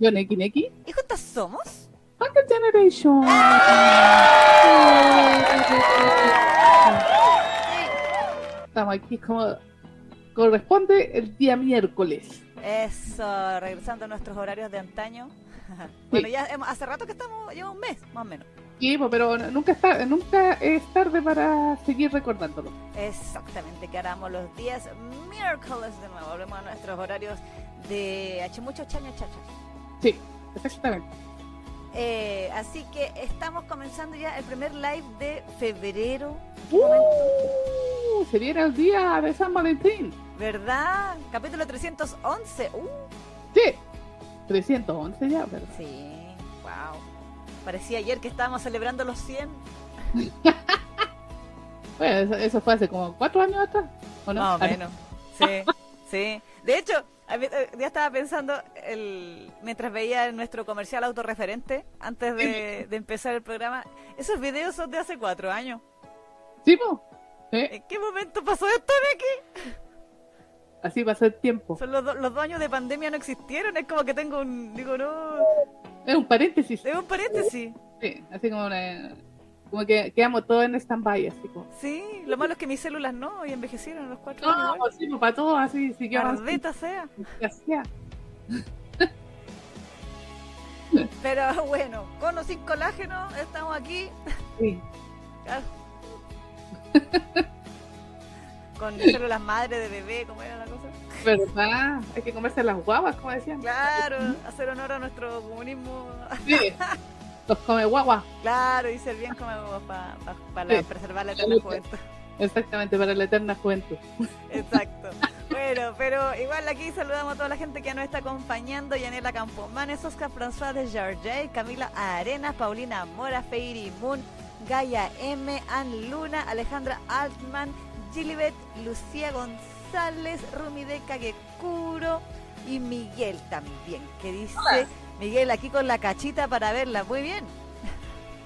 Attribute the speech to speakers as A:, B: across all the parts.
A: Yo,
B: Neki Neki.
A: y juntos somos.
B: Pocket Generation. Estamos aquí como corresponde el día miércoles.
A: Eso, regresando a nuestros horarios de antaño. Bueno, ya hace rato que estamos, lleva un mes, más o menos.
B: Sí, pero nunca está, nunca es tarde para seguir recordándolo.
A: Exactamente, que haramos los días miércoles de nuevo. Volvemos a nuestros horarios de H mucho chaño chacha.
B: Sí, exactamente.
A: Eh, así que estamos comenzando ya el primer live de febrero.
B: Uh, se viene el día de San Valentín.
A: ¿Verdad? Capítulo 311. Uh,
B: Sí, 311 ya, pero
A: sí, wow. Parecía ayer que estábamos celebrando los 100.
B: bueno, eso, eso fue hace como cuatro años atrás, ¿o no?
A: Más o
B: no.
A: menos. Sí, sí. De hecho, ya estaba pensando, el, mientras veía nuestro comercial autorreferente, antes de, de empezar el programa, esos videos son de hace cuatro años.
B: Sí, po.
A: ¿En qué momento pasó esto, Neki?
B: así pasó el tiempo.
A: Son los, do- los dos años de pandemia no existieron, es como que tengo un... Digo, no...
B: Es un paréntesis.
A: Es un paréntesis.
B: Sí, así como una, como que quedamos todos en stand-by, así como.
A: Sí, lo malo es que mis células no, y envejecieron los cuatro
B: No,
A: años. igual.
B: sí, pues, para todos así siguió avanzando.
A: Maldita sea. Pero bueno, con o sin colágeno, estamos aquí.
B: Sí.
A: Claro. Con células madre de bebé, ¿cómo era la cosa?
B: ¿Verdad? Hay que comerse las guaguas, como decían.
A: Claro, hacer honor a nuestro comunismo.
B: Sí. Los come guaguas.
A: Claro, y ser bien como para
B: Sí.
A: preservar la eterna juventud.
B: Exactamente, para la eterna juventud.
A: Exacto. Bueno, pero igual aquí saludamos a toda la gente que nos está acompañando. Yanela Campomanes, Oscar François de Jarjay, Camila Arenas, Paulina Mora, Feiri Moon, Gaia M, Ann Luna, Alejandra Altman, Gilibet, Lucía González, Rumi de Kagekuro y Miguel también, que dice, Miguel aquí con la cachita para verla. Muy bien.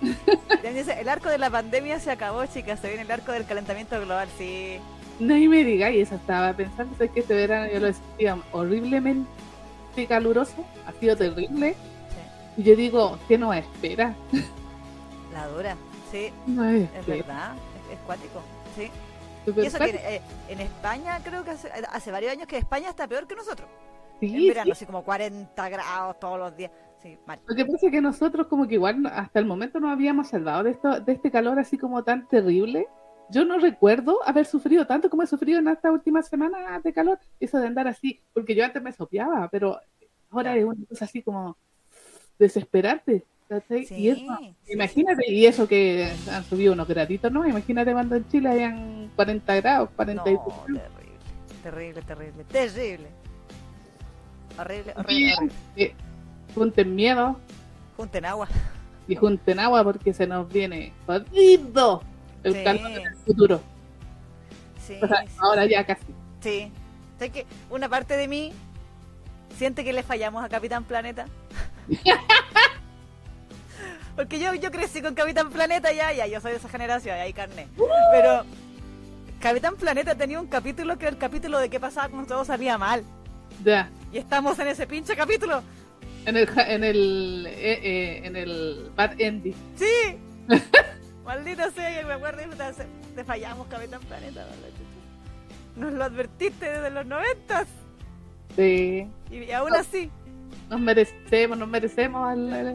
A: El arco de la pandemia se acabó, chicas. Se viene el arco del calentamiento global. Sí,
B: No y me diga, y eso estaba pensando, es que este verano yo lo sentía horriblemente caluroso, ha sido terrible.
A: sí.
B: Y yo digo, ¿qué nos espera?
A: La dura, sí,
B: No
A: es verdad, es, es cuático, sí. Y eso que eh, en España creo que hace, hace varios años que España está peor que nosotros.
B: Sí,
A: en verano,
B: sí.
A: así como 40 grados todos los días. Sí, mal.
B: Lo que pasa es que nosotros como que igual hasta el momento nos habíamos salvado de esto, de este calor así como tan terrible. Yo no recuerdo haber sufrido tanto como he sufrido en estas últimas semanas de calor. Eso de andar así, porque yo antes me sopeaba, pero ahora es una cosa así como desesperarte. y eso, imagínate, y eso que han subido unos graditos, ¿no? Imagínate cuando en Chile hayan 40 grados,
A: No,
B: 42
A: terrible, terrible, terrible, terrible. Horrible, horrible,
B: eh, junten miedo
A: Junten agua.
B: y junten agua porque se nos viene jodido el
A: Sí.
B: calor del futuro.
A: Sí,
B: O sea,
A: sí,
B: ahora ya casi.
A: sí. Sé que una parte de mí siente que le fallamos a Capitán Planeta. Porque yo, yo crecí con Capitán Planeta ya, ya, yo soy de esa generación, ahí carné. Pero Capitán Planeta tenía un capítulo que era el capítulo de qué pasaba cuando todo salía mal.
B: Ya.
A: Y estamos en ese pinche capítulo.
B: En el, en el, eh, eh, en el Bad Ending.
A: ¡Sí! Maldita sea, yo me acuerdo y te fallamos, Capitán Planeta. Nos lo advertiste desde los noventas.
B: Sí.
A: Y aún así.
B: Nos merecemos, nos merecemos el, el-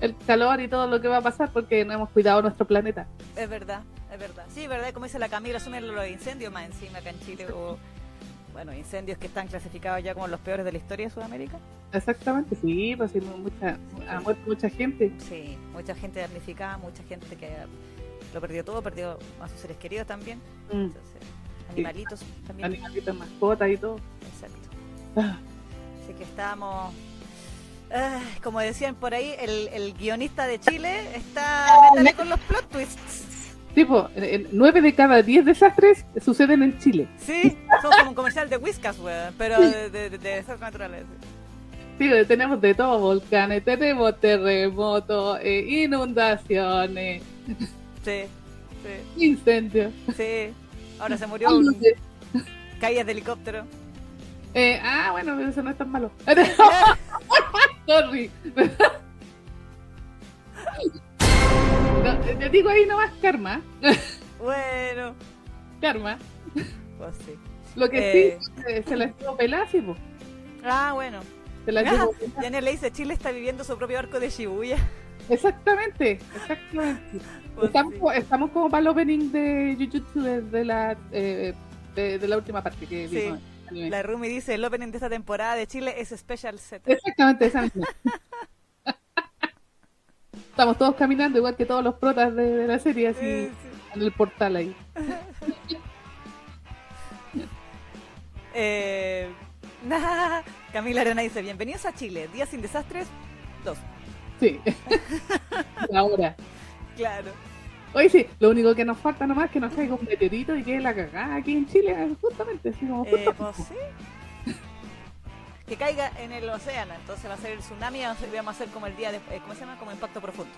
B: el calor y todo lo que va a pasar porque no hemos cuidado nuestro planeta.
A: Es verdad, es verdad. Sí, verdad, como dice la Camila, asumen los incendios más encima acá en Chile. hubo, bueno, incendios que están clasificados ya como los peores de la historia de Sudamérica.
B: Exactamente, sí, pues sí, mucha, ha muerto mucha gente.
A: Sí, mucha gente damnificada, mucha gente que lo perdió todo, perdió a sus seres queridos también.
B: Mm,
A: Entonces, animalitos también.
B: Animalitos, mascotas y todo.
A: Exacto.
B: Ah,
A: Así que estábamos. ah, como decían por ahí, el, el guionista de Chile está. Métale con los plot twists.
B: Tipo, en- en nueve de cada diez desastres suceden en Chile.
A: Sí, son como un comercial de Whiskas, weón, pero de, de, de desastres naturales.
B: Sí, tenemos de todo, volcanes, tenemos terremotos, eh, inundaciones,
A: Sí, sí,
B: incendios.
A: sí. Ahora se murió un, Caídas de helicóptero.
B: Eh, ah, bueno, eso no es tan malo. Sorry. No, te digo ahí nomás karma.
A: Bueno,
B: Karma.
A: pues sí.
B: Lo que
A: Eh.
B: sí, eh, se la estuvo po.
A: Ah, bueno.
B: Se la
A: Ah. Daniel le dice, Chile está viviendo su propio arco de Shibuya.
B: Exactamente, exactamente.
A: Pues
B: Estamos,
A: sí.
B: estamos como para el opening de Jujutsu desde la, eh, de, de la última parte que
A: Sí.
B: vimos.
A: La Rumi dice, el opening de esta temporada de Chile es Special Set.
B: Exactamente, esa misma. Estamos todos caminando igual que todos los protas de, de la serie, así
A: Sí,
B: en el portal ahí.
A: Eh, Camila Arena dice, bienvenidos a Chile, días sin desastres, dos.
B: Sí. Ahora.
A: Claro.
B: Oye, sí, lo único que nos falta nomás es que nos caiga un meteorito y que la cagada aquí en Chile, justamente, así como
A: Eh, pues sí. Que caiga en el océano, entonces va a ser el tsunami y vamos a- hacer como el día de, eh, ¿cómo se llama? Como impacto profundo.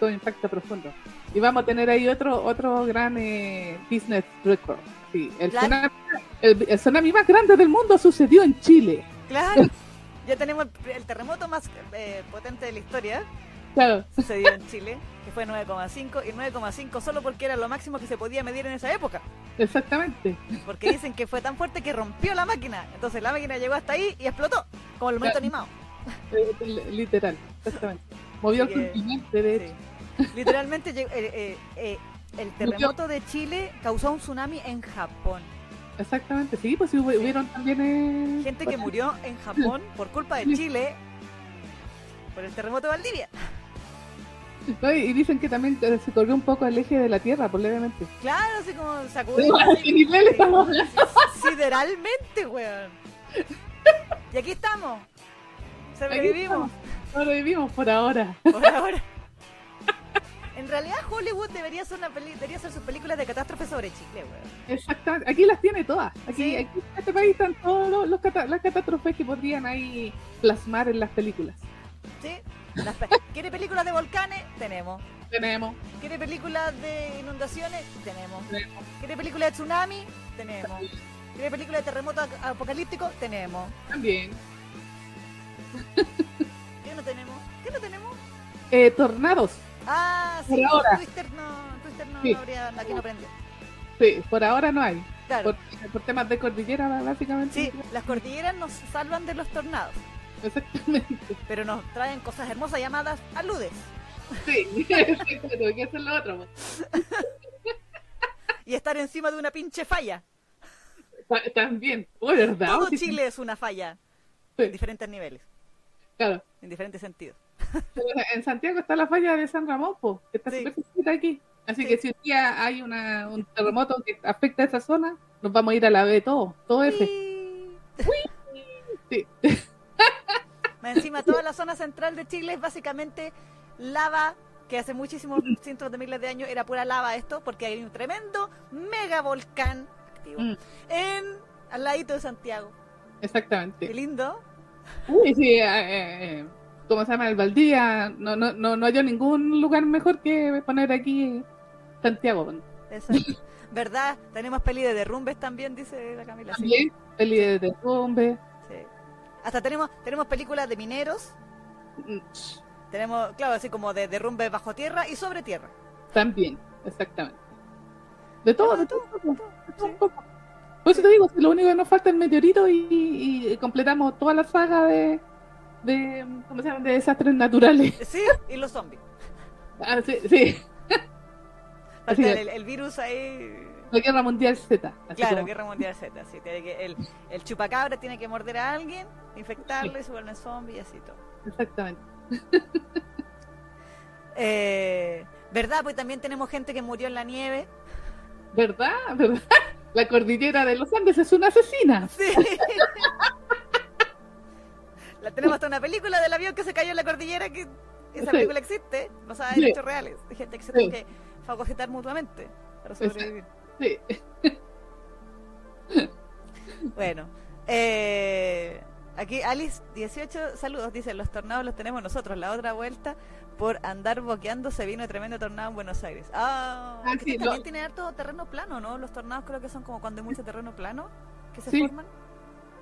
B: con impacto profundo. Y vamos a tener ahí otro otro gran eh, business record. Sí, el,
A: Claro.
B: tsunami, el, el tsunami más grande del mundo sucedió en Chile.
A: Claro. Ya tenemos el, el terremoto más eh, potente de la historia,
B: Claro,
A: sucedió en Chile, que fue 9,5 y 9,5 solo porque era lo máximo que se podía medir en esa época.
B: exactamente.
A: Porque dicen que fue tan fuerte que rompió la máquina. Entonces la máquina llegó hasta ahí y explotó, como el momento animado.
B: Eh, li- literal, exactamente. Movió el continente, de hecho.
A: Sí. Literalmente eh, eh, eh, el terremoto de Chile causó un tsunami en Japón.
B: Exactamente, sí, pues sí, hubieron también... eh,
A: Gente que murió en Japón por culpa de Chile por el terremoto de Valdivia.
B: No, y y dicen que también eh, se corrió un poco el eje de la Tierra, por levemente.
A: Claro, así como
B: ¿A
A: sacudió.
B: qué nivel estamos hablando?
A: Sideralmente, weón. Y aquí estamos. Sobrevivimos
B: Ahora vivimos por ahora.
A: por ahora. En realidad Hollywood debería hacer una peli debería hacer sus películas de catástrofe sobre Chile, weón.
B: Exactamente, aquí las tiene todas. Aquí,
A: Sí.
B: aquí en este país están todas los, los cata- las catástrofes que podrían ahí plasmar en las películas.
A: ¿Sí? ¿Quiere películas de volcanes? Tenemos.
B: Tenemos,
A: ¿Quiere películas de inundaciones? Tenemos.
B: tenemos.
A: ¿Quiere películas de tsunami? Tenemos. ¿Quiere películas de terremoto ap- apocalíptico? Tenemos.
B: También.
A: ¿Qué no tenemos? ¿Qué no tenemos?
B: Eh, tornados.
A: Ah, sí.
B: Por ahora.
A: Twister no, Twister no,
B: Sí.
A: no habría, aquí no prendió.
B: Sí, por ahora no hay.
A: Claro.
B: Por, por temas de cordillera, básicamente.
A: Sí, las cordilleras nos salvan de los tornados,
B: Exactamente.
A: pero nos traen cosas hermosas llamadas aludes.
B: Sí, exacto, que eso es lo otro. pues.
A: Y estar encima de una pinche falla.
B: Ta- También. Oh, ¿verdad?
A: Todo
B: Sí,
A: Chile es una falla
B: sí,
A: en diferentes niveles,
B: Claro.
A: en diferentes sentidos.
B: Pero En Santiago está la falla de San Ramón, po, que está
A: Sí.
B: súper cerquita aquí. Así
A: Sí.
B: que si un día hay una, un terremoto que afecta a esa zona, nos vamos a ir a la B todo, todo.
A: Y-
B: Sí.
A: Encima, toda la zona central de Chile es básicamente lava, que hace muchísimos cientos de miles de años era pura lava esto, porque hay un tremendo mega volcán activo
B: Mm,
A: en al ladito de Santiago. Qué
B: exactamente.
A: lindo.
B: Uy, sí, eh, eh, ¿cómo se llama? El Valdivia, no, no, no, no hay ningún lugar mejor que poner aquí Santiago.
A: Exacto. ¿Verdad? Tenemos peli de derrumbes también, dice la Camila. sí,
B: peli de derrumbe.
A: Hasta tenemos, tenemos películas de mineros,
B: mm,
A: tenemos, claro, así como de derrumbes bajo tierra y sobre tierra.
B: También, exactamente. De todo, de todo, de todo, de. Por eso te digo, lo único que nos falta es el meteorito y, y completamos toda la saga de, de, ¿cómo se llama? de desastres naturales.
A: Sí, y los zombies.
B: Ah, sí, sí,
A: Falta el virus ahí.
B: La guerra mundial Z.
A: Claro,
B: como-
A: Guerra Mundial Z. Sí, tiene que, el, el chupacabra tiene que morder a alguien, infectarlo y se vuelve zombie y así todo.
B: Exactamente.
A: Eh, ¿Verdad? Pues también tenemos gente que murió en la nieve.
B: ¿Verdad? ¿Verdad? La cordillera de los Andes es una asesina.
A: Sí. la tenemos hasta una película del avión que se cayó en la cordillera que esa
B: Sí.
A: película existe, basada en
B: Sí.
A: hechos reales, gente que se
B: Sí.
A: tuvo que fagocitar mutuamente para
B: Exacto. Sí.
A: Bueno, eh, aquí Alice 18 saludos, dice, los tornados los tenemos nosotros, la otra vuelta por andar boqueando se vino tremendo tornado en Buenos Aires. Ah,
B: Ah, sí,
A: también
B: lo-
A: tiene harto terreno plano, ¿no? Los tornados creo que son como cuando hay mucho terreno plano que se
B: Sí.
A: forman.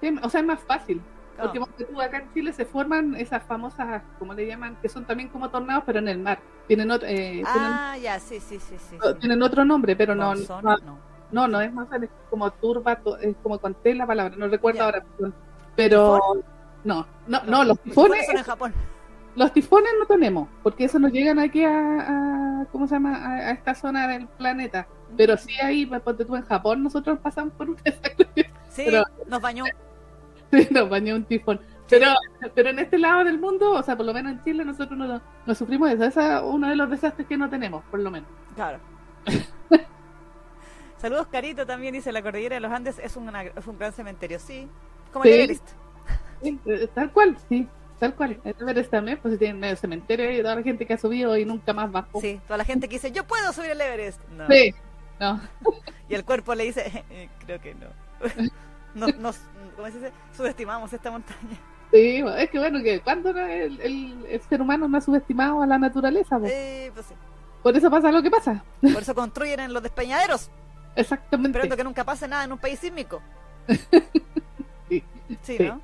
B: Sí, O sea, es más fácil.
A: Ah,
B: Porque tú, acá en Chile se forman esas famosas, como le llaman, que son también como tornados, pero en el mar. Tienen otro, eh,
A: Ah, ya, sí, sí, sí, sí.
B: tienen, tienen otro nombre, pero no, no,
A: no.
B: no, no es más es como turba, es como conté la palabra, no recuerdo
A: Ya.
B: ahora. Pero no, no, no, los tifones,
A: son en Japón.
B: los tifones no tenemos, porque eso nos llegan aquí a, a- ¿cómo se llama? A, a esta zona del planeta. Pero sí ahí, pues, ponte tú en Japón, nosotros pasamos por un
A: Sí,
B: pero-
A: nos bañó.
B: Nos bañó un tifón. Pero, pero en este lado del mundo, o sea, por lo menos en Chile, nosotros no, no sufrimos eso. Ese es uno de los desastres que no tenemos, por lo menos.
A: Claro. Saludos, Carito, también dice, la cordillera de los Andes es, una- es un gran cementerio. Sí, como el Everest.
B: Sí, eh, tal cual, sí, tal cual. El Everest también, pues tiene medio cementerio y toda la gente que ha subido y nunca más bajó.
A: Sí, toda la gente que dice, yo puedo subir el Everest. No.
B: Sí, no.
A: Y el cuerpo le dice, "Eh, creo que no. Nos, nos, ¿cómo se dice? Subestimamos esta montaña.
B: Sí, es que bueno, que cuando el, el- el ser humano no ha subestimado a la naturaleza, pues.
A: Eh, pues sí.
B: por eso pasa lo que pasa.
A: Por eso construyen en los despeñaderos,
B: Exactamente.
A: esperando que nunca pase nada en un país sísmico.
B: Sí,
A: Sí,
B: Sí.
A: ¿no?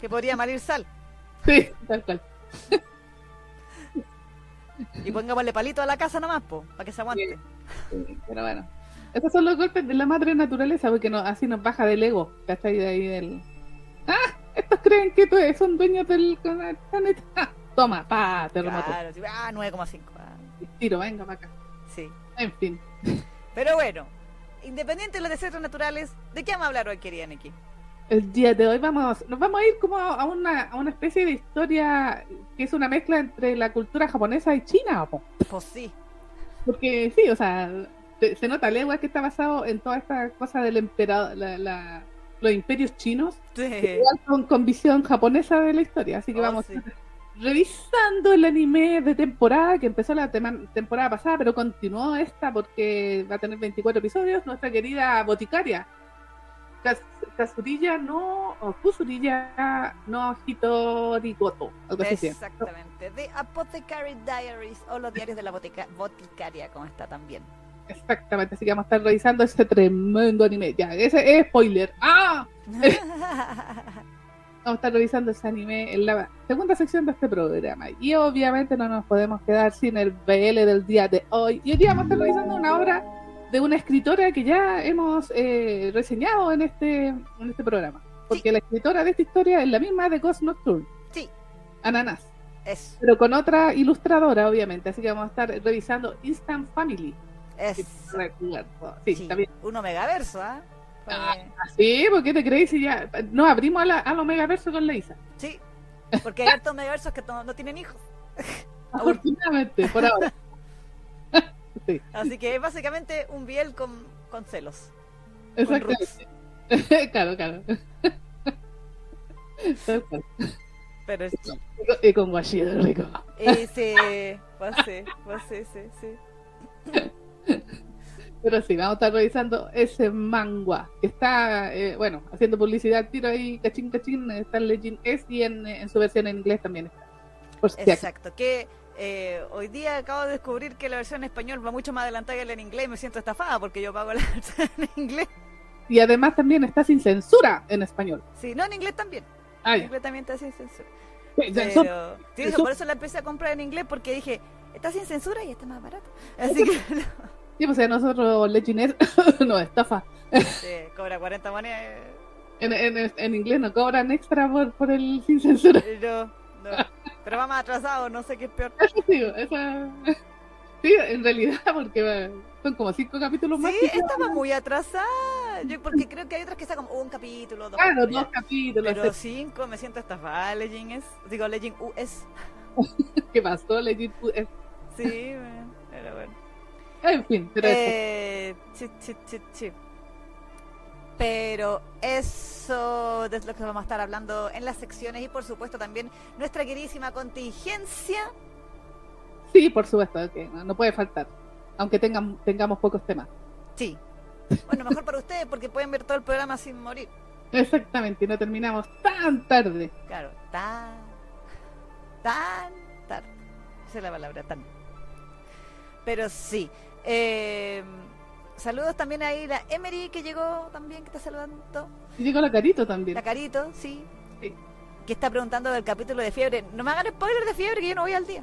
A: Que podría malir sal.
B: sí, tal cual.
A: Y pongámosle palito a la casa nomás, po, para que se aguante.
B: Sí, pero bueno. Esos son los golpes de la madre naturaleza, porque no, así nos baja del ego, ¿cachai? De ahí del... ¡Ah! Estos creen que tú- son dueños del planeta. ¡Ah! Toma, pa, terremoto.
A: Claro, sí, ah, 9,5. ah,
B: Tiro, venga para acá.
A: sí.
B: En fin.
A: Pero bueno, independiente de los desastres naturales, ¿de qué vamos a hablar hoy, querida Neki?
B: El día de hoy vamos, nos vamos a ir como a una, a una especie de historia que es una mezcla entre la cultura japonesa y china, po.
A: Pues sí.
B: porque sí, o sea, se, se nota legua que está basado en toda esta cosa del emperador, la, la- los imperios chinos,
A: Sí.
B: con, con visión japonesa de la historia, así que
A: Oh,
B: vamos
A: sí.
B: revisando el anime de temporada que empezó la temporada pasada, pero continuó esta porque va a tener 24 episodios, nuestra querida boticaria. Kas- Kasurilla no, o Kusurilla no Hitori Goto, algo así.
A: Exactamente. The Apothecary Diaries o los diarios de la botica- boticaria, como está también.
B: Exactamente, así que vamos a estar revisando ese tremendo anime. Ya, ese es spoiler. ¡Ah! Vamos a estar revisando ese anime en la segunda sección de este programa. Y obviamente no nos podemos quedar sin el BL del día de hoy. Y hoy día vamos a estar revisando una obra de una escritora que ya hemos eh, reseñado en este, en este programa. Porque la escritora de esta historia es la misma de Ghost Nocturne.
A: Sí.
B: Ananas.
A: Es,
B: Pero con otra ilustradora, obviamente. Así que vamos a estar revisando Instant Family.
A: Es.
B: Sí, también.
A: Un omegaverso, ¿ah?
B: Ah. Sí, ¿por qué te crees si ya nos abrimos a la, al Omegaverso con la Isa?
A: Sí, porque hay hartos omegaversos que no tienen hijos.
B: Afortunadamente, por ahora. sí,
A: Así que es básicamente un biel con, con celos.
B: exactamente. claro, claro. Cual.
A: Pero es
B: y con guachillo rico.
A: Y sí, pues sí, pues sí, sí, sí.
B: Pero sí, vamos a estar revisando ese manga que está, eh, bueno, haciendo publicidad tiro ahí, cachín, cachín, está en Legend S y en, en su versión en inglés también está. Por si.
A: Exacto, que eh, hoy día acabo de descubrir que la versión en español va mucho más adelantada que la en inglés y me siento estafada porque yo pago la versión en inglés.
B: Y además también está sin censura en español.
A: Sí, no, en inglés también.
B: Ah,
A: En inglés también está sin censura. Pero, sí,
B: Censura.
A: por eso la empecé a comprar en inglés porque dije, está sin censura y está más barato. Así que
B: Sí, pues nosotros S no estafa.
A: sí, cobra 40 monedas. eh,
B: En, en, en inglés no cobran extra por, por el sin censura.
A: eh, No, no. Pero va más atrasado, no sé qué es peor.
B: Eso digo, esa... Sí, en realidad, porque va, son como cinco capítulos más.
A: Sí, estaba muy atrasada. Yo porque creo que hay otras que sacan como un capítulo, dos
B: Claro,
A: capítulos,
B: dos capítulos.
A: Pero cinco me siento estafada, Legend es. Digo, Legend US.
B: ¿Qué pasó? Legend S.
A: Sí, pero bueno.
B: En fin, pero eso.
A: Eh, sí, sí, sí, sí. Pero eso es lo que vamos a estar hablando en las secciones y por supuesto también nuestra queridísima contingencia.
B: Sí, por supuesto, no, no puede faltar. Aunque tengan, tengamos pocos temas.
A: Sí. Bueno, mejor para ustedes porque pueden ver todo el programa sin morir.
B: Exactamente, y no terminamos tan tarde.
A: Claro, tan, tan tarde. esa es la palabra, tan. Pero sí. Eh, saludos también ahí la Emery que llegó también, que está saludando.
B: Y llegó la Carito también.
A: La Carito, sí.
B: Sí.
A: Que está preguntando del capítulo de fiebre. No me hagan spoiler de fiebre que yo no voy al día.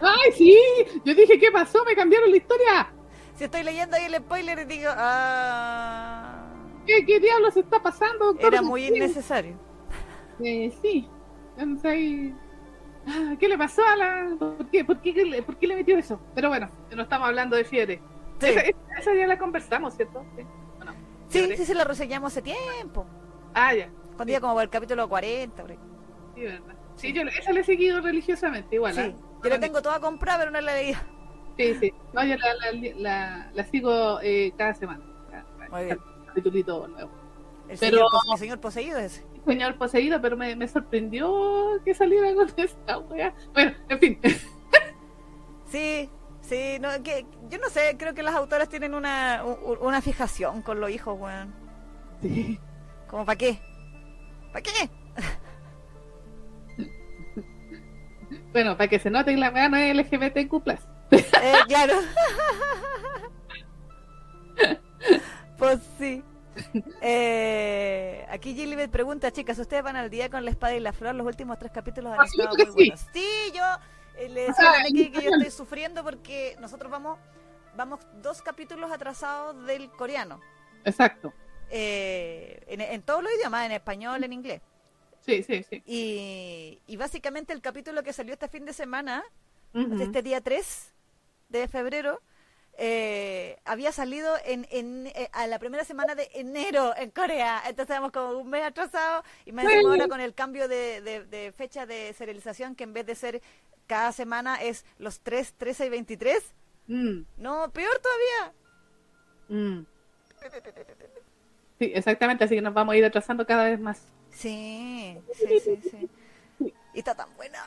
B: ¡Ay, sí! Yo dije, ¿qué pasó? Me cambiaron la historia.
A: Si estoy leyendo ahí el spoiler y digo, ah.
B: ¿Qué, qué diablos está pasando?
A: Era muy innecesario.
B: Eh, sí. Entonces ahí- ¿Qué le pasó a la.? ¿Por qué? ¿Por qué, le- por qué le metió eso? Pero bueno, no estamos hablando de fiebre.
A: Sí,
B: Esa, ya la conversamos, ¿cierto? Sí.
A: Sí, sí, se lo reseñamos hace tiempo.
B: Ah, ya.
A: Cuando iba como por el capítulo 40. por ahí.
B: Sí, verdad. Sí, yo esa la he seguido religiosamente, igual.
A: Sí,
B: ¿ah?
A: yo la tengo toda comprada, pero no la leía.
B: Sí, sí. No, yo la, la, la, la sigo eh, cada semana.
A: Muy bien.
B: Capitulito nuevo.
A: El
B: Pero-
A: señor, el señor poseído ese.
B: Señor poseído, pero me, me sorprendió que saliera con esta wea. Bueno, en fin.
A: Sí, sí, no, que, yo no sé, creo que las autoras tienen una, u- una fijación con los hijos, weón.
B: Sí.
A: Como, ¿para qué? ¿Para qué?
B: Bueno, para que se note que la wea no es LGBTQ.
A: Eh, claro. pues sí. Eh, aquí Gilibet pregunta, chicas, ¿ustedes van al día con la espada y la flor? Los últimos tres capítulos han
B: Por
A: estado muy
B: que
A: buenos. Sí, yo eh, le decía
B: sea,
A: a
B: en
A: que yo estoy sufriendo porque nosotros vamos, vamos dos capítulos atrasados del coreano.
B: Exacto.
A: Eh, en, en todos los idiomas, en español, en inglés.
B: Sí, sí, sí.
A: Y, y básicamente el capítulo que salió este fin de semana, este día 3 de febrero, eh, había salido en, en, eh, a la primera semana de enero en Corea. Entonces estamos como un mes atrasado y más encima ahora con el cambio de, de- de fecha de serialización que en vez de ser cada semana es los 3, 13 y 23.
B: Mm,
A: No, peor todavía.
B: mm. Sí, exactamente. Así que nos vamos a ir atrasando cada vez más.
A: Sí, sí, sí, sí. Y está tan buena.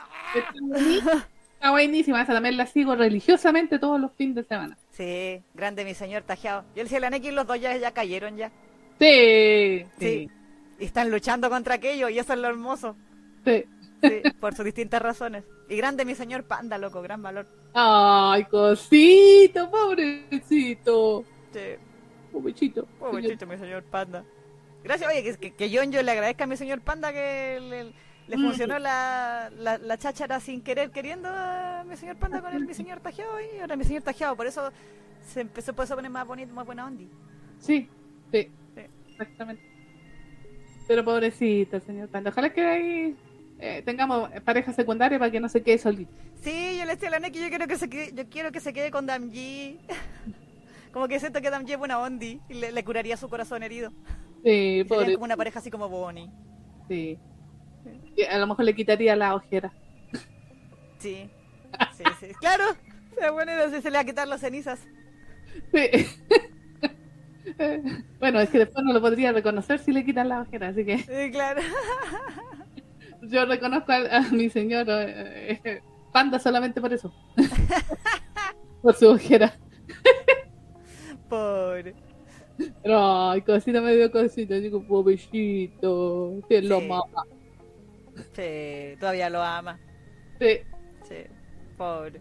B: Está buenísima. Esa también la sigo religiosamente todos los fines de semana.
A: Sí, grande mi señor tajeado. Y el cielo y los dos ya, ya cayeron ya.
B: Sí.
A: Sí. Y están luchando contra aquello y eso es lo hermoso.
B: sí.
A: Sí, por sus distintas razones. Y grande mi señor panda, loco, gran valor.
B: Ay, cosito, pobrecito.
A: Sí,
B: Pobrecito.
A: pobrecito mi señor panda. Gracias, oye, que, que, que yo, yo le agradezca a mi señor panda que le, le
B: Mm.
A: funcionó la, la, la cháchara sin querer queriendo a mi señor panda con el mi señor tajeado y ahora mi señor tajeado. Por eso se empezó, por eso a poner más bonito, más buena onda.
B: Sí, sí,
A: Sí.
B: exactamente. Pero pobrecito, señor Panda. Ojalá que ahí eh, tengamos pareja secundaria para que no se quede solito.
A: Sí, yo le decía a la Neki, yo quiero que se quede, yo quiero que se quede con Damji. Como que siento que Damji es buena ondi y le, le curaría su corazón herido.
B: Sí,
A: Serían
B: pobre.
A: como una pareja así como Bonnie.
B: Sí. A lo mejor le quitaría la ojera.
A: Sí. Sí, sí. Claro. Bueno, se le va a quitar las cenizas.
B: Sí. bueno, es que después no lo podría reconocer si le quitan la ojera, así que
A: Sí, claro.
B: yo reconozco a, a mi señor eh, eh, Panda solamente por eso. por su ojera.
A: Pobre.
B: Pero, ay, cosita medio cosita, digo, pobrecito, que lo mama.
A: Sí, todavía lo ama.
B: Sí.
A: Sí, pobre.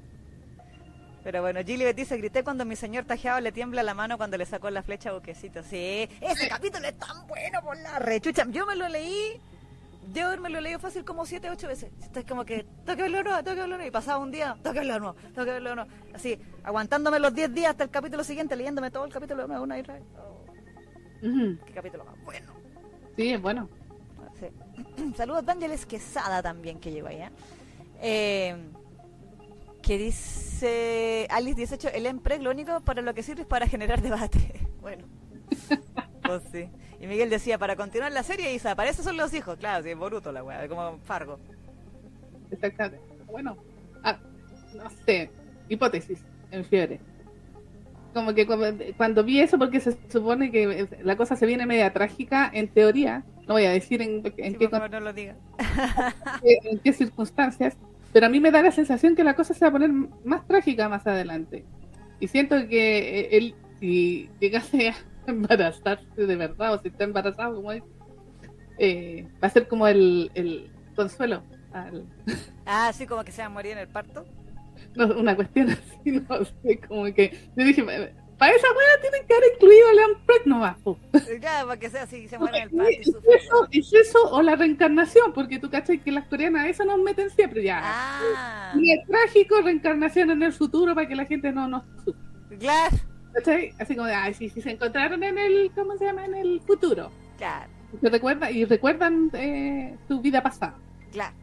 A: Pero bueno, Gilly dice, grité cuando mi señor tajeado le tiembla la mano cuando le sacó la flecha a Buquecito. Sí, ese capítulo es tan bueno por la rechucha. Yo me lo leí, yo me lo leí fácil como siete, ocho veces. Estoy como que, tengo que verlo de nuevo, tengo que verlo de nuevo. Y pasaba un día, tengo que verlo de nuevo, tengo que verlo de nuevo. Así, aguantándome los 10 días hasta el capítulo siguiente, leyéndome todo el capítulo de nuevo una y otra. Oh, qué capítulo más bueno.
B: Sí, es bueno.
A: Saludos de Ángeles Quesada también que llegó allá. Eh, que dice Alice 18, el EMPREG lo único para lo que sirve es para generar debate. Bueno, pues sí. Y Miguel decía, para continuar la serie, Isa, para eso son los hijos. Claro, sí, es Boruto la weá, como Fargo.
B: Exactamente. Bueno, ah, no sé, hipótesis en fiebre. Como que cuando, cuando vi eso, porque se supone que la cosa se viene media trágica, en teoría, no voy a decir en, en
A: Sí,
B: qué,
A: por favor, no lo diga.
B: en qué circunstancias, pero a mí me da la sensación que la cosa se va a poner más trágica más adelante. Y siento que eh, él, si llegase a embarazarse de verdad, o si está embarazado, como es, eh, va a ser como el, el consuelo. al-
A: Ah, sí, como que se va a morir en el parto.
B: no, una cuestión así, no sé, como que yo dije, para esa weá tienen que haber incluido Leon Prek nomás. po.
A: Claro, para que sea así, se muere en el
B: ¿Es eso. ¿Es eso o la reencarnación? Porque tú cachai que las coreanas eso nos meten siempre ya.
A: Ah,
B: Y es trágico, reencarnación en el futuro para que la gente no nos
A: claro,
B: ¿Cachai? Así como ay, sí, sí, se encontraron en el, ¿cómo se llama? En el futuro.
A: claro,
B: Y recuerda, y recuerdan eh, tu vida pasada.
A: claro.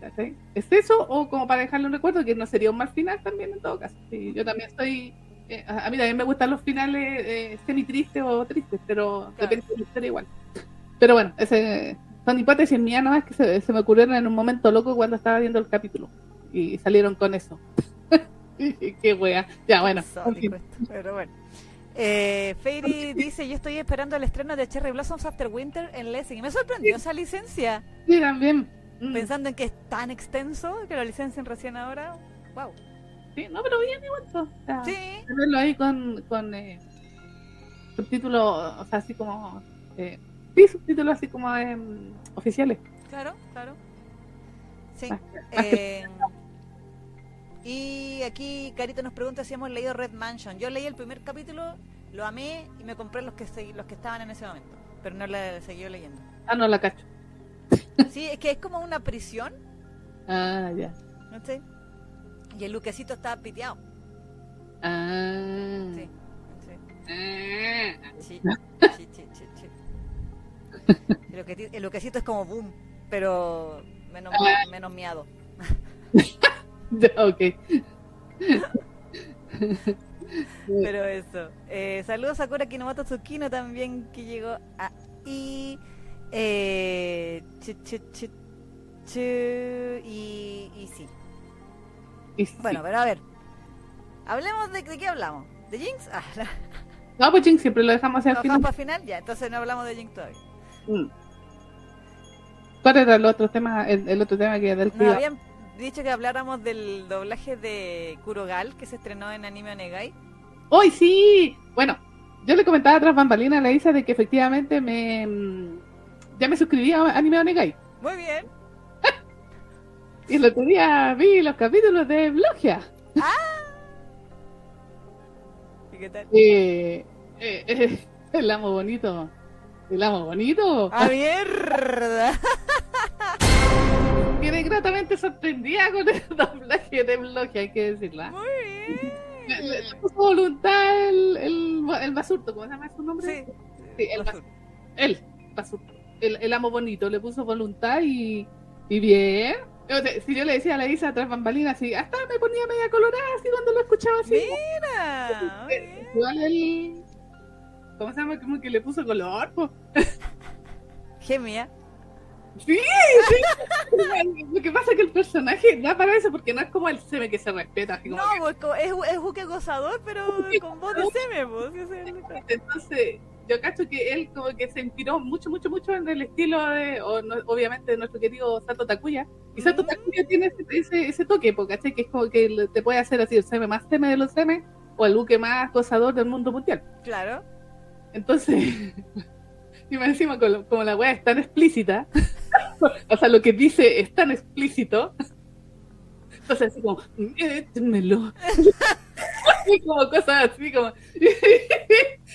B: ¿cachai? ¿Es eso o como para dejarle un recuerdo que no sería un mal final también en todo caso? Sí, yo también estoy... eh, a mí también me gustan los finales eh, semi tristes o tristes, pero
A: Claro.
B: depende de la historia igual. Pero bueno, ese, son hipótesis mías nomás que se, se me ocurrieron en un momento loco cuando estaba viendo el capítulo. Y salieron con eso. Qué wea. Ya, bueno.
A: pero bueno. Eh, Fairy dice, yo estoy esperando el estreno de Cherry Blossoms After Winter en Lessing. Y me sorprendió esa licencia,
B: Sí, también. Mm,
A: pensando en que es tan extenso que lo licencian recién ahora. Wow.
B: Sí, no, pero bien igual. pues, o sea,
A: Sí,
B: tenerlo ahí con, con eh, subtítulos, o sea, así como. Eh, sí, subtítulos así como em, oficiales.
A: claro, claro. Sí.
B: Más que- más que-
A: Eh, y aquí Carito nos pregunta si hemos leído Red Mansion. Yo leí el primer capítulo, lo amé y me compré los que los que estaban en ese momento, pero no le seguí leyendo.
B: Ah, no la cacho.
A: Sí, es que es como una prisión,
B: Ah, ya.
A: ¿no sé? Y el luquecito está piteado.
B: Ah.
A: Sí. sí.
B: Ah.
A: Sí, sí, sí, sí. El, luquecito es como boom, pero menos, menos miado.
B: Ok.
A: Pero eso. Eh, saludos a Sakura Kinomoto Tsukino también que llegó ahí. Eh, chu, chu, chu, chu, y, y sí.
B: Y sí.
A: Bueno, pero a ver. Hablemos de, de qué hablamos. ¿De Jinx? Ah, la,
B: No, pues Jinx siempre lo dejamos hacia el
A: ¿lo
B: final.
A: para final? Ya, entonces no hablamos de Jinx todavía.
B: Mm. ¿Cuál era el otro tema, el, el otro tema que del
A: Nos habían dicho que habláramos del doblaje de Kurogal que se estrenó en Anime Onegai.
B: ¡Hoy sí! Bueno, yo le comentaba tras bambalinas a la Isa de que efectivamente me mm, ya me suscribí a Anime Onegai.
A: Muy bien.
B: Y el otro día vi los capítulos de Blogia.
A: ¿Y qué tal?
B: Eh, eh, eh, el amo bonito. El amo bonito.
A: ¡A mierda!
B: Quedé gratamente sorprendida con el doblaje de Blogia, hay que decirla.
A: Muy bien.
B: Le, le- le puso voluntad el, el, el basurto, ¿cómo se llama su nombre?
A: Sí.
B: Sí, el
A: Basur.
B: Él, basurto. El, el amo bonito, le puso voluntad y, y bien. O sea, si yo le decía a la Isa tras bambalinas, así, hasta me ponía media colorada así cuando lo escuchaba así.
A: Mira. bien.
B: Igual el. ¿Cómo se llama? Como que le puso color, po.
A: Gemia.
B: Sí, sí. Lo que pasa es que el personaje da para eso porque no es como el seme que se respeta. Así como
A: No,
B: que-
A: pues, co- es, es Juque gozador, pero con voz de seme, pues. es el detalle.
B: Entonces, yo cacho que él como que se inspiró mucho, mucho, mucho en el estilo de, o no- obviamente, de nuestro querido Sato Takuya. Y Sato
A: Mm.
B: Takuya tiene ese, ese, ese toque, porque ¿cachai? Que es como que te puede hacer así el seme más seme de los seme o el buque más gozador del mundo mundial.
A: Claro.
B: Entonces, y más encima como la weá es tan explícita, o sea, lo que dice es tan explícito, entonces así como, échenmelo. Y como cosas así como...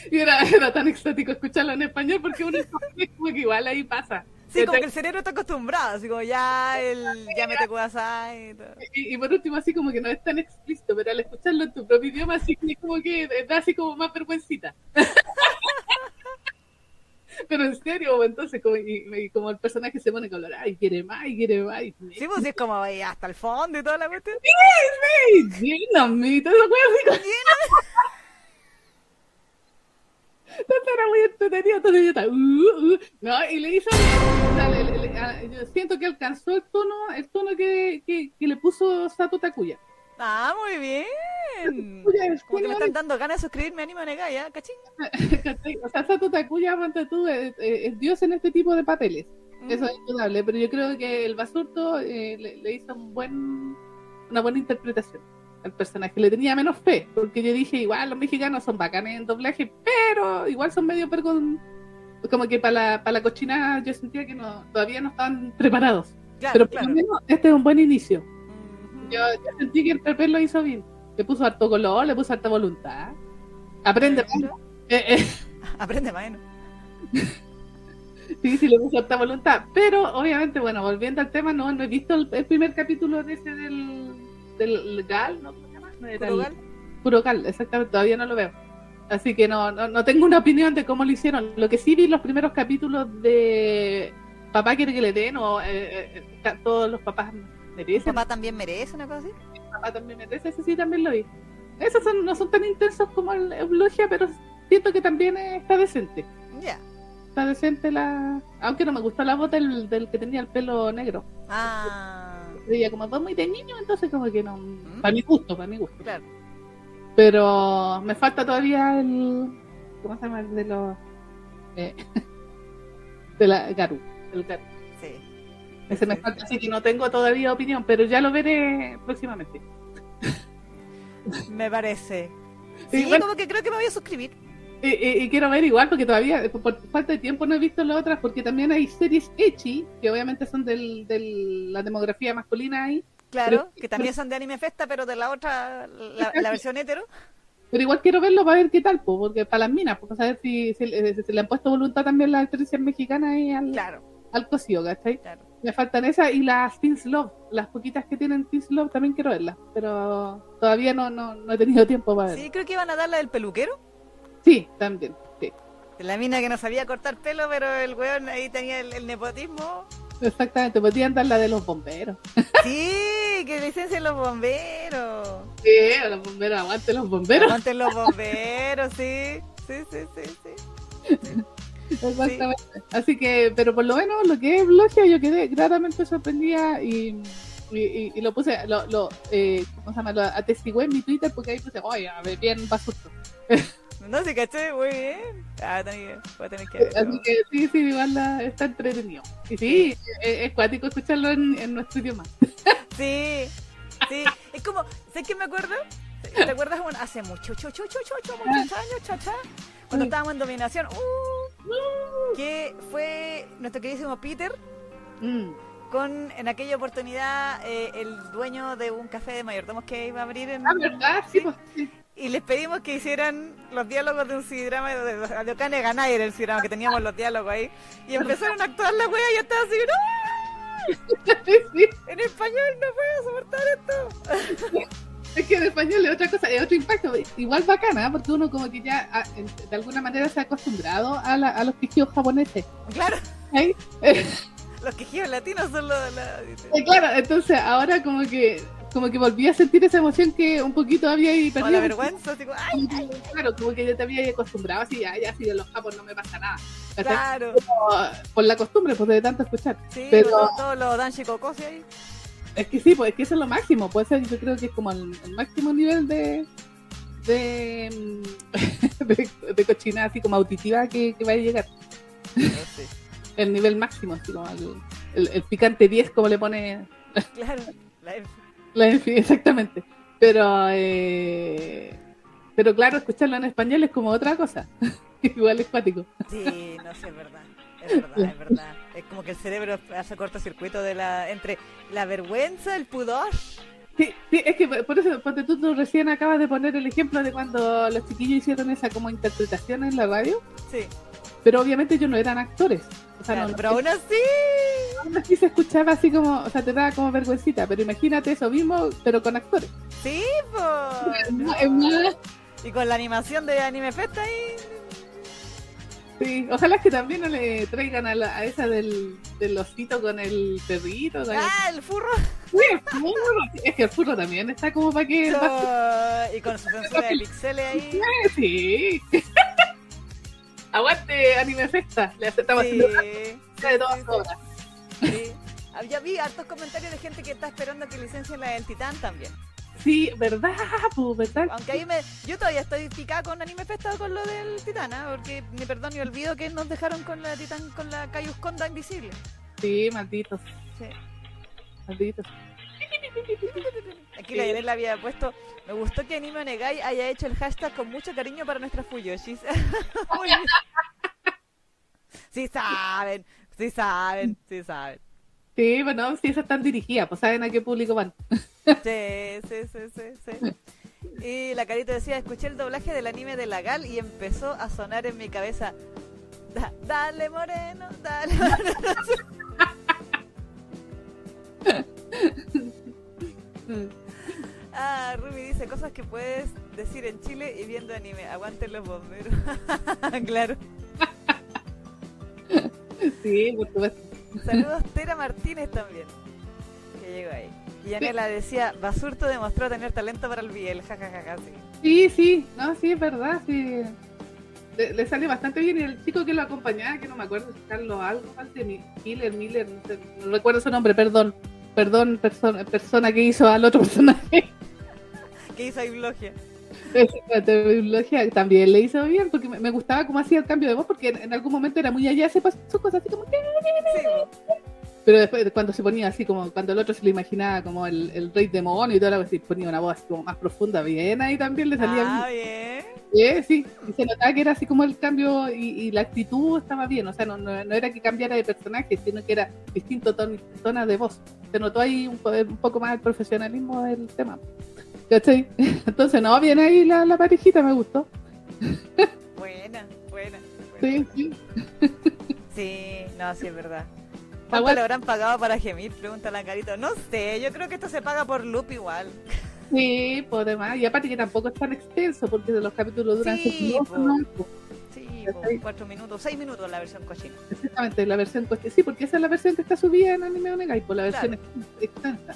B: y era, era tan exótico escucharlo en español porque uno es como que igual ahí pasa.
A: Sí, como que el cerebro está acostumbrado, así como ya el ya me te y todo.
B: Y, y por último así como que no es tan explícito, pero al escucharlo en tu propio idioma así que como que da así como más vergüencita. pero en serio, entonces como, y, y como el personaje se pone colorado y quiere más y quiere más y
A: Sí, pues sí, es como ahí hasta el fondo y toda la cuestión.
B: ¡Ay, lléname! Y todo eso Entonces era muy entretenido, entonces yo estaba, uh, uh, no, y le hizo bien, o sea, le- le- ah, yo siento que alcanzó el tono, el tono que, que, que le puso Sato Takuya.
A: Ah, muy bien.
B: Takuya es
A: Como que me están dando ganas de suscribirme a Anime Onegai, ¿ya? ¿Cachín?
B: O sea, Sato Takuya, tú, es, es dios en este tipo de papeles. Eso es indudable, pero yo creo que el Basurto eh, le, le hizo un buen, una buena interpretación al personaje. Le tenía menos fe, porque yo dije, igual los mexicanos son bacanes en doblaje, pero igual son medio pergon... Como que para la, para la cochina yo sentía que no, todavía no estaban preparados.
A: Claro,
B: pero por
A: claro.
B: lo menos este es un buen inicio. Yo, yo sentí que el papel lo hizo bien. Le puso harto color, le puso harta voluntad. Aprende. Eh, eh,
A: Aprende ¿no?
B: sí, sí, le puso harta voluntad. Pero, obviamente, bueno, volviendo al tema, no, no he visto el, el primer capítulo de ese del, del Gal, ¿no? ¿Cómo se llama? No, era
A: ¿Puro
B: el-
A: gal?
B: Puro Gal, exactamente, todavía no lo veo. Así que no, no, no tengo una opinión de cómo lo hicieron. Lo que sí vi los primeros capítulos de Papá quiere que le den, o eh, eh, eh, todos los papás
A: ¿Tu
B: merecen,
A: papá también merece una cosa así?
B: papá también merece, ese sí también lo vi. Esos son, no son tan intensos como el Eulogia, pero siento que también está decente.
A: Ya.
B: Está decente la... Aunque no me gustó la voz del, del que tenía el pelo negro.
A: Ah,
B: Como voz muy de niño, entonces como que no... Para mi gusto, para mi gusto.
A: claro.
B: Pero me falta todavía el. ¿Cómo se llama? El de los. eh, de la Garu. El.
A: Sí.
B: Ese me falta, así que no tengo todavía opinión, pero ya lo veré próximamente.
A: Me parece.
B: Sí,
A: Sí,
B: bueno.
A: como que creo que me voy a suscribir.
B: Y, y- y quiero ver igual, porque todavía, por, por falta de tiempo, no he visto las otras, porque también hay series Echi, que obviamente son de del, la demografía masculina ahí,
A: Claro,
B: Pero-
A: que también son de Anime Festa, pero de la otra, la, la versión hetero.
B: pero igual quiero verlo para ver qué tal, po, porque para las minas, para saber si, si, si- si le han puesto voluntad también las actrices mexicanas ahí al,
A: Claro,
B: al cocido, ¿cachai?
A: claro.
B: Me faltan esas y las Teens Love. Las poquitas que tienen Teens Love también quiero verlas. Pero todavía no, no, no he tenido tiempo para verlas.
A: Sí, creo que iban a dar la del peluquero.
B: Sí, también. Sí,
A: la mina que no sabía cortar pelo, pero el weón ahí tenía el, el nepotismo.
B: exactamente. Podrían dar la de los bomberos.
A: Sí, que licencien los bomberos.
B: Sí, los bomberos, aguante los bomberos.
A: Aguanten los bomberos, sí. Sí, sí, sí, sí.
B: Exactamente. Así que, pero por lo menos lo que es Blogia, yo quedé gratamente sorprendida y, y, y- y lo puse, lo, lo, eh, ¿cómo se llama? Lo atestigué en mi Twitter porque ahí puse, oye, a ver, bien basusto.
A: No sé, caché, muy bien. Ah, tenés voy a tener que verlo.
B: Así que sí, sí, igual la- está entretenido. Y sí, es, es cuático escucharlo en, en nuestro idioma.
A: Sí, sí. Es como, ¿sabes qué me acuerdo? ¿Te acuerdas bueno, hace mucho, mucho, mucho, mucho, muchos años, chacha? Cuando
B: Sí.
A: estábamos en dominación, uh, que fue nuestro queridísimo Peter
B: Mm.
A: con, en aquella oportunidad, eh, el dueño de un café de mayordomos que iba a abrir en...
B: Ah, ¿verdad? Sí, pues sí.
A: Y les pedimos que hicieran los diálogos de un cidrama de, de, de Okane Ganai era el cidrama, que teníamos los diálogos ahí. Y empezaron a actuar la wea y yo estaba así, ¡no! En español no puedo soportar esto.
B: Es que en español es otra cosa, es otro impacto. Igual bacana, porque uno como que ya ah, de alguna manera se ha acostumbrado a, la- a los quejidos japoneses.
A: Claro,
B: ¿sí? Eh,
A: los quejidos latinos son los de la...
B: eh, claro, entonces ahora como que como que volví a sentir esa emoción que un poquito había ahí perdido.
A: la vergüenza, así ¡ay!
B: Claro, como que yo te había acostumbrado así, ya, ya, si de los japos no me pasa nada.
A: Claro,
B: Como, por la costumbre, pues de tanto escuchar.
A: sí,
B: Pero-
A: todos los danshi kokosi ahí.
B: Es que sí, pues es que eso es lo máximo. Puede ser, yo creo que es como el, el máximo nivel de de, mm, de, de cochina así como auditiva que, que va a llegar.
A: Sí,
B: El nivel máximo, así como el, el- el picante 10, como le pone
A: claro, la-
B: Enfi, exactamente. Pero, eh, pero claro, escucharlo en español es como otra cosa. Igual es cuático.
A: sí, no sé, es verdad. Es verdad, es verdad. Es como que el cerebro hace cortocircuito de la, entre la vergüenza, el pudor.
B: Sí, sí, es que por eso, ponte tú, tú recién acabas de poner el ejemplo de cuando los chiquillos hicieron esa como interpretación en la radio,
A: Sí,
B: pero obviamente ellos no eran actores. O sea,
A: claro,
B: no,
A: pero aún así.
B: aún así se escuchaba así como, o sea, te daba como vergüencita, pero imagínate eso mismo, pero con actores.
A: Sí, pues. Y con la animación de Anime Festa ahí.
B: sí, ojalá que también no le traigan a, la, a esa del, del osito con el perrito.
A: ¡Ah, el furro!
B: Sí, el furro. Es que el furro también está como para que...
A: y con su censura de pixeles ahí.
B: Sí. Aguante Anime Festa, le estamos
A: Sí,
B: haciendo
A: sí,
B: de
A: sí.
B: horas.
A: Sí. Ya vi hartos comentarios de gente que está esperando que licencien la del Titán también.
B: Sí, verdad, pues, verdad.
A: Aunque ahí me. Yo todavía estoy picada con Anime Festa con lo del Titán, ¿ah? porque ni perdón ni olvido que nos dejaron con la Titán con la Cayusconda invisible.
B: Sí, malditos,
A: Sí.
B: malditos.
A: Aquí la Yanel había puesto. Me gustó que Anime Onegai haya hecho el hashtag con mucho cariño para nuestras Fuyoshis. Sí saben, sí saben, sí saben.
B: Sí, bueno, sí, esas están dirigidas, pues saben a qué público van.
A: Sí, sí, sí, sí, sí. Y la carita decía, escuché el doblaje del anime de la Gal y empezó a sonar en mi cabeza. "Da- dale moreno, dale moreno. Ah, Rumi dice cosas que puedes decir en Chile y viendo anime. Aguanten los bomberos. claro.
B: Sí, por supuesto.
A: Saludos Tera Martínez también. Que llegó ahí. Y Anela decía, Basurto demostró tener talento para el biel. jajajaja, sí.
B: Sí, sí, no, sí, es verdad, sí. Le, le sale bastante bien y el chico que lo acompañaba, que no me acuerdo Carlos algo, Miller, Miller, no, sé, no recuerdo su nombre, perdón. Perdón, persona, persona que hizo al otro personaje.
A: ¿Qué hizo
B: también le hizo bien porque me, gustaba cómo hacía el cambio de voz porque en, algún momento era muy allá, se pasó sus cosas así como que...
A: Sí.
B: Pero después cuando se ponía así como cuando el otro se lo imaginaba como el, el rey demonio y todo algo así, ponía una voz así como más profunda, bien ahí también le salía
A: Ah,
B: bien.
A: bien.
B: Sí, y se notaba que era así como el cambio y, y la actitud estaba bien, o sea, no, no, no era que cambiara de personaje, sino que era distinto ton, tono de voz. Se notó ahí un, un poco más el profesionalismo del tema. ¿Cachai? Entonces, no, bien ahí la, la parejita, me gustó.
A: Buena, buena. buena.
B: Sí, sí.
A: Sí, no, sí es verdad. ¿Cuánto le habrán pagado para gemir? Pregunta la carita. No sé, yo creo que esto se paga por loop igual.
B: Sí, pues demás. Y aparte que tampoco es tan extenso, porque los capítulos duran
A: Sí,
B: seis minutos. Pues,
A: Sí, cuatro minutos, seis minutos la versión cochina.
B: Exactamente, la versión coste- Sí, porque esa es la versión que está subida en Anime Onegai, por la versión ex- extensa.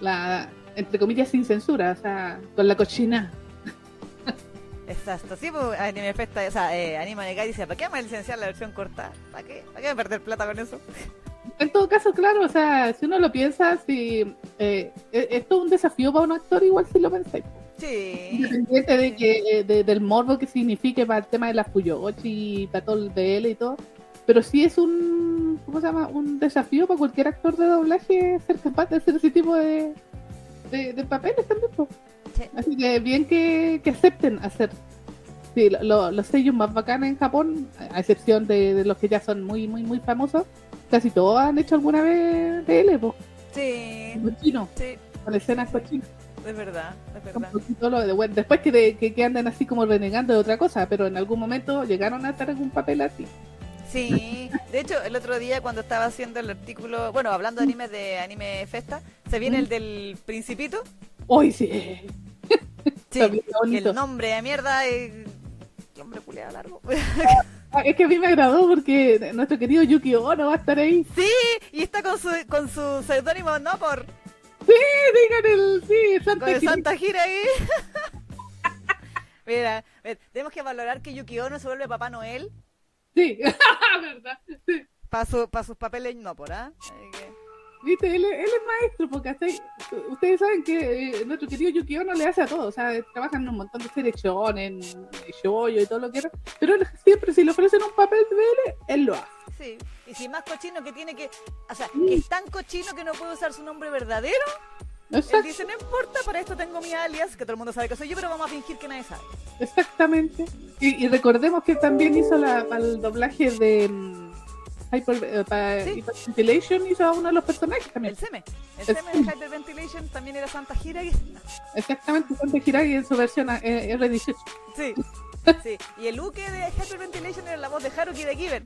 B: La, entre comillas, sin censura, o sea, con la cochina.
A: Exacto, sí, pues Anime Festa, o sea, eh, Anima Negai dice, ¿para qué vamos a licenciar la versión corta? ¿Para qué? ¿Para qué perder plata con eso?
B: En todo caso, claro, o sea, si uno lo piensa, si eh, e- esto es un desafío para un actor, igual si lo pensáis.
A: Sí.
B: Independiente de que, eh, de- del morbo que signifique para el tema de las y para todo el BL y todo. Pero sí es un, ¿cómo se llama? Un desafío para cualquier actor de doblaje ser capaz de hacer ese tipo de, de, de papeles también.
A: Sí.
B: Así que bien que, que acepten hacer. Sí, lo- lo- los sellos más bacanes en Japón, a excepción de, de los que ya son muy, muy, muy famosos, casi todos han hecho alguna vez BL, po,
A: Sí,
B: cochino,
A: sí,
B: con escenas cochinas.
A: es verdad, es
B: Un
A: verdad.
B: poquito lo de- bueno, después que, de- que, que andan así como renegando de otra cosa, pero en algún momento llegaron a hacer algún papel así.
A: Sí, de hecho, el otro día cuando estaba haciendo el artículo, bueno, hablando de animes de Anime Festa, se viene el del Principito.
B: ¡Uy, sí!
A: Sí, el nombre de mierda es... Qué hombre culeado largo.
B: Ah, es que a mí me agradó porque nuestro querido Yuki Ono va a estar ahí.
A: Sí, y está con su, con su seudónimo, no por...
B: Sí, digan el. Sí, Santa
A: Con el. Santa Gira ahí. Mira, ve, tenemos que valorar que Yuki Ono se vuelve Papá Noel
B: Sí, ¿verdad? Sí.
A: para su, pa sus papeles no por, ¿ah? Que-
B: Viste, él, él es maestro, porque ustedes saben que eh, nuestro querido Yuki Ono le hace a todo, o sea, trabajan en un montón de series shonen, shoujo y todo lo que era, pero él siempre si le ofrecen un papel de BL, él lo hace.
A: Sí, y si más cochino que tiene que... O sea, que es tan cochino que no puede usar su nombre verdadero, él
B: Exact-
A: dice, no importa, para esto tengo mi alias, que todo el mundo sabe que soy yo, pero vamos a fingir que nadie sabe.
B: exactamente. Y, y recordemos que también hizo la, para el doblaje de mm, Hyper, eh, para
A: Sí.
B: Hyperventilation, hizo a uno de los personajes también.
A: El Seme. El
B: El
A: Seme de Hyperventilation también era Santa Gira. y-
B: Exactamente, Santa Hiragi en su versión eh, R18.
A: Sí. Sí, y el Uke de Hyperventilation era la voz de Haruki de Given.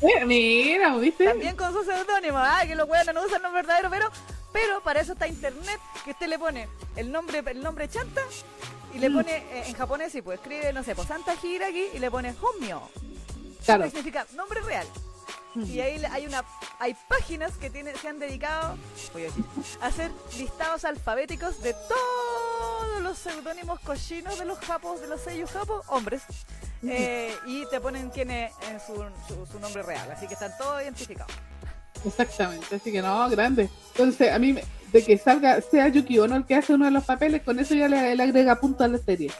B: Eh, mira, ¿viste?
A: También con su seudónimo. Ah, que los weones no usan nombre verdadero, pero, pero para eso está internet, que usted le pone el nombre, el nombre chanta y le
B: Mm.
A: pone eh, en japonés y pues escribe, no sé, pues Santa Hiragi y le pone Homyo.
B: Claro.
A: Que significa nombre real. Y ahí hay una hay páginas que tiene, se han dedicado voy a, hacer listados alfabéticos de todos los seudónimos cochinos de los japos, de los sellos japos, hombres. eh, y te ponen quién es en su, su, nombre real. Así que están todos identificados.
B: Exactamente, así que no, grande. Entonces, a mí, de que salga, sea Yuki Ono el que hace uno de los papeles, con eso ya le, le agrega punto a la serie.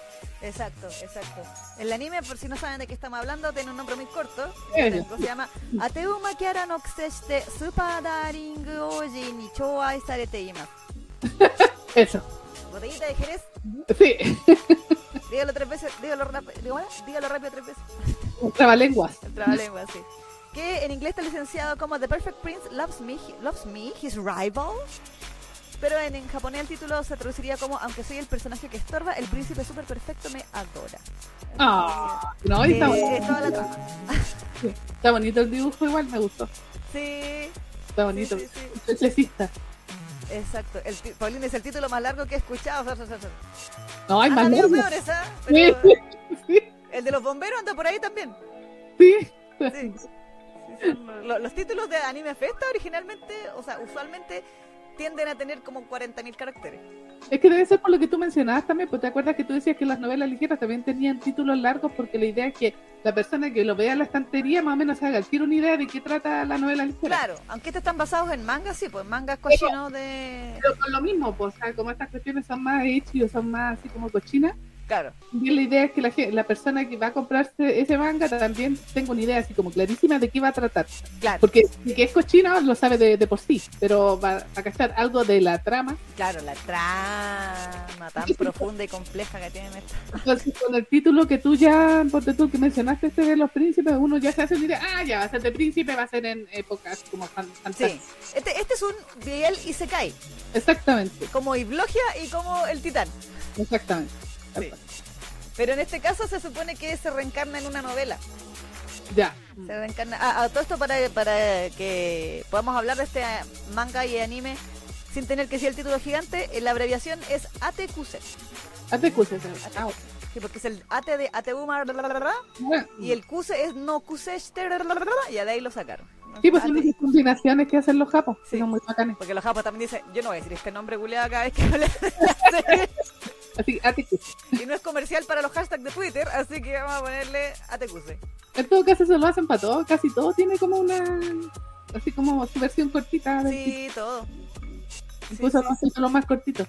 A: Exacto, exacto. El anime, por si no saben de qué estamos hablando, tiene un nombre muy corto. Tengo, Se llama Ateuma Kiara no Kuseshite Super Daring Oji ni Chouai Sarete Imasu.
B: Eso.
A: Botellita de Jerez,
B: Sí,
A: dígalo tres veces, dígalo, dígalo, dígalo rápido tres veces.
B: trabalenguas.
A: El trabalengua, sí. Que en inglés está licenciado como The Perfect Prince Loves Me, Loves Me His Rival. Pero en, en japonés el título se traduciría como Aunque soy el personaje que estorba, el príncipe súper perfecto me adora.
B: Ah, no, y está,
A: Eh,
B: bonito. está bonito el dibujo, igual me gustó.
A: Sí,
B: Está bonito.
A: sí, sí, exacto. El, es el título más largo que he escuchado.
B: No, hay
A: Han
B: más
A: habido
B: largo.
A: peores, ¿ah?
B: Sí,
A: Pero
B: sí,
A: el de los bomberos anda por ahí también.
B: sí.
A: Los títulos de Anime Festa originalmente, o sea, usualmente tienden a tener como 40.000 caracteres.
B: Es que debe ser por lo que tú mencionabas también, pues te acuerdas que tú decías que las novelas ligeras también tenían títulos largos porque la idea es que la persona que lo vea en la estantería más o menos haga tire una idea de qué trata la novela ligera.
A: Claro, aunque estos están basados en mangas, sí, pues mangas cochinos de...
B: Pero con lo mismo, pues, o sea, como estas cuestiones son más hechas o son más así como cochinas,
A: Claro,
B: también la idea es que la, persona que va a comprarse ese manga también tenga una idea así como clarísima de qué va a tratar.
A: claro,
B: Porque si que es cochino lo sabe de, de por sí, pero va a cachar algo de la trama.
A: claro, la trama tan profunda y compleja que tienen estas.
B: Entonces, con el título que tú ya, porque tú que mencionaste este de los príncipes, uno ya se hace una idea, ah, ya va a ser de príncipe, va a ser en épocas como fan-
A: Sí,
B: fantásticas.
A: este, este es un Biel Isekai,
B: Exactamente,
A: como Iblogia y como el titán.
B: exactamente.
A: Sí. Pero en este caso se supone que se reencarna en una novela.
B: Ya.
A: Se reencarna. Ah, ah, todo esto para, para que podamos hablar de este ah, manga y anime sin tener que decir el título gigante. eh, La abreviación es ATQC.
B: Cosas. Ah,
A: Sí, porque es el AT de ATUMA y el QC es no QC y de ahí lo sacaron.
B: Sí, pues son esas combinaciones que hacen los japos,
A: Sí.
B: son muy bacanes.
A: Porque los japoneses también dicen, yo no voy a decir este nombre culiado cada vez que hable.
B: Así, cosas.
A: y no es comercial para los hashtags de Twitter, así que vamos a ponerle ATQC.
B: En todo caso, eso lo hacen para todo, casi todo tiene como una, así como su versión cortita.
A: Sí, todo. Sí,
B: Incluso
A: sí,
B: no hacen los más cortitos.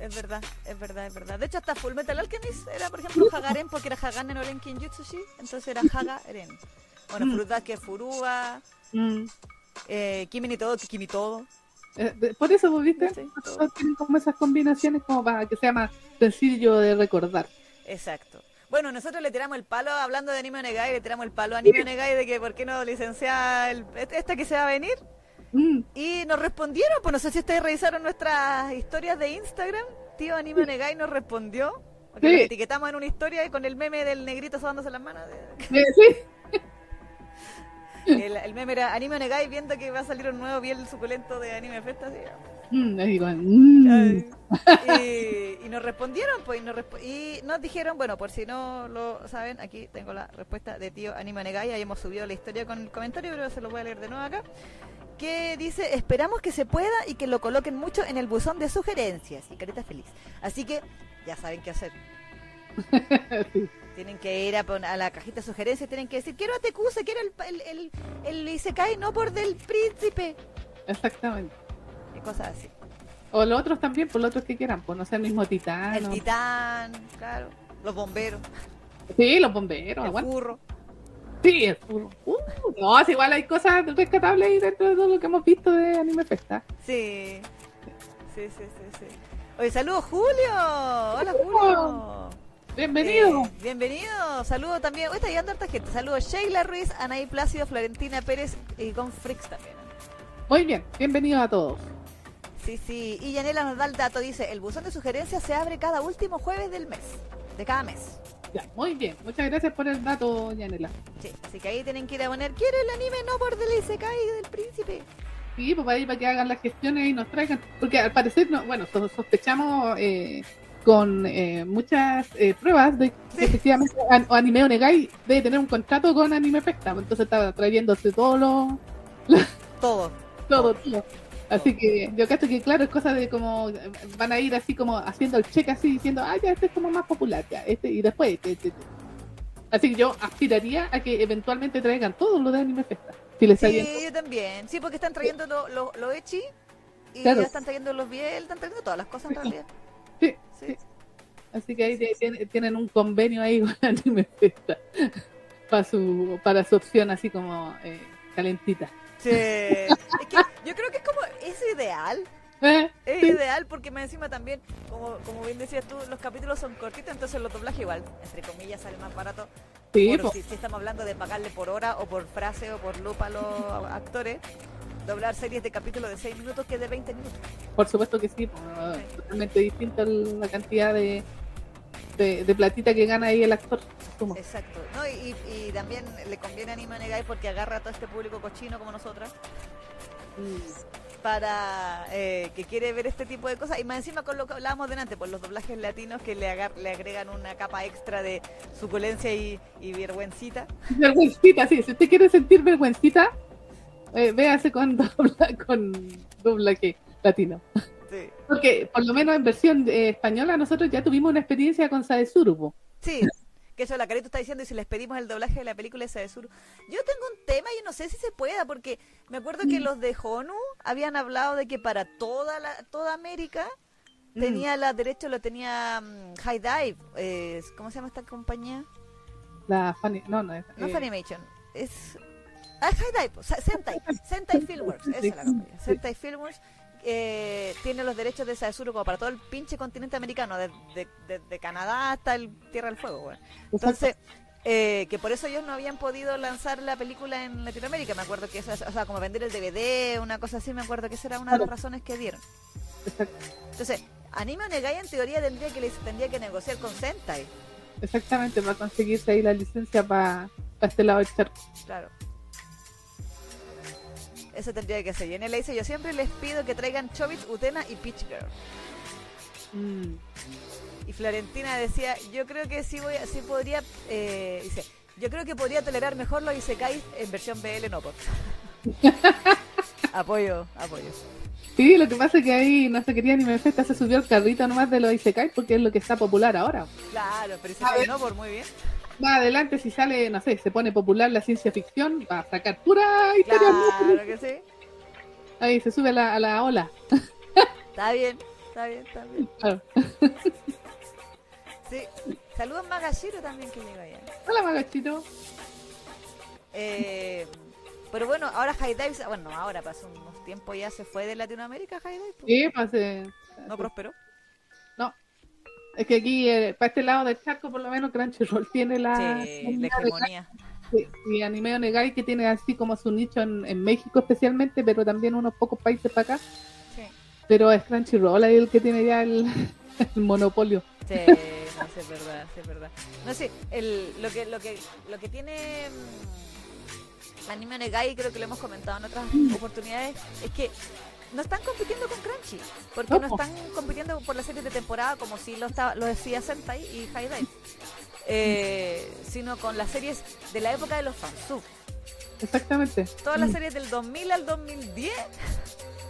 A: Es verdad, es verdad, es verdad. De hecho, hasta Full Metal Alchemist era, por ejemplo, Hagaren porque era Hagane no Ren Kinjutsushi, entonces era Hagaren. Bueno,
B: Mm.
A: Furudake Furuba,
B: Mm.
A: eh, Kimi ni todo, Kimi todo.
B: Eh, por eso, ¿vos ¿viste?
A: Sí,
B: tienen como esas combinaciones como para que sea más sencillo de recordar.
A: Exacto. Bueno, nosotros le tiramos el palo, hablando de Anime Onegai, le tiramos el palo a Anime Onegai de que por qué no licencia el, esta que se va a venir.
B: Mm,
A: Y nos respondieron, pues no sé si ustedes revisaron nuestras historias de Instagram. Tío Anime Onegai nos respondió. Porque
B: Sí.
A: lo etiquetamos en una historia con el meme del negrito sobándose las manos.
B: eh, sí,
A: El, el meme era Anime Onegai viendo que va a salir un nuevo piel suculento de Anime Festa. así.
B: Mm, digo, mm.
A: Y, y nos respondieron, pues, y nos, respo- y nos dijeron, bueno, por si no lo saben, aquí tengo la respuesta de tío Anime Onegai, ahí hemos subido la historia con el comentario, pero se lo voy a leer de nuevo acá. Que dice, esperamos que se pueda y que lo coloquen mucho en el buzón de sugerencias. Y carita feliz. Así que ya saben qué hacer.
B: Sí.
A: Tienen que ir a, a la cajita de sugerencias, tienen que decir, quiero a Tekuse, quiero el, el, el, el Isekai, no por del príncipe.
B: Exactamente.
A: Y cosas así.
B: O los otros también, por los otros que quieran, pues no sea el mismo titán.
A: el titán, claro. Los bomberos,
B: Sí, los bomberos,
A: el
B: aguanta.
A: burro.
B: Sí, el furro. Uh, no, es igual hay cosas rescatables ahí dentro de todo lo que hemos visto de Anime Festa.
A: Sí. Sí, sí, sí, sí. Oye, saludos Julio. Hola Julio.
B: Bienvenido.
A: Eh, bienvenido. Saludos también. Uy, está llegando harta gente. Saludos Sheila Ruiz, Anaí Plácido, Florentina Pérez y con Frix también.
B: Muy bien, bienvenidos a todos.
A: Sí, sí. Y Yanela nos da el dato. Dice, el buzón de sugerencias se abre cada último jueves del mes. De cada mes.
B: Ya, muy bien. Muchas gracias por el dato, Yanela.
A: Sí, así que ahí tienen que ir a poner, quiero el anime no por del Isekai del príncipe.
B: Sí, pues ahí para que hagan las gestiones y nos traigan. Porque al parecer, no, bueno, so- sospechamos eh, con eh, muchas eh, pruebas de que efectivamente An- Anime Onegai debe tener un contrato con Anime Festa. Entonces está trayéndose todo lo,
A: Todo.
B: todo, todo. Así que yo cacho que claro, es cosa de como van a ir así como haciendo el check así diciendo, ah, ya este es como más popular, ya, este, y después este, este, este. Así que yo aspiraría a que eventualmente traigan todo lo de Anime Festa. Si les.
A: Sí, yo también. Sí, porque están trayendo lo, lo, lo Echi y
B: Claro.
A: ya están trayendo los Biel, están trayendo todas las cosas en realidad.
B: Sí,
A: Sí.
B: sí. Así que ahí tienen un convenio ahí con Anime Festa para su, para su opción así como eh, calentita.
A: Sí. es que yo creo que es como, es ideal.
B: ¿Eh?
A: Es
B: Sí.
A: ideal porque más encima también, como, como bien decías tú, los capítulos son cortitos, entonces los doblajes igual, entre comillas, sale más barato.
B: Sí,
A: Por
B: po.
A: si, si estamos hablando de pagarle por hora o por frase o por loop a los actores. Doblar series de capítulos de 6 minutos que de 20 minutos.
B: Por supuesto que sí, pues, totalmente distinto la cantidad de, de, platita que gana ahí el actor.
A: Exacto. No, y, y, también le conviene a Anima Negai porque agarra a todo este público cochino como nosotras. Mm. Para eh, que quiere ver este tipo de cosas. Y más encima con lo que hablábamos delante, por los doblajes latinos que le, le agregan una capa extra de suculencia y, y vergüencita.
B: Vergüencita, sí. Si usted quiere sentir vergüencita, eh, véase con, dobla, con doblaje latino. Porque por lo menos en versión eh, española nosotros ya tuvimos una experiencia con Saesuru.
A: Sí, que eso la Carito está diciendo y si les pedimos el doblaje de la película de Saesuru. Yo tengo un tema y no sé si se pueda porque me acuerdo que mm. los de Honu habían hablado de que para toda la, toda América mm. tenía la derecho lo tenía mm, High Dive. Eh, ¿Cómo se llama esta compañía?
B: La Funny, no, no
A: es. No eh... Funimation. Es Ah, High Dive, Sentai, Sentai Filmworks, esa es la compañía. Sentai Filmworks eh, tiene los derechos de Saesuru como para todo el pinche continente americano, desde de, Canadá hasta el Tierra del Fuego. Entonces, eh, que por eso ellos no habían podido lanzar la película en Latinoamérica. Me acuerdo que eso, o sea, como vender el DVD, una cosa así, me acuerdo que esa era una de las razones que dieron. Entonces, Anime Negai en teoría tendría que, tendría que negociar con Sentai.
B: Exactamente, para conseguirse ahí la licencia para este lado del charco.
A: Claro. Eso tendría que ser. Y en él le dice, yo siempre les pido que traigan Chobits, Utena y Peach Girl. Mm. Y Florentina decía, yo creo que sí voy, sí podría, eh, dice, yo creo que podría tolerar mejor los Isekai en versión BL no apoyo, apoyo.
B: Sí, lo que pasa es que ahí no se quería ni me festa, se subió el carrito nomás de los Isekai porque es lo que está popular ahora.
A: Claro, pero Isekai no por muy bien
B: más adelante si sale, no sé, se pone popular la ciencia ficción, va a sacar pura historia.
A: Claro que sí.
B: Ahí se sube a la, a la ola.
A: Está bien, está bien, está bien. Sí. Saludos Magashiro también que llega allá.
B: Hola Magashiro.
A: Eh, pero bueno, ahora High Dive, bueno, ahora pasó unos tiempos ya se fue de Latinoamérica High Dive.
B: Pues. Sí.
A: No prosperó.
B: Es que aquí, eh, para este lado del charco, por lo menos Crunchyroll tiene la,
A: sí, la hegemonía.
B: y Anime Onegai que tiene así como su nicho en, México especialmente, pero también unos pocos países para acá. Sí. Pero es Crunchyroll ahí el que tiene ya el, monopolio.
A: Sí, no sé, es verdad, es verdad. No sé, el, lo, que, lo, que, lo que tiene mm, Anime Onegai, creo que lo hemos comentado en otras oportunidades, es que no están compitiendo con Crunchy, porque no, están compitiendo por las series de temporada como si lo, estaba, lo decía Sentai y High Dive, eh, sino con las series de la época de los fansub.
B: Exactamente.
A: Todas las mm. series del 2000 al 2010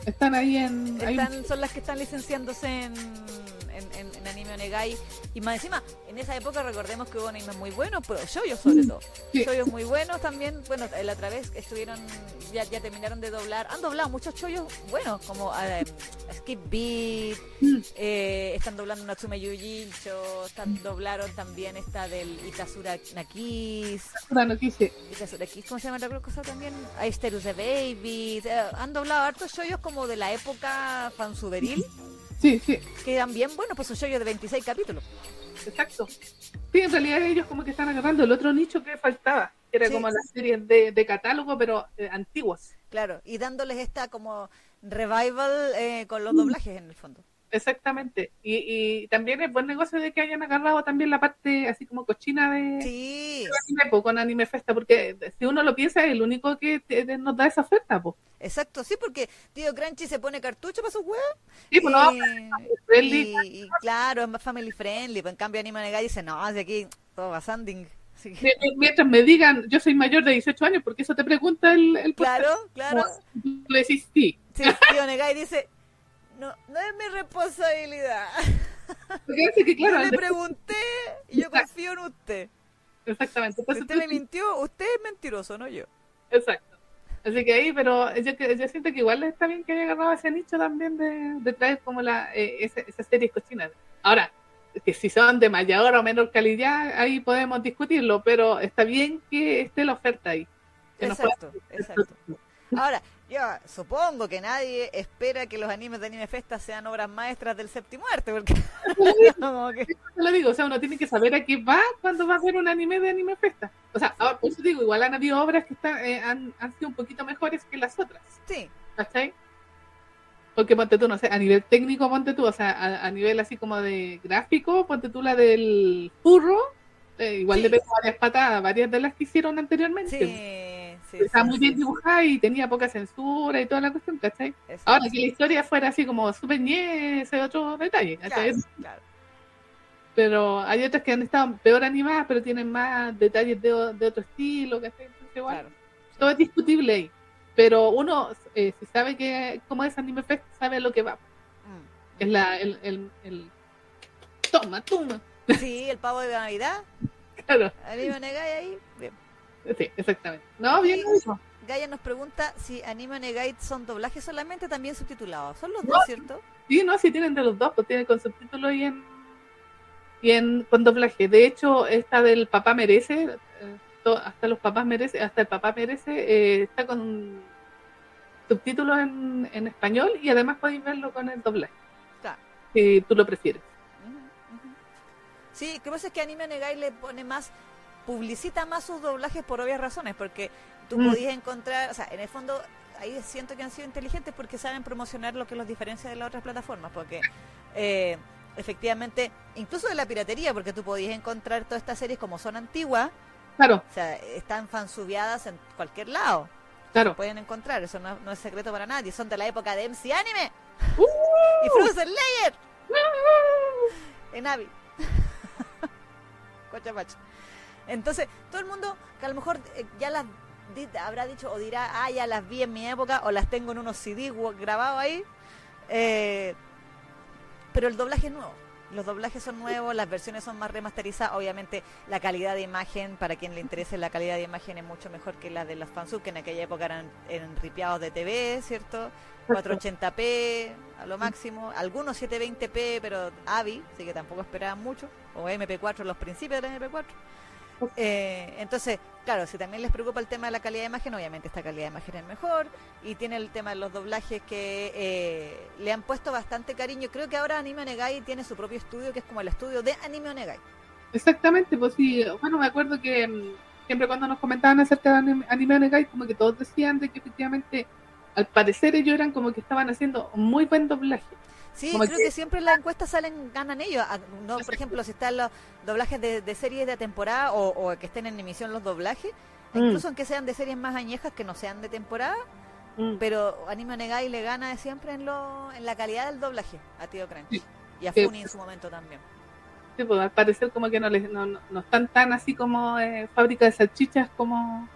B: están ahí en...
A: Son las que están licenciándose en en, Anime Onegai. Y más encima, en esa época recordemos que hubo animes muy buenos, pero yoyos sobre todo. Sí. muy buenos también. Bueno, la otra vez estuvieron, ya, ya terminaron de doblar. Han doblado muchos chollos buenos, como uh, Skip Beat, mm. eh, están doblando Natsume Yujincho, están, doblaron también esta del Itasura Nakis.
B: Itasura Nakis,
A: Itasura Nakis, ¿cómo se llama la cosa también? Aisterus the Baby. Eh, han doblado hartos chollos como de la época fansuberil.
B: Sí, sí.
A: Quedan bien buenos, pues un show de 26 capítulos.
B: Exacto. Sí, en realidad ellos como que están agarrando el otro nicho que faltaba, que era como las series de, catálogo, pero eh, antiguas.
A: Claro, y dándoles esta como revival eh, con los doblajes en el fondo.
B: Exactamente. Y, y, también es buen negocio de que hayan agarrado también la parte así como cochina de,
A: sí.
B: anime, con Anime Festa, porque si uno lo piensa es el único que nos da esa oferta. Po.
A: Exacto, sí, porque tío Crunchy se pone cartucho para sus huevos.
B: Sí, pues no,
A: y, y, claro, es más family friendly. Pues en cambio Anime Negai dice, no, de aquí todo va sanding.
B: Mientras me digan, yo soy mayor de 18 años, porque eso te pregunta el, el
A: Claro, claro.
B: le decís sí.
A: Sí, tío Negai dice, no, no es mi responsabilidad.
B: Que, claro,
A: yo le pregunté y yo confío en usted.
B: Exactamente.
A: si usted me mintió, usted es mentiroso, no yo.
B: Exacto. Así que ahí, pero yo, yo siento que igual está bien que haya agarrado ese nicho también de, de traer como la, eh, esa, esas series cochinas. Ahora, que si son de mayor o menor calidad, ahí podemos discutirlo, pero está bien que esté la oferta ahí.
A: Exacto, exacto. Ahora, yo supongo que nadie espera que los animes de Anime Festa sean obras maestras del séptimo arte, porque
B: lo digo, o sea, uno tiene que saber a qué va cuando va a ver un anime de Anime Festa. O sea, ahora, por eso digo, igual han habido obras que están, eh, han, han sido un poquito mejores que las otras.
A: Sí,
B: porque ponte tú, no sé, a nivel técnico, ponte tú, o sea, a, a nivel así como de gráfico, ponte tú la del furro, eh, igual
A: Sí.
B: le pegó varias patadas, varias de las que hicieron anteriormente.
A: Sí, sí.
B: Estaba
A: sí,
B: muy bien dibujada y tenía poca censura y toda la cuestión, ¿cachai?
A: Eso.
B: Ahora que la historia fuera así como súper ñe, ese otro detalle, ¿cachai?
A: Claro, claro.
B: Pero hay otras que han estado peor animadas, pero tienen más detalles de, de otro estilo, ¿cachai? Entonces, igual,
A: claro.
B: todo es discutible ahí. Pero uno, eh, si sabe que como es Anime Fest, sabe a lo que va.
A: Mm.
B: Es la, el, el, el... Toma, toma.
A: Sí, el pavo de Navidad.
B: Claro,
A: Anime Negai ahí. Bien.
B: sí, exactamente. No, bien.
A: Gaia nos pregunta si Anime Negai son doblajes solamente también subtitulados. Son los
B: No.
A: dos, ¿cierto?
B: Sí, no, sí tienen de los dos, pues tienen con subtítulos y en, y en con doblaje. De hecho, esta del papá merece, eh, to- hasta los papás merece, hasta el papá merece, eh, está con subtítulos en, en español y además podéis verlo con el doblaje,
A: Claro.
B: si tú lo prefieres.
A: Sí, lo que pasa es que Anime Negai le pone más, publicita más sus doblajes por obvias razones, porque tú
B: Mm.
A: podías encontrar, o sea, en el fondo ahí siento que han sido inteligentes porque saben promocionar lo que los diferencia de las otras plataformas, porque eh, efectivamente, incluso de la piratería, porque tú podías encontrar todas estas series como son antiguas,
B: Claro,
A: o sea, están fansubiadas en cualquier lado,
B: claro.
A: pueden encontrar, eso no, no es secreto para nadie, son de la época de MC Anime
B: ¡Uh!
A: y Frozen Layer en Avi. Cochapacho. Entonces, todo el mundo que a lo mejor eh, ya las di- habrá dicho o dirá, ah, ya las vi en mi época o las tengo en unos CD grabados ahí. eh, pero el doblaje es nuevo. Los doblajes son nuevos, las versiones son más remasterizadas. Obviamente, la calidad de imagen, para quien le interese, la calidad de imagen es mucho mejor que la de los fansub, que en aquella época eran, eran ripiados de TV, ¿cierto? 480p a lo máximo, algunos 720p, pero AVI, así que tampoco esperaban mucho, o MP4 los principios del MP4. Eh, entonces, claro, si también les preocupa el tema de la calidad de imagen, obviamente esta calidad de imagen es mejor, y tiene el tema de los doblajes que eh, le han puesto bastante cariño. Creo que ahora Anime Onegai tiene su propio estudio, que es como el estudio de Anime Onegai.
B: Exactamente, pues sí, bueno, me acuerdo que mm, siempre cuando nos comentaban acerca de anime, anime Onegai, como que todos decían de que efectivamente, al parecer ellos eran como que estaban haciendo muy buen doblaje.
A: Sí,
B: Como
A: creo
B: que-
A: que siempre en las encuestas salen, ganan ellos. Ah, No, por ejemplo, si están los doblajes de, de series de temporada o, o que estén en emisión los doblajes,
B: Mm.
A: incluso aunque sean de series más añejas que no sean de temporada,
B: Mm.
A: pero Anime Negai le gana siempre en, lo, en la calidad del doblaje a Tío Crunch.
B: Sí.
A: Y a
B: Sí.
A: Funny en su momento también.
B: Sí, pues, al parecer como que no, les, no, no, no están tan así como eh, fábrica de salchichas como,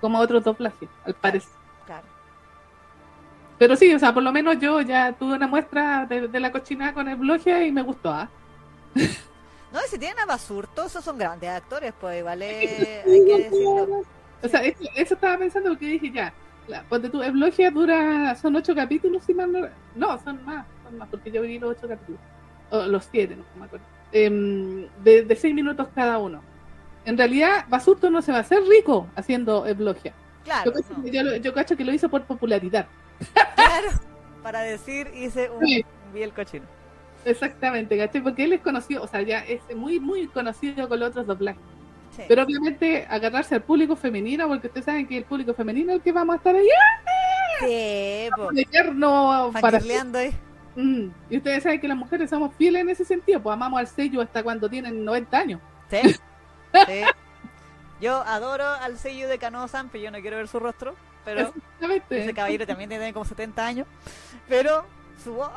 B: como otros doblajes, al parecer. Pero sí, o sea, por lo menos yo ya tuve una muestra de, de la cochinada con el bloque y me gustó, ¿ah?
A: No, si tienen a Basurto, esos son grandes actores, pues vale, hay que decirlo.
B: O sea, eso, eso estaba pensando porque dije ya, la, el bloque dura, son ocho capítulos, si mal no, no, son más, son más, porque yo vi los ocho capítulos, o los siete, no me acuerdo, Em, de, de seis minutos cada uno. En realidad, Basurto no se va a hacer rico haciendo bloque.
A: Claro,
B: Yo,
A: no,
B: yo cacho que lo hizo por popularidad.
A: Claro. Para decir, hice un,
B: Sí.
A: vi el cochino.
B: Exactamente, ¿cachai? Porque él es conocido, o sea, ya es muy, muy conocido con los otros doblajes.
A: Sí.
B: Pero obviamente agarrarse al público femenino, porque ustedes saben que el público femenino es el que vamos a estar
A: Sí, po.
B: no para. Mm, Y ustedes saben que las mujeres somos fieles en ese sentido, pues amamos al sello hasta cuando tienen 90 años.
A: Sí. sí. Yo adoro al sello de Canoa San, pero yo no quiero ver su rostro. Pero ese caballero también tiene como 70 años. Pero su voz.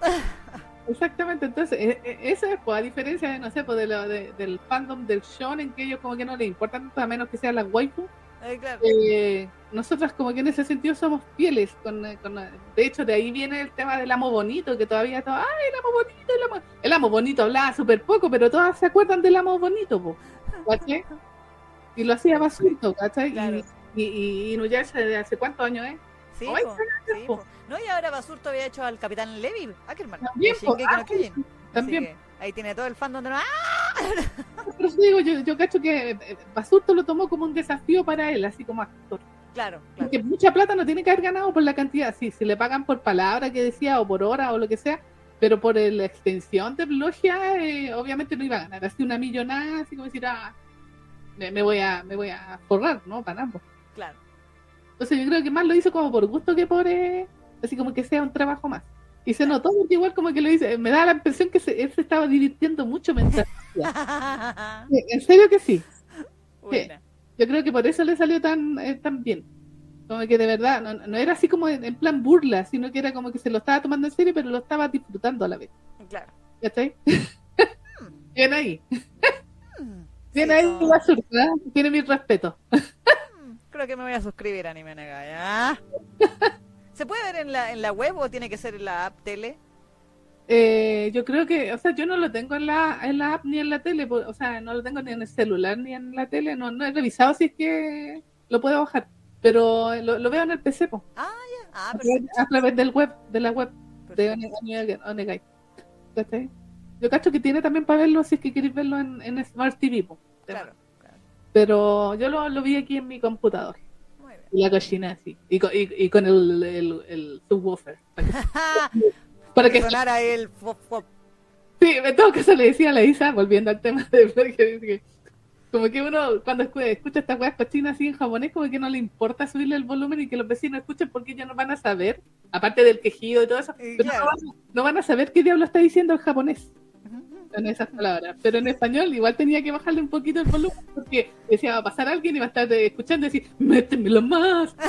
B: Exactamente, entonces, e- e- eso es, pues, a diferencia de, no sé, pues, de lo, de- del fandom del shonen, que ellos como que no les importa tanto, a menos que sean las waifu,
A: eh, claro.
B: eh, nosotras como que en ese sentido somos fieles. Con, eh, con, eh, de hecho, de ahí viene el tema del amo bonito, que todavía todo, ay, el amo bonito, el amo, el amo bonito hablaba súper poco, pero todas se acuerdan del amo bonito, po, ¿cachai? Y lo hacía Basurto, ¿cachai?
A: Claro.
B: Y, y, y Inuyasha de hace cuántos años, ¿eh?
A: Sí,
B: Ay,
A: po, sí, po. No, y ahora Basurto había hecho al Capitán Levi, Ackerman.
B: También,
A: Shingeki
B: ah.
A: Así
B: También.
A: ahí tiene todo el fandom de. ¡Ah!
B: Por eso digo, yo, yo cacho que eh, Basurto lo tomó como un desafío para él, así como actor.
A: Claro, claro.
B: Porque mucha plata no tiene que haber ganado por la cantidad, sí, si le pagan por palabra que decía o por hora o lo que sea, pero por la extensión de Blogia, eh, obviamente no iba a ganar así una millonada, así como decir, ah, me, me voy a me voy a forrar, ¿no? Para ambos.
A: Claro.
B: Entonces yo creo que más lo hizo como por gusto que por, eh, así como que sea un trabajo más. Y se notó porque igual como que lo dice, me da la impresión que se, él se estaba divirtiendo mucho mientras Sí, En serio que sí. Yo creo que por eso le salió tan, eh, tan bien. Como que de verdad, no, no era así como en, en plan burla, sino que era como que se lo estaba tomando en serio, pero lo estaba disfrutando a la vez.
A: Claro.
B: ¿Cachai? Bien ahí.
A: Mm,
B: Bien
A: sí,
B: ahí,
A: no.
B: Basur, ¿verdad? Tiene mi respeto.
A: Creo que me voy a suscribir a Anime. ¿ah? ¿Se puede ver en la, en la web o tiene que ser en la app tele?
B: Eh, yo creo que, o sea, yo no lo tengo en la, en la app ni en la tele, o sea, no lo tengo ni en el celular ni en la tele, no, no he revisado si es que lo puedo bajar, pero lo, lo veo en el PC, po,
A: Ah, ya. Ah,
B: a, través, a través del web, de la web de
A: perfecto.
B: One- Onegai. Yo cacho que tiene también para verlo si es que queréis verlo en, en Smart TV, po.
A: Claro.
B: Pero yo lo, lo vi aquí en mi computador,
A: Muy bien.
B: la cocina así, y con, y, y con el, el, el subwoofer, para que, para que
A: sonara el fop, fop.
B: Sí, en todo caso le decía a la Isa, volviendo al tema de que como que uno cuando escu- escucha estas weas cochinas así en japonés, como que no le importa subirle el volumen y que los vecinos escuchen porque ellos no van a saber, aparte del quejido y todo eso, pero no, van, a- no van a saber qué diablo está diciendo el japonés en esas palabras. Pero en español igual tenía que bajarle un poquito el volumen porque decía, va a pasar alguien y va a estar eh, escuchando y decir, métemelo más.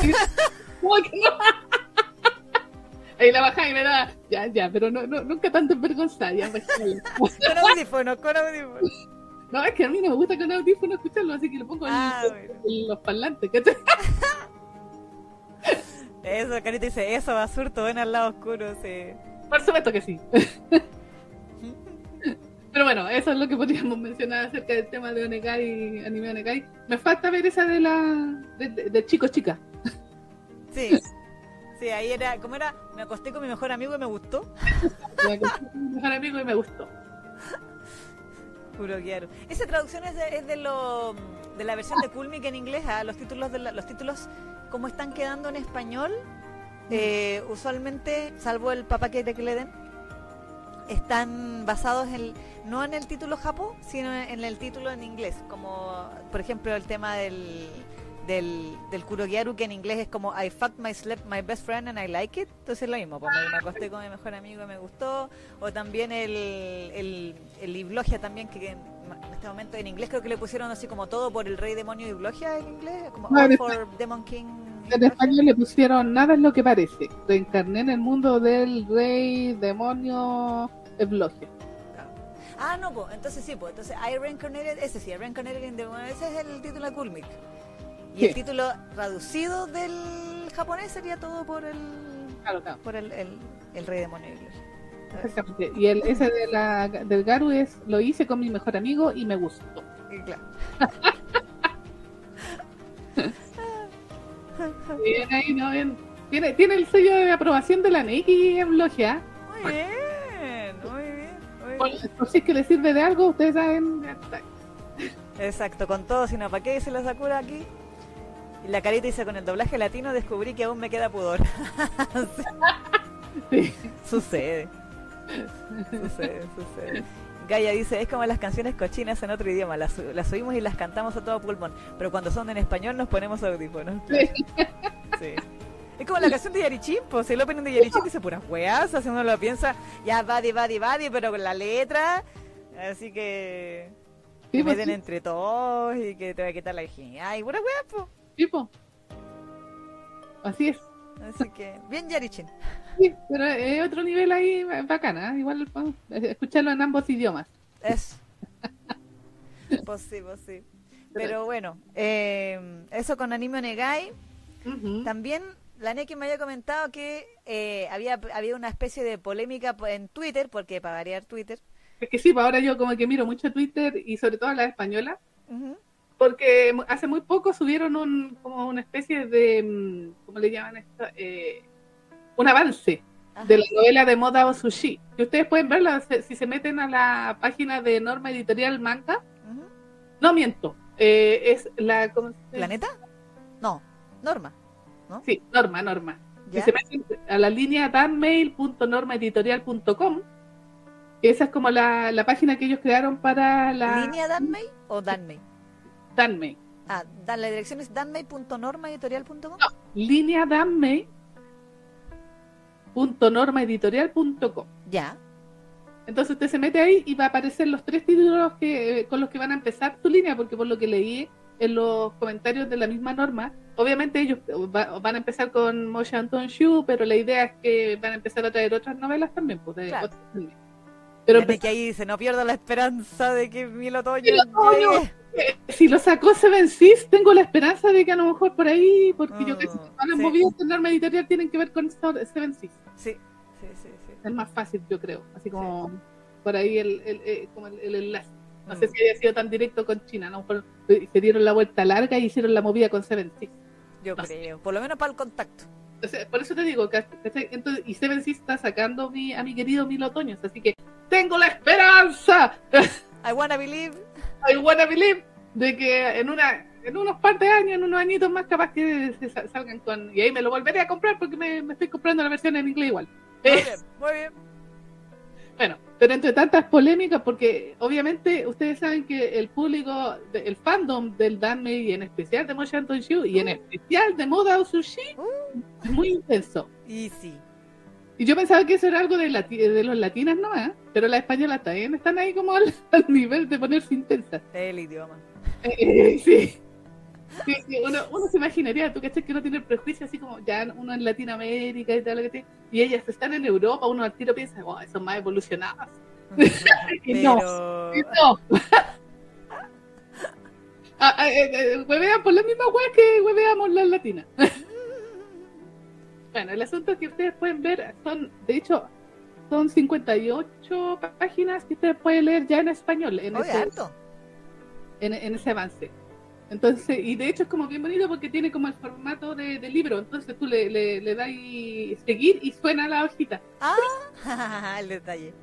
B: No. Ahí la bajaba y me da, ya, ya, pero no, no, nunca tanto envergonzada, ya, bajale.
A: Con audífonos, con audífonos.
B: No, es que a mí no me gusta con audífono escucharlo, así que lo pongo en,
A: Ah,
B: en
A: bueno.
B: los parlantes. ¿cachai?
A: Eso, Carita dice, eso, basurto, ven al lado oscuro, sí.
B: Por supuesto que sí. Pero bueno, eso es lo que podríamos mencionar acerca del tema de Onegai, anime Onegai. Me falta ver esa de la de, de- de chico chica.
A: Sí. Sí, ahí era, ¿cómo era? Me acosté con mi mejor amigo y me gustó.
B: Me acosté con mi mejor amigo y me gustó.
A: Puro quiero. Esa traducción es de, es de lo de la versión de Kulmik en inglés, ¿ah? los títulos de la- los títulos como están quedando en español, eh, usualmente, salvo el papá que te que le den, están basados en no en el título japo, sino en el título en inglés, como por ejemplo el tema del del, del Kurogiaru que en inglés es como I fucked my slept my best friend and I like it entonces es lo mismo, pues me, me acosté con mi mejor amigo y me gustó. O también el el, el Iblogia también que en, en este momento en inglés creo que le pusieron así como todo por el rey demonio Iblogia en inglés como All for Demon King
B: En español le pusieron nada es lo que parece. Reencarné en el mundo del rey demonio Evlogia.
A: Ah, no, pues, entonces sí, pues, entonces I Reincarnated, ese sí, I Reincarnated in the ese es el título de Kulmik. Y
B: Sí.
A: el título traducido del japonés sería todo por el
B: Claro, claro.
A: por el, el, el rey demonio.
B: Exactamente. Y el, ese de la, del Garu es lo hice con mi mejor amigo y me gustó.
A: Y claro.
B: Bien ahí, ¿no? Bien. Tiene, tiene el sello de aprobación de la Neki Evlogia.
A: Muy bien, muy bien, muy bien.
B: por si es que le sirve de algo, ustedes saben.
A: Exacto, con todo, sino para qué dice la Sakura aquí. Y la carita dice, con el doblaje latino descubrí que aún me queda pudor.
B: Sí.
A: Sucede. Sucede, sucede. Gaia dice, es como las canciones cochinas en otro idioma, las, las subimos y las cantamos a todo pulmón, pero cuando son en español nos ponemos audífonos.
B: Sí.
A: Sí. Es como la canción de Yarichin, pues el opening de Yarichin dice puras weas, así uno lo piensa, ya badi, badi, badi, pero con la letra, así que...
B: Sí,
A: Que
B: pues,
A: meten
B: sí,
A: entre todos y que te va a quitar la virginidad y puras weas, pues.
B: sí, pues. Así es.
A: Así que, bien Yarichin.
B: Sí, pero es otro nivel ahí bacana. ¿eh? Igual escucharlo en ambos idiomas.
A: Es. pues sí, pues sí. Pero bueno, eh, eso con Anime Onegai. También la Neki me había comentado que eh, había, había una especie de polémica po- en Twitter, porque para variar Twitter.
B: Es que sí, pues ahora yo como que miro mucho Twitter y sobre todo la española,
A: Ujú.
B: Porque hace muy poco subieron un, como una especie de, mm, ¿cómo le llaman esto? Eh, un avance
A: Ajá.
B: de la novela de moda o sushi. Que ustedes pueden verla si se meten a la página de Norma Editorial Manga. No miento, eh, es la... ¿cómo se-
A: ¿Planeta? No, Norma.
B: Sí, Norma, Norma.
A: ¿Ya?
B: Si se meten a la línea danmail.normaeditorial.com, esa es como la, la página que ellos crearon para la
A: ¿Línea Danmei o Danmei? Ah, dan- la dirección es danmei.normaeditorial.com.
B: línea danmail.normaeditorial.com. www.normaeditorial.com.
A: Ya.
B: Entonces usted se mete ahí y va a aparecer los tres títulos que con los que van a empezar su línea, porque por lo que leí en los comentarios de la misma norma, obviamente ellos va- van a empezar con Mo Shanton Shu, pero la idea es que van a empezar a traer otras novelas también, pues, de
A: Claro.
B: otras. Pero
A: Desde que ahí dice, no pierdo la esperanza de que Mil Otoño
B: Otoño.
A: llegue".
B: si lo sacó Seven Seas, tengo la esperanza de que a lo mejor por ahí, porque yo creo que
A: Oh,
B: todas las
A: sí.
B: movidas de norma editorial tienen que ver con Seven Seas.
A: Sí, sí, sí, sí.
B: Es más fácil, yo creo, así como por ahí el, el, eh, como el, enlace. No sé
A: Mm.
B: si haya sido tan directo con China, ¿no? Por- se dieron la vuelta larga y hicieron la movida con Seven Seas.
A: Yo
B: No sé.
A: creo. Por lo menos para el contacto.
B: O sea, por eso te digo, ¿cachai? Entonces, y Seven Seas está sacando mi, a mi querido Mil Otoños, así que tengo la esperanza,
A: I wanna believe.
B: I wanna believe, de que en una en unos par de años, en unos añitos más, capaz que se salgan con... Y ahí me lo volveré a comprar porque me, me estoy comprando la versión en inglés igual.
A: Muy bien, muy bien.
B: Bueno, pero entre tantas polémicas, porque obviamente ustedes saben que el público, el fandom del Danme y en especial de Mo Shanton Shu y en especial de Moda Sushi es muy intenso.
A: Y sí.
B: Y yo pensaba que eso era algo de, lati- de los latinas nomás, pero las españolas también están ahí como al, al nivel de ponerse intensas.
A: El idioma.
B: Eh, sí. Sí, sí, uno, uno se imaginaría, tú cachas que uno tiene el prejuicio así como ya uno en Latinoamérica y tal, lo que te- y ellas están en Europa, uno al tiro piensa, wow, son más evolucionadas. Y no.
A: Pero.
B: Y no. Ah, ah, eh, eh, huevean por la misma web que hueveamos las latinas. bueno, el asunto es que ustedes pueden ver, son, de hecho, son 58 páginas que ustedes pueden leer ya en español en,
A: Oye,
B: ese, en, en ese avance. Entonces, y de hecho es como bien bonito porque tiene como el formato de, de libro, entonces tú le, le, le das y seguir y suena la hojita.
A: Ah, el detalle.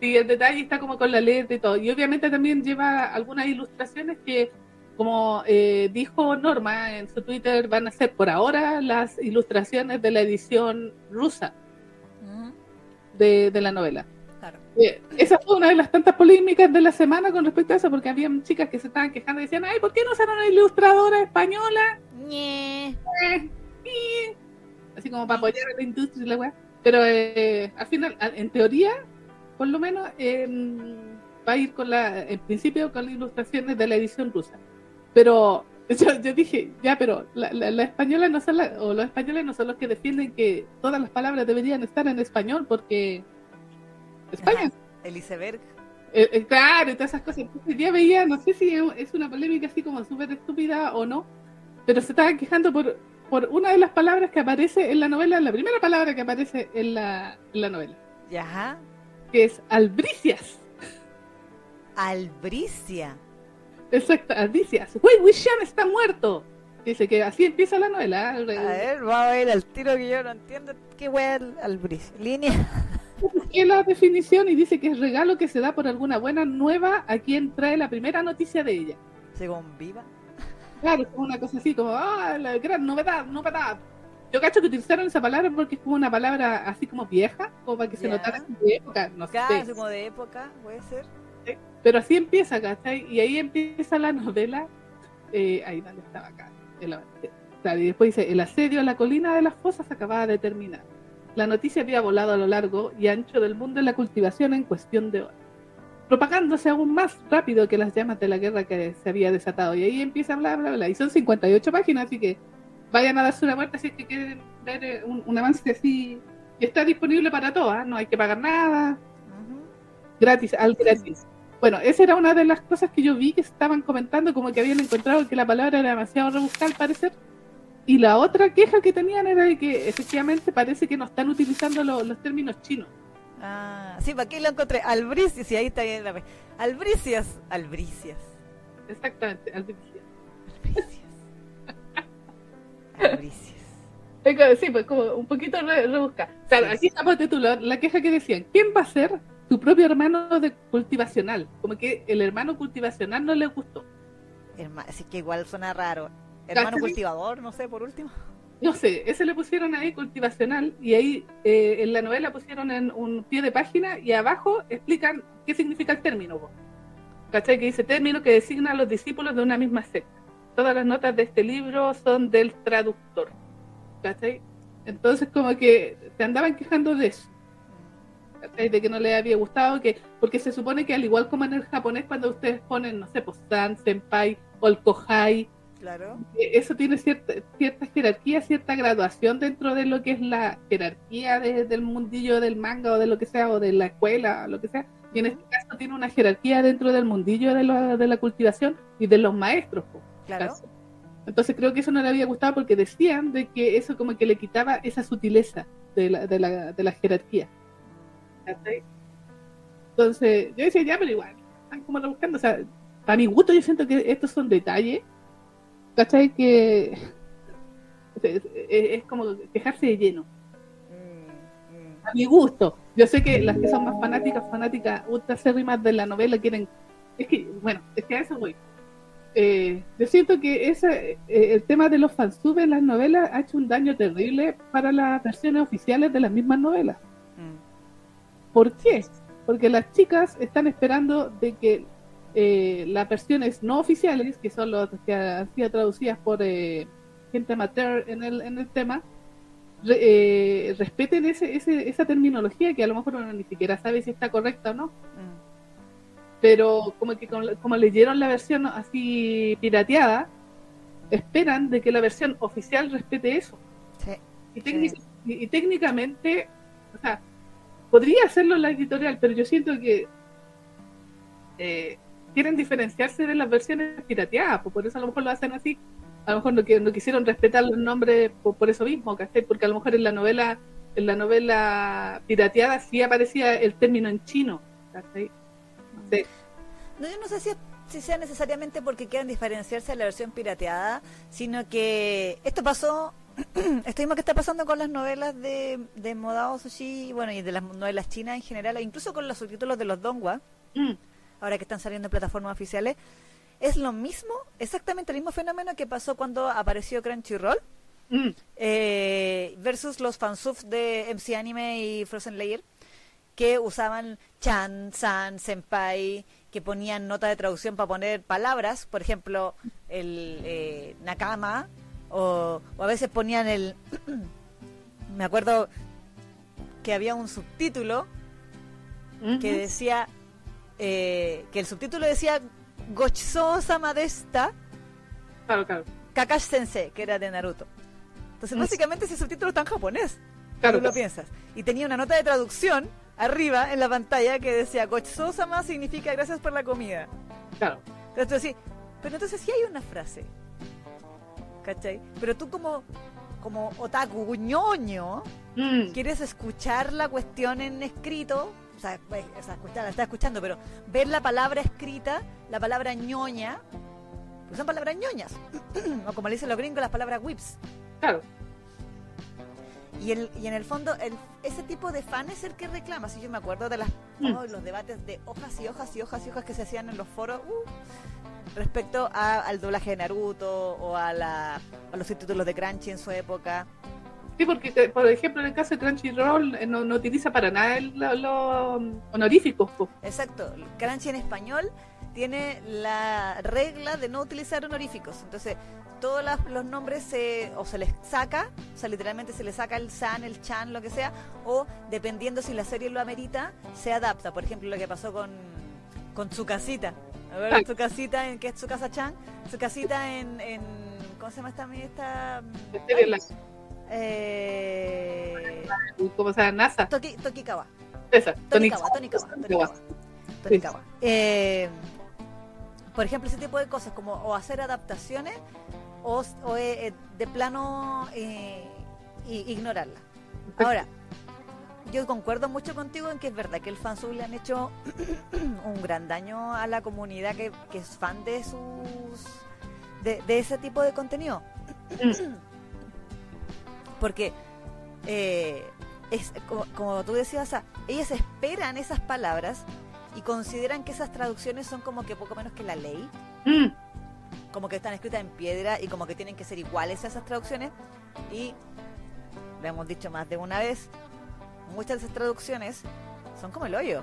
B: Sí, el detalle está como con la letra y todo. Y obviamente también lleva algunas ilustraciones que, como eh, dijo Norma en su Twitter, van a ser por ahora las ilustraciones de la edición rusa de, de la novela. Eh, esa fue una de las tantas polémicas de la semana con respecto a eso, porque había chicas que se estaban quejando y decían, ay, ¿por qué no usaron una ilustradora española? Eh, eh. Así como para apoyar a la industria y la weá. Pero eh, al final, en teoría, por lo menos, eh, va a ir con la, en principio, con las ilustraciones de la edición rusa. Pero yo, yo dije, ya, pero la, la, la española no son la- o los españoles no son los que defienden que todas las palabras deberían estar en español porque España.
A: El iceberg.
B: Eh, eh, claro, y todas esas cosas. Entonces ya veía, no sé si es- una polémica así como súper estúpida o no, pero se estaban quejando por, por una de las palabras que aparece en la novela, la primera palabra que aparece en la, en la novela,
A: Ya.
B: que es albricias.
A: Albricia.
B: Exacto, albricias. Wei Wuxian está muerto. Dice que así empieza la novela.
A: A ver, vamos a ver al tiro que yo no entiendo. ¿Qué wea al- albricia? Línea.
B: Busqué la definición y dice que es regalo que se da por alguna buena nueva a quien trae la primera noticia de ella.
A: Según viva.
B: Claro, es como una cosa así, como, ah, la gran novedad, novedad. Yo cacho que utilizaron esa palabra porque es como una palabra así como vieja, como para que se notara su época, no
A: Claro,
B: sé.
A: como de época, puede ser.
B: Pero así empieza, ¿cachai? Y ahí empieza la novela, eh, ahí donde estaba acá, el avance. Claro, y después dice, el asedio a la colina de las fosas acababa de terminar. La noticia había volado a lo largo y ancho del mundo en la cultivación en cuestión de horas, propagándose aún más rápido que las llamas de la guerra que se había desatado. Y ahí empieza bla, bla, bla. Y son 58 páginas, así que vayan a darse una vuelta si es que quieren ver eh, un, un avance así. Y está disponible para todas, no hay que pagar nada, gratis, al gratis. Bueno, esa era una de las cosas que yo vi que estaban comentando, como que habían encontrado que la palabra era demasiado rebuscada al parecer. Y la otra queja que tenían era de que efectivamente parece que no están utilizando lo- los términos chinos.
A: Ah, sí, para aquí lo encontré. Albricias, sí, ahí está bien la vez. Albricias. Albricias.
B: Exactamente, albricias.
A: Albricias. Albricias.
B: Sí, pues como un poquito re- rebuscada. Claro,
A: Sí.
B: aquí está ponte tú, la, la queja que decían, ¿quién va a ser tu propio hermano de cultivacional? Como que el hermano cultivacional no le gustó.
A: Herma- Así que igual suena raro. Hermano
B: ¿Cachai?
A: cultivador, no sé, por último.
B: No sé, ese le pusieron ahí cultivacional y ahí eh, en la novela pusieron en un pie de página y abajo explican qué significa el término. ¿Cachai? Que dice término que designa a los discípulos de una misma secta. Todas las notas de este libro son del traductor. ¿Cachai? Entonces como que te andaban quejando de eso. De que no les había gustado, que porque se supone que al igual como en el japonés, cuando ustedes ponen, no sé, pues San, Senpai o el Kohai,
A: Claro.
B: eh, eso tiene cierta, cierta jerarquía, cierta graduación dentro de lo que es la jerarquía de- del mundillo del manga o de lo que sea, o de la escuela, o lo que sea. Y en este caso tiene una jerarquía dentro del mundillo de, la- de la cultivación y de los maestros.
A: Claro.
B: Entonces creo que eso no le había gustado porque decían de que eso como que le quitaba esa sutileza de la, de la, de la jerarquía. Entonces yo decía, ya, pero igual, están como buscando. O sea, para mi gusto yo siento que estos son detalles, ¿cachai? Que es, como quejarse de lleno.
A: Mm, mm.
B: A mi gusto. Yo sé que las que son más fanáticas, fanáticas, ultra acérrimas de la novela quieren... Es que, bueno, es que a eso voy. Eh, yo siento que ese, eh, el tema de los fansubs en las novelas ha hecho un daño terrible para las versiones oficiales de las mismas novelas.
A: Mm.
B: ¿Por qué? Porque las chicas están esperando de que eh, las versiones no oficiales, que son las que han sido traducidas por eh, gente amateur en el, en el tema, re- eh, respeten ese, ese, esa terminología que a lo mejor uno ni siquiera sabe si está correcta o no.
A: Mm.
B: Pero como que como, como leyeron la versión así pirateada, esperan de que la versión oficial respete eso.
A: Sí.
B: Y, técnic- y- y técnicamente, o sea, podría hacerlo la editorial, pero yo siento que eh, quieren diferenciarse de las versiones pirateadas, pues por eso a lo mejor lo hacen así. A lo mejor no, no quisieron respetar los nombres por, por eso mismo, ¿cachai? Porque a lo mejor en la novela, en la novela pirateada sí aparecía el término en chino, ¿cachai? No
A: yo no sé si, si sea necesariamente porque quieran diferenciarse de la versión pirateada, sino que esto pasó, esto mismo que está pasando con las novelas de, de Modao Sushi, bueno, y de las novelas chinas en general, e incluso con los subtítulos de los Dongwa,
B: Mm,
A: ahora que están saliendo en plataformas oficiales, es lo mismo, exactamente el mismo fenómeno que pasó cuando apareció Crunchyroll
B: mm,
A: eh, versus los fansubs de MC Anime y Frozen Layer que usaban chan, san, senpai, que ponían nota de traducción para poner palabras, por ejemplo, el eh, nakama, o, o a veces ponían el... me acuerdo que había un subtítulo que decía, eh, que el subtítulo decía Gochizo sama desta,
B: Claro, claro.
A: Kakashi Sensei, que era de Naruto. Entonces,
B: Mm.
A: básicamente ese subtítulo está en japonés.
B: Claro,
A: tú lo
B: claro.
A: piensas. Y tenía una nota de traducción arriba en la pantalla que decía Gochizo sama significa gracias por la comida.
B: claro.
A: Entonces decís, pero entonces sí hay una frase. ¿Cachai? Pero tú como, como otaku ñoño,
B: Mm,
A: quieres escuchar la cuestión en escrito, sea, pues, o sea, escuchar, la estás escuchando, pero ver la palabra escrita, la palabra ñoña, pues son palabras ñoñas. o como le dicen los gringos, las palabras whips.
B: claro.
A: Y, el, y en el fondo, el, ese tipo de fan es el que reclama. Si yo me acuerdo de las,
B: Mm.
A: oh, los debates de hojas y hojas y hojas y hojas que se hacían en los foros uh, respecto a- al doblaje de Naruto o a, la, a los subtítulos de Crunchy en su época.
B: Sí, porque, eh, por ejemplo, en el caso de Crunchyroll eh, no, no utiliza para nada lo- los honoríficos. po.
A: Exacto. Crunchy en español tiene la regla de no utilizar honoríficos. Entonces, todos los nombres se, o se les saca, o sea, literalmente se les saca el san, el chan, lo que sea, o dependiendo si la serie lo amerita, se adapta. Por ejemplo, lo que pasó con, con Tsukasita. A ver,
B: Ah.
A: Tsukasita, en, que es Tsukasa chan Tsukasita en, en. ¿Cómo se llama esta? esta Eh,
B: como sea, NASA.
A: Toki, Tokikawa.
B: Esa,
A: Tonikawa, Tonikawa,
B: Tonikawa.
A: Tonikawa. Tonikawa. Eh, por ejemplo, ese tipo de cosas como o hacer adaptaciones o, o, eh, eh, de plano eh, ignorarla. Ahora, yo concuerdo mucho contigo en que es verdad que el fansub le han hecho un gran daño a la comunidad que, que es fan de sus de, de ese tipo de contenido. Porque eh, es como, como tú decías, o sea, ellas esperan esas palabras y consideran que esas traducciones son como que poco menos que la ley,
B: Mm,
A: como que están escritas en piedra y como que tienen que ser iguales a esas traducciones. Y lo hemos dicho más de una vez, muchas de esas traducciones son como el hoyo,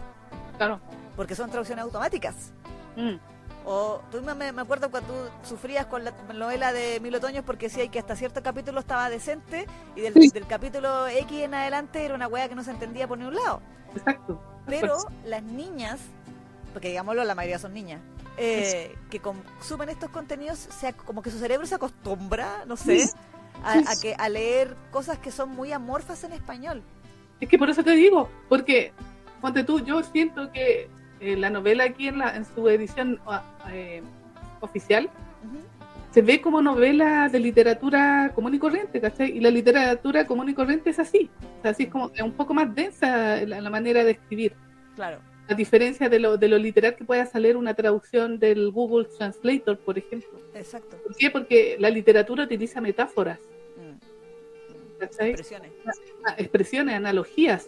B: claro.
A: porque son traducciones automáticas.
B: Mm,
A: O tú me, me acuerdo cuando tú sufrías con la novela de Mil Otoños porque decía que hasta cierto capítulo estaba decente y del, del capítulo X en adelante era una wea que no se entendía por ningún lado.
B: Exacto.
A: Pero las niñas, porque digámoslo, la mayoría son niñas, eh, que consumen estos contenidos, sea, como que su cerebro se acostumbra, no sé, a, a, que, a leer cosas que son muy amorfas en español.
B: Es que por eso te digo, porque, ponte tú, yo siento que eh, la novela aquí en, la, en su edición eh, oficial uh -huh. se ve como novela de literatura común y corriente, ¿cachai? Y la literatura común y corriente es así, o sea, así es como es un poco más densa la, la manera de escribir.
A: Claro.
B: A diferencia de lo, de lo literal que pueda salir una traducción del Google Translator, por ejemplo.
A: Exacto.
B: ¿Por qué? Porque la literatura utiliza metáforas.
A: Mm. Expresiones.
B: Expresiones, analogías.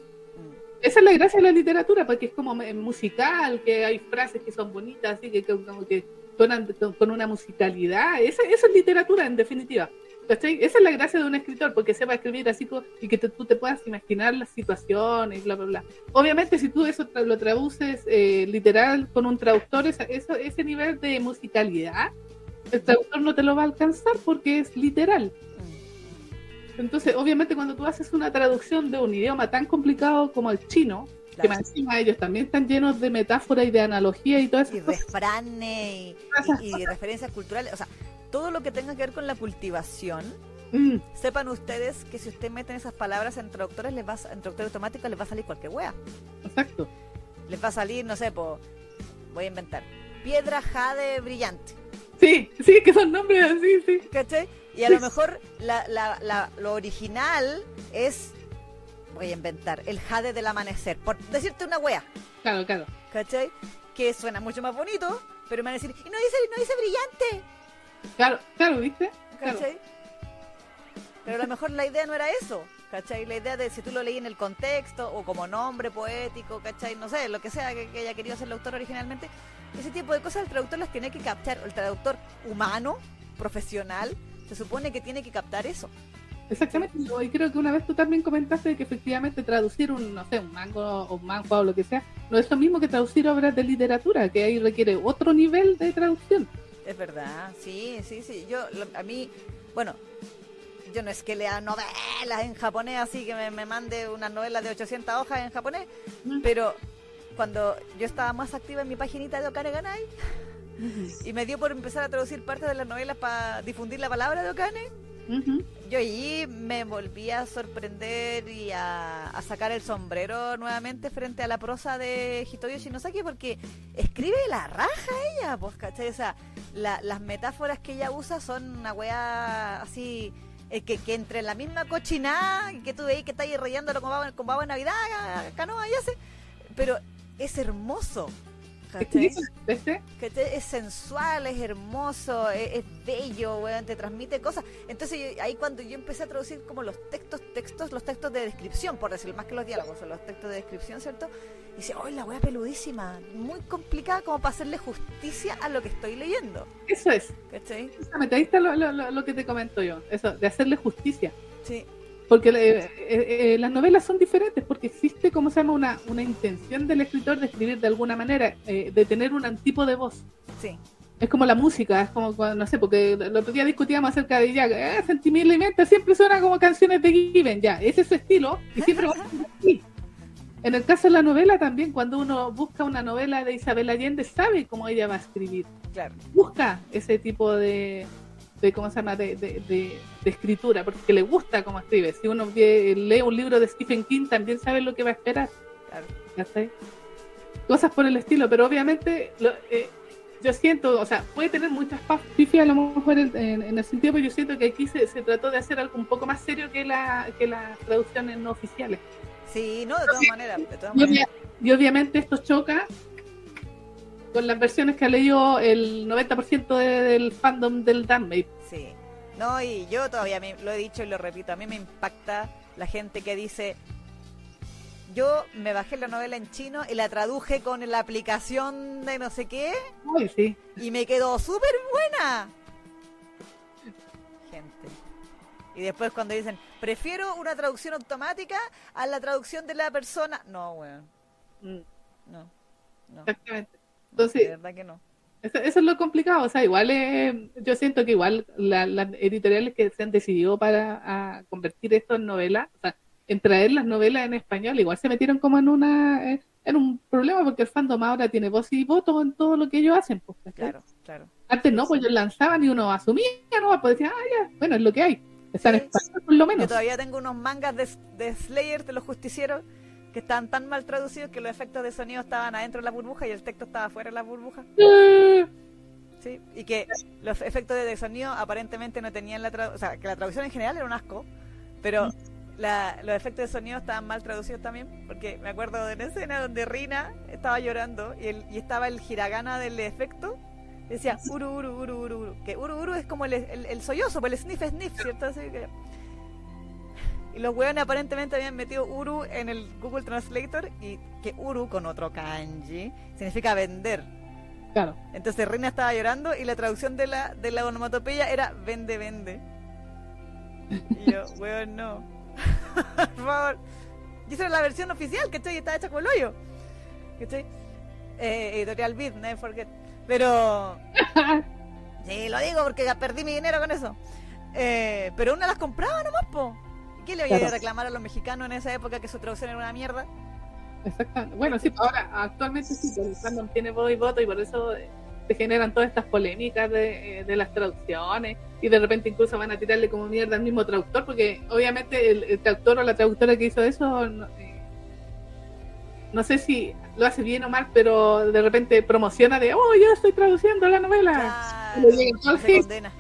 B: Esa es la gracia de la literatura, porque es como musical, que hay frases que son bonitas, así que como que suenan con una musicalidad. Esa, esa es literatura, en definitiva. ¿Cachai? Esa es la gracia de un escritor, porque sepa escribir así y que te, tú te puedas imaginar las situaciones, bla, bla, bla. Obviamente, si tú eso lo traduces eh, literal con un traductor, esa, eso, ese nivel de musicalidad, el traductor no te lo va a alcanzar porque es literal. Entonces, obviamente, cuando tú haces una traducción de un idioma tan complicado como el chino, claro. que más encima ellos también están llenos de metáfora y de analogía y todo eso.
A: Y refranes y, y, y, referencias culturales. O sea, todo lo que tenga que ver con la cultivación. Mm. Sepan ustedes que si usted meten esas palabras en traductores, les va, en traductor automático, les va a salir cualquier wea.
B: Exacto.
A: Les va a salir, no sé, po, voy a inventar. Piedra jade brillante.
B: Sí, sí, que son nombres así, sí.
A: ¿Cachai? Y a lo mejor la, la, la, lo original es, voy a inventar, el jade del amanecer, por decirte una wea.
B: Claro, claro.
A: ¿Cachai? Que suena mucho más bonito, pero me van a decir, y no dice, no dice brillante.
B: Claro, claro, ¿viste?
A: ¿Cachai? Claro. Pero a lo mejor la idea no era eso, ¿cachai? La idea de si tú lo leí en el contexto o como nombre poético, ¿cachai? No sé, lo que sea que, que haya querido hacer el autor originalmente, ese tipo de cosas el traductor las tiene que captar, el traductor humano, profesional, se supone que tiene que captar eso.
B: Exactamente, y creo que una vez tú también comentaste que efectivamente traducir un, no sé, un mango o un mango o lo que sea, no es lo mismo que traducir obras de literatura, que ahí requiere otro nivel de traducción.
A: Es verdad, sí, sí, sí. Yo, a mí, bueno, yo no es que lea novelas en japonés, así que me, me mande una novela de 800 hojas en japonés, mm. pero cuando yo estaba más activa en mi paginita de Okane Ganai, uh -huh. y me dio por empezar a traducir parte de las novelas para difundir la palabra de Okane, uh -huh. yo allí me volví a sorprender y a, a, sacar el sombrero nuevamente frente a la prosa de Hitoyo Shinosaki porque escribe la raja ella, pues, ¿cachai? O sea, la, las metáforas que ella usa son una weá así... Eh, que, que, entre la misma cochinada que tú veis que está ahí rayándolo con babo, con babo en Navidad, canoa y hace, pero es hermoso.
B: ¿Este?
A: Es sensual, es hermoso, es, es bello, weón, te transmite cosas. Entonces ahí cuando yo empecé a traducir como los textos, textos, los textos de descripción, por decir más que los diálogos, son los textos de descripción, ¿cierto? Y dice, ¡ay, la wea peludísima! Muy complicada como para hacerle justicia a lo que estoy leyendo.
B: Eso es.
A: ¿Cachai?
B: Exactamente, ahí está lo, lo, lo que te comento yo, eso, de hacerle justicia.
A: Sí.
B: Porque eh, eh, las novelas son diferentes, porque existe, como se llama, una, una intención del escritor de escribir de alguna manera, eh, de tener un tipo de voz.
A: Sí.
B: Es como la música, es como, no sé, porque el otro día discutíamos acerca de ya, eh, Sentimiento y Mente siempre suena como canciones de Given, ya, ese es su estilo, y siempre va a ser así. En el caso de la novela también, cuando uno busca una novela de Isabel Allende, sabe cómo ella va a escribir.
A: Claro.
B: Busca ese tipo de, de cómo se llama de, de, de, de, escritura porque le gusta cómo escribe. Si uno lee un libro de Stephen King también sabe lo que va a esperar. ¿Ya cosas por el estilo pero obviamente lo, eh, yo siento o sea puede tener muchas pifias a lo mejor en, en, en, el sentido pero yo siento que aquí se, se, trató de hacer algo un poco más serio que la que las traducciones no oficiales.
A: Sí no de todas maneras de todas maneras.
B: y obviamente esto choca con las versiones que ha leído el 90% de, del fandom del Danmate.
A: Sí. No, y yo todavía me, lo he dicho y lo repito, a mí me impacta la gente que dice, yo me bajé la novela en chino y la traduje con la aplicación de no sé qué.
B: Ay, sí.
A: Y me quedó súper buena. Gente. Y después cuando dicen, prefiero una traducción automática a la traducción de la persona. No, weón.
B: Mm.
A: No. no.
B: Exactamente. Entonces,
A: de verdad que no.
B: Eso, eso es lo complicado, o sea, igual eh, yo siento que igual la- las editoriales que se han decidido para a convertir esto en novela, o sea, en traer las novelas en español, igual se metieron como en una eh, en un problema porque el fandom ahora tiene voz y voto en todo lo que ellos hacen. Pues.
A: Claro, claro.
B: Antes no, pues ellos lanzaban y uno asumía, no, pues decía, ah, ya, bueno, es lo que hay. Está en
A: Sí.
B: español por lo
A: Yo
B: menos.
A: todavía tengo unos mangas de, de Slayer, de los justicieros, que estaban tan mal traducidos que los efectos de sonido estaban adentro de la burbuja y el texto estaba fuera de la burbuja. Sí, y que los efectos de sonido aparentemente no tenían la traducción, o sea, que la traducción en general era un asco, pero la- los efectos de sonido estaban mal traducidos también, porque me acuerdo de una escena donde Rina estaba llorando y, el- y estaba el hiragana del efecto, decía uru, uru, uru, uru, uru, que uru, uru es como el, el, el sollozo, pues el sniff, sniff, ¿cierto? Así que... Y los hueones aparentemente habían metido uru en el Google Translator y que uru con otro kanji significa vender.
B: Claro.
A: Entonces Reina estaba llorando y la traducción de la, de la onomatopeya era vende, vende. Y yo, weón, no. Por favor. Y esa era la versión oficial, ¿cachai? Y estaba hecha con el hoyo. ¿Cachai? Eh, editorial Beat, never forget. Pero. Sí, lo digo porque ya perdí mi dinero con eso. Eh, pero una las compraba nomás, po. ¿Y ¿Qué le voy a reclamar a los mexicanos en esa época que su traducción era una mierda?
B: Exactamente. Bueno, sí, ahora actualmente sí, el fandom tiene voz y voto y por eso eh, se generan todas estas polémicas de, eh, de las traducciones y de repente incluso van a tirarle como mierda al mismo traductor porque obviamente el, el traductor o la traductora que hizo eso no, eh, no sé si lo hace bien o mal, pero de repente promociona de, oh, yo estoy traduciendo la novela.
A: Claro, se condena.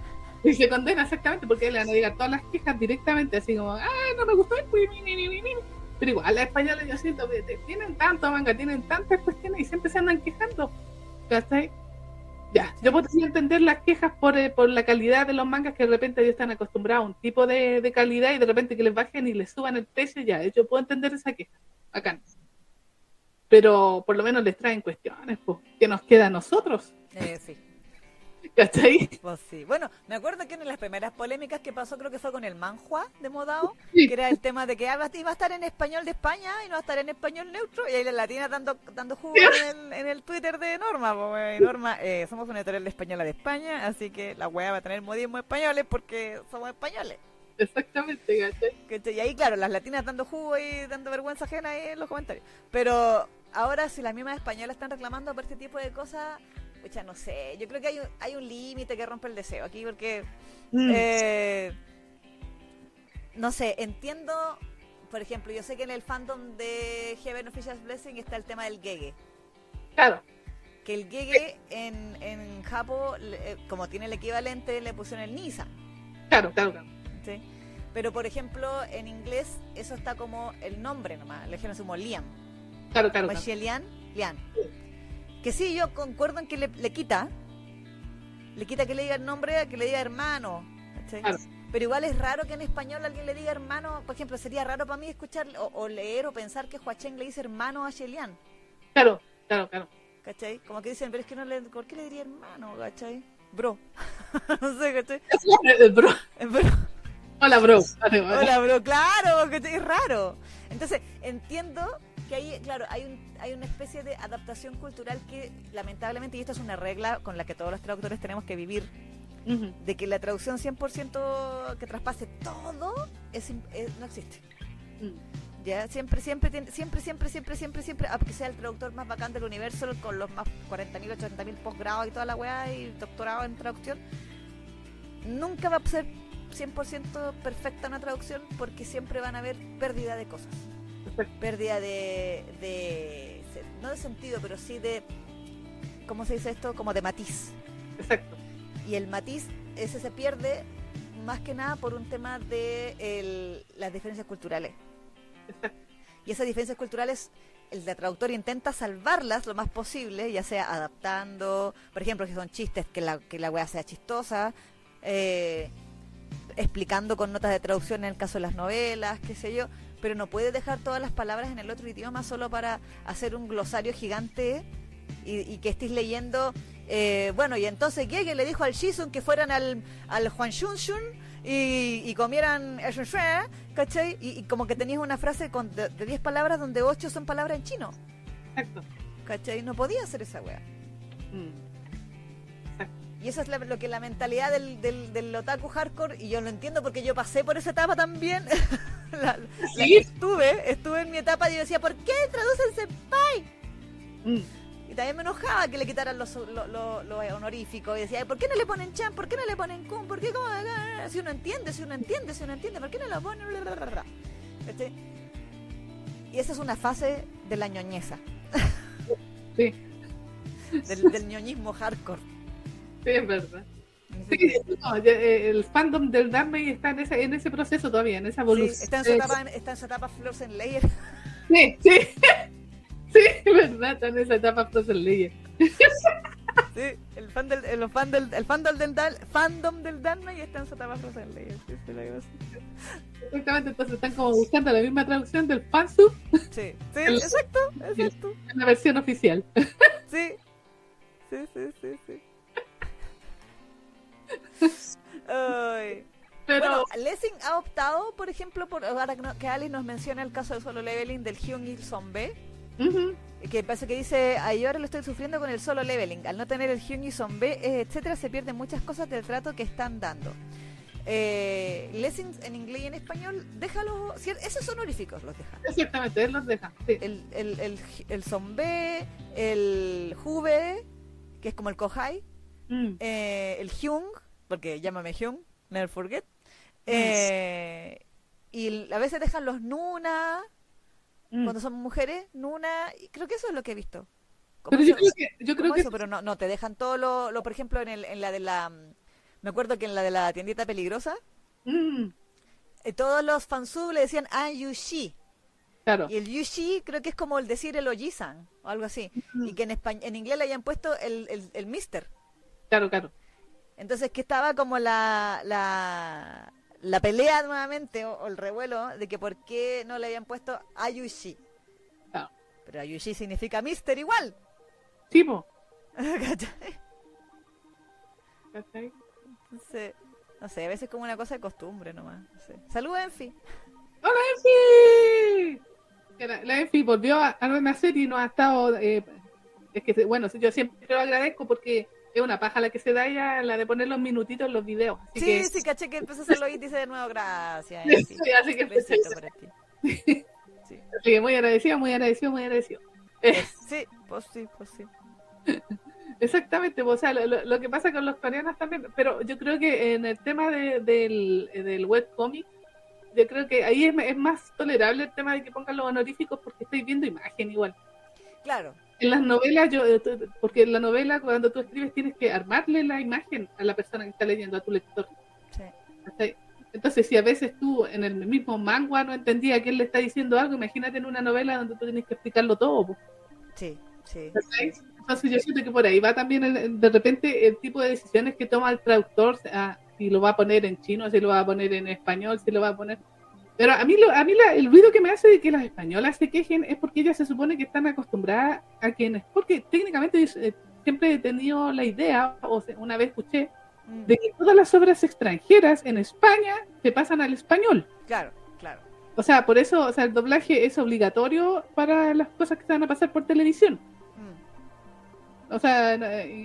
B: Y se condena exactamente porque le van a llegar todas las quejas directamente, así como, ah, no me gustó mi". Pero igual, las españolas yo siento que tienen tanto manga, tienen tantas cuestiones y siempre se andan quejando. Ya, yo podría entender las quejas por, eh, por la calidad de los mangas que de repente ellos están acostumbrados a un tipo de, calidad y de repente que les bajen y les suban el precio, ya, yo puedo entender esa queja. Acá. Pero por lo menos les traen cuestiones, pues, que nos queda a nosotros.
A: Eh, sí.
B: ¿Cachai?
A: Pues sí. Bueno, me acuerdo que una de las primeras polémicas que pasó creo que fue con el manhua de Modao,
B: Sí.
A: que era el tema de que ah, iba a estar en español de España y no va a estar en español neutro, y ahí la latina dando, dando jugo en el, en el Twitter de Norma. po, eh, Norma, eh, somos una editorial de española de España, así que la weá va a tener modismos españoles porque somos españoles.
B: Exactamente, ¿cachai?
A: ¿cachai? Y ahí, claro, las latinas dando jugo y dando vergüenza ajena ahí en los comentarios. Pero ahora, si las mismas españolas están reclamando por este tipo de cosas, pucha, no sé. Yo creo que hay un, hay un límite que rompe el deseo aquí, porque,
B: Mm.
A: eh, no sé, entiendo, por ejemplo, yo sé que en el fandom de Heaven Official's Blessing está el tema del gege.
B: Claro,
A: Que el gege en, en Japo, le- eh, como tiene el equivalente, le pusieron el Nisa.
B: claro, claro, claro.
A: ¿sí? Pero, por ejemplo, en inglés eso está como el nombre nomás. Le dijeron como Liam.
B: Claro, claro,
A: O
B: claro.
A: Shelian, Lian. Que sí, yo concuerdo en que le, le quita. Le quita que le diga el nombre a que le diga hermano. ¿cachai?
B: Claro.
A: Pero igual es raro que en español alguien le diga hermano. Por ejemplo, sería raro para mí escuchar o, o leer o pensar que Huacheng le dice hermano a Shelian.
B: Claro, claro, claro.
A: ¿Cachai? Como que dicen, pero es que no le. ¿Por qué le diría hermano? ¿Cachai? Bro. no sé, ¿cachai?
B: Bro.
A: Bro.
B: Hola, bro.
A: Hola, bro, claro, que es raro. Entonces, entiendo que hay, claro, hay, un, hay una especie de adaptación cultural que lamentablemente, y esto es una regla con la que todos los traductores tenemos que vivir, de que la traducción 100% que traspase todo es, es- no existe.
B: Mm.
A: Ya, siempre, siempre, siempre, siempre, siempre, siempre, siempre, aunque sea el traductor más bacán del universo, con los más 40.000, 80.000 posgrados y toda la weá y doctorado en traducción, nunca va a ser 100% perfecta una traducción porque siempre van a haber pérdida de cosas. Pérdida de, de, no de sentido, pero sí de, ¿cómo se dice esto? Como de matiz.
B: Exacto.
A: Y el matiz, ese se pierde más que nada por un tema de el- las diferencias culturales.
B: Exacto.
A: Y esas diferencias culturales, el de traductor intenta salvarlas lo más posible, ya sea adaptando, por ejemplo, si son chistes, que la, que la weá sea chistosa, eh, explicando con notas de traducción en el caso de las novelas, qué sé yo, pero no puede dejar todas las palabras en el otro idioma solo para hacer un glosario gigante y, y que estés leyendo. eh, bueno, y entonces Gege le dijo al Shizun que fueran al, al Juan Shun Shun y, y comieran ¿cachai? Y, y como que tenías una frase con, de de 10 palabras donde 8 son palabras en chino,
B: Exacto.
A: ¿cachai? No podía hacer esa wea.
B: Mm.
A: Y eso es la- lo que la mentalidad del, del, del otaku hardcore, y yo lo entiendo porque yo pasé por esa etapa también. La- la-
B: Sí.
A: estuve, estuve en mi etapa y yo decía, ¿por qué traducen senpai?
B: Mm.
A: Y también me enojaba que le quitaran los lo, lo- lo honoríficos. Y decía, "Ay, ¿por qué no le ponen chan? ¿Por qué no le ponen kun? ¿Por qué como Si uno entiende, si uno entiende, si uno entiende, ¿por qué no lo ponen? Y esa es una fase de la ñoñeza,
B: Sí,
A: del, del ñoñismo hardcore.
B: Sí, es verdad. Sí, no, eh, el fandom del Danmei está en ese, en ese proceso todavía, en esa
A: Sí,
B: evolución.
A: está en su etapa, está en su etapa Frozen Layer.
B: Sí, sí. Sí, es verdad, está en esa etapa Frozen Layer.
A: Sí, el fan del, el fan del, el fandom del, Dan- fandom del Danmei está en su etapa Frozen Layer. Sí, sí.
B: Exactamente, entonces están como buscando la misma traducción del fansub
A: sí, sí,
B: El-
A: exacto, exacto.
B: en la versión oficial.
A: Sí, sí, sí, sí, sí. Ay.
B: Pero
A: Bueno, Lessing ha optado, por ejemplo, por ahora que Alice nos menciona el caso de solo leveling del Hyun Il Zombie,
B: ujú,
A: que parece que dice, "Ay, ahora lo estoy sufriendo con el solo leveling. Al no tener el Hyun Il Zombie, eh, etcétera, se pierden muchas cosas del trato que están dando. Eh, Lessing en inglés y en español, déjalo, si- esos honoríficos los deja.
B: exactamente, él los deja. Sí.
A: El, el, el, el Juve, que es como el Kohai,
B: Mm,
A: eh, el Hyung, porque llámame Hyung, never forget. Eh, y a veces dejan los Nuna,
B: mm.
A: cuando son mujeres, Nuna, y creo que eso es lo que he visto. Como
B: Pero yo creo que, yo creo
A: como
B: que
A: eso, pero no, no, te dejan todo lo, lo, por ejemplo, en, el, en la de la... mm, Me acuerdo que en la de la tiendita peligrosa,
B: mm,
A: eh, todos los fansub le decían ah, Yushi.
B: claro.
A: Y el Yushi creo que es como el decir el Ojisan, o algo así. Y que en, españ- en inglés le hayan puesto el, el, el Mister.
B: Claro, claro.
A: Entonces que estaba como la, la, la pelea nuevamente o, o el revuelo de que por qué no le habían puesto Ayushi.
B: Claro.
A: Pero Ayushi significa Mister igual.
B: Sí, po.
A: ¿Cachai?
B: ¿Cachai?
A: Entonces, no sé, a veces como una cosa de costumbre nomás. No sé. Salud, Enfi.
B: ¡Hola, Enfi! La Enfi volvió a, a renacer y nos ha estado... eh, es que, bueno, yo siempre lo agradezco porque es una paja la que se da ella, la de poner los minutitos en los videos. Así
A: Sí,
B: que,
A: sí, caché que empezó a hacer los índices de nuevo. Gracias.
B: Sí, así que,
A: Besito para ti. Sí.
B: así que muy agradecido, muy agradecido, muy agradecido.
A: Sí, pues sí, pues sí.
B: Exactamente, pues, o sea, lo, lo- lo que pasa con los coreanos también, pero yo creo que en el tema de- del, del webcomic, yo creo que ahí es, es más tolerable el tema de que pongan los honoríficos porque estáis viendo imagen igual.
A: Claro,
B: En las novelas, yo, eh, porque en la novela cuando tú escribes tienes que armarle la imagen a la persona que está leyendo, a tu lector.
A: sí.
B: Entonces, si a veces tú en el mismo manga no entendías que él le está diciendo algo, imagínate en una novela donde tú tienes que explicarlo todo. pues.
A: Sí, sí.
B: Entonces yo siento que por ahí va también el- de repente el tipo de decisiones que toma el traductor, si lo va a poner en chino, si lo va a poner en español, si lo va a poner... Pero a mí, lo, a mí la- el ruido que me hace de que las españolas se quejen es porque ellas se supone que están acostumbradas a que... Porque técnicamente eh, siempre he tenido la idea, o una vez escuché,
A: Mm,
B: de que todas las obras extranjeras en España se pasan al español.
A: Claro, claro.
B: O sea, por eso o sea, el doblaje es obligatorio para las cosas que se van a pasar por televisión.
A: Mm,
B: O sea, eh,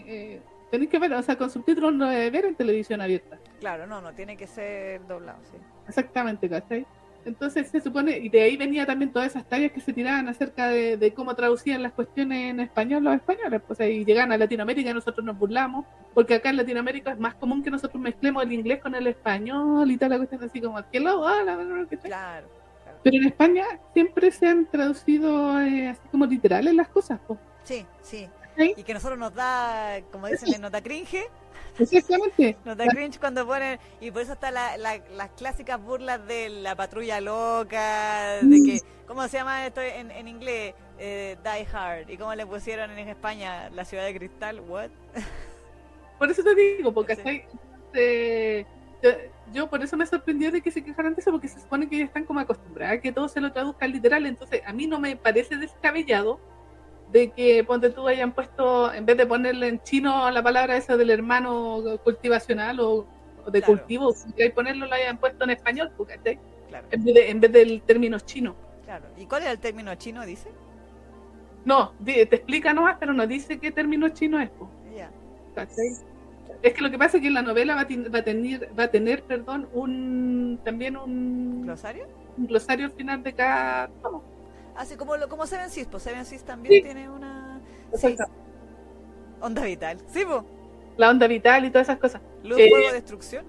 B: eh, tenéis que ver, o sea, con subtítulos no debe ver en televisión abierta.
A: Claro, no, no, tiene que ser doblado, sí.
B: Exactamente, ¿cachai? Entonces se supone, y de ahí venía también todas esas tallas que se tiraban acerca de, de cómo traducían las cuestiones en español los españoles. Pues ahí llegan a Latinoamérica y nosotros nos burlamos, porque acá en Latinoamérica es más común que nosotros mezclemos el inglés con el español y tal, la cuestión así como, que lo.
A: Claro, claro.
B: Pero en España siempre se han traducido eh, así como literales las cosas, pues.
A: Sí, sí.
B: ¿Sí?
A: Y que nosotros nos da, como dicen, le nota cringe,
B: Exactamente.
A: nos da cringe cuando ponen, y por eso está la, la- las clásicas burlas de la patrulla loca, de que, ¿cómo se llama esto en, en inglés? Eh, Die Hard. ¿Y cómo le pusieron en España la ciudad de cristal? ¿What?
B: Por eso te digo, porque
A: Sí.
B: Eh, yo, por eso me sorprendió de que se quejaran de eso, porque se supone que ellos están como acostumbradas a que todo se lo traduzcan literal. Entonces, a mí no me parece descabellado de que, ponte tú, hayan puesto, en vez de ponerle en chino la palabra esa del hermano cultivacional o, o de
A: Claro.
B: cultivo, si ponerlo, lo hayan puesto en español, pues, ¿cachai?
A: Claro,
B: En vez, de- en vez del término chino.
A: claro. ¿Y cuál era el término chino, dice?
B: No, te explica nomás, pero no dice qué término chino es, pues,
A: Ya.
B: ¿cachai? Es que lo que pasa es que la novela va a, ten- va a tener, va a tener, perdón, un también un,
A: ¿Glosario?
B: un glosario al final de cada tomo.
A: Así como, lo, como Seven Seas, pues Seven Seas también
B: Sí.
A: tiene una... Sí, onda vital. Sí, po.
B: La onda vital y todas esas cosas.
A: Luz,
B: Eh,
A: fuego, destrucción.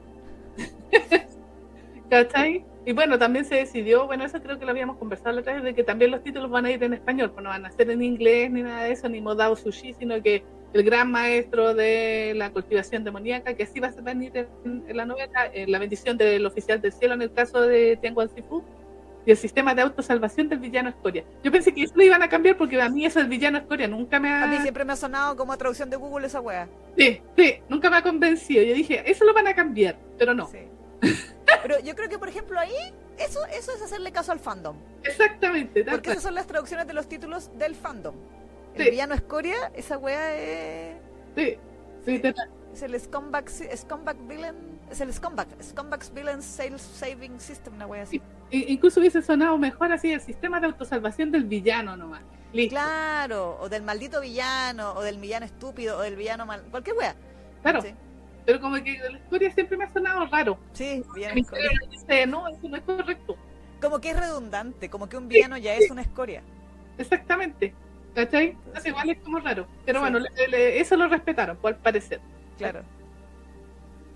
B: ¿Cachai? Y bueno, también se decidió, bueno, eso creo que lo habíamos conversado la otra vez, de que también los títulos van a ir en español, pues no van a ser en inglés ni nada de eso, ni Modao Sushi, sino que el gran maestro de la cultivación demoníaca, que así va a venir en, en la novela, en la bendición del oficial del cielo en el caso de Tianguan Sifu, y el sistema de autosalvación del villano Escoria. Yo pensé que eso lo iban a cambiar porque a mí eso del villano Escoria nunca me ha...
A: A mí siempre me ha sonado como traducción de Google esa wea.
B: Sí, sí, nunca me ha convencido. Yo dije, eso lo van a cambiar, pero no.
A: Sí. Pero yo creo que, por ejemplo, ahí, eso, eso es hacerle caso al fandom.
B: Exactamente.
A: Porque
B: cual.
A: esas son las traducciones de los títulos del fandom. El
B: Sí.
A: villano escoria, esa wea es,
B: Sí, sí, te-
A: es el scumbag, scumbag villain, es el scumbag, scumbag's villain sales saving system, una wea así.
B: Incluso hubiese sonado mejor así el sistema de autosalvación del villano nomás. Listo.
A: Claro, o del maldito villano, o del villano estúpido, o del villano mal, cualquier wea.
B: Claro,
A: Sí,
B: pero como que la historia siempre me ha sonado raro.
A: sí,
B: cerebro dice, no, eso no es correcto.
A: Como que es redundante, como que un villano ya es una escoria.
B: Exactamente. ¿Cachai? Entonces igual es como raro. Pero bueno, le- le- eso lo respetaron, por parecer.
A: Claro.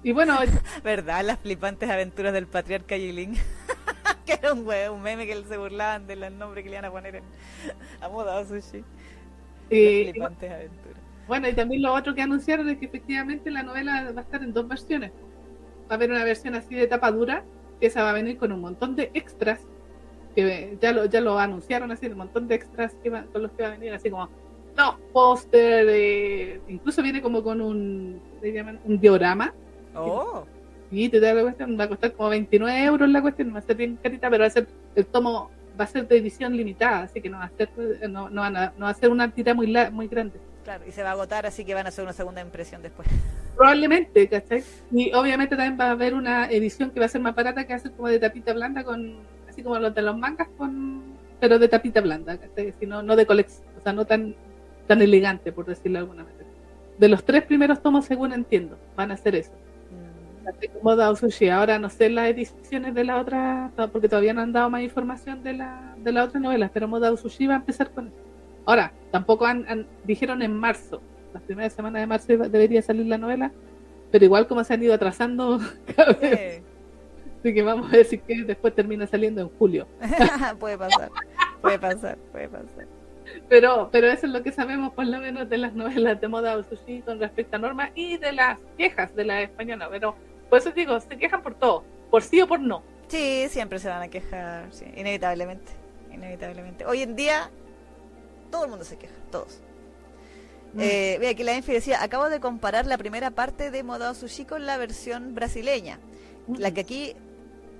B: Y bueno,
A: ¿Verdad? Las flipantes aventuras del patriarca Yilin. que era un, un meme que se burlaban del nombre que le iban a poner en, a moda sushi. Las
B: eh,
A: flipantes aventuras.
B: bueno, y también lo otro que anunciaron es que efectivamente la novela va a estar en dos versiones. Va a haber una versión así de tapa dura, que esa va a venir con un montón de extras, que ya lo, ya lo anunciaron así, un montón de extras que va- con los que va a venir, así como no, póster, eh, incluso viene como con un, ¿qué le llaman? un diorama,
A: Oh,
B: y te da la cuestión, va a costar como 29 euros la cuestión, va a ser bien carita, pero va a ser, el tomo va a ser de edición limitada, así que no va a ser, no, no, van a- no va a ser una tira muy, la- muy grande.
A: claro. Y se va a agotar, así que van a hacer una segunda impresión después.
B: Probablemente, ¿cachai? Y obviamente también va a haber una edición que va a ser más barata, que va a ser como de tapita blanda, con así como los de los mangas, con pero de tapita blanda, ¿cachai? Si no, no de colección, o sea, no tan, tan elegante, por decirlo de alguna manera. De los tres primeros tomos, según entiendo, van a ser eso.
A: Mm,
B: Así como Dao Sushi. Ahora no sé las ediciones de la otra, porque todavía no han dado más información de la, de la otra novela, pero Dao Sushi va a empezar con eso. Ahora, tampoco han, han- dijeron en marzo, las primeras semanas de marzo debería salir la novela, pero igual como se han ido atrasando así que vamos a ver si que después termina saliendo en julio.
A: puede pasar, puede pasar, puede pasar.
B: Pero, pero eso es lo que sabemos por lo menos de las novelas de Moda Sushi con respecto a Norma y de las quejas de la española. Pero por eso digo, se quejan por todo, por sí o por no.
A: Sí, siempre se van a quejar, sí, inevitablemente, inevitablemente. Hoy en día, todo el mundo se queja, todos. Eh, ve aquí la Enfi decía, acabo de comparar la primera parte de Modao Sushi con la versión brasileña. La que aquí,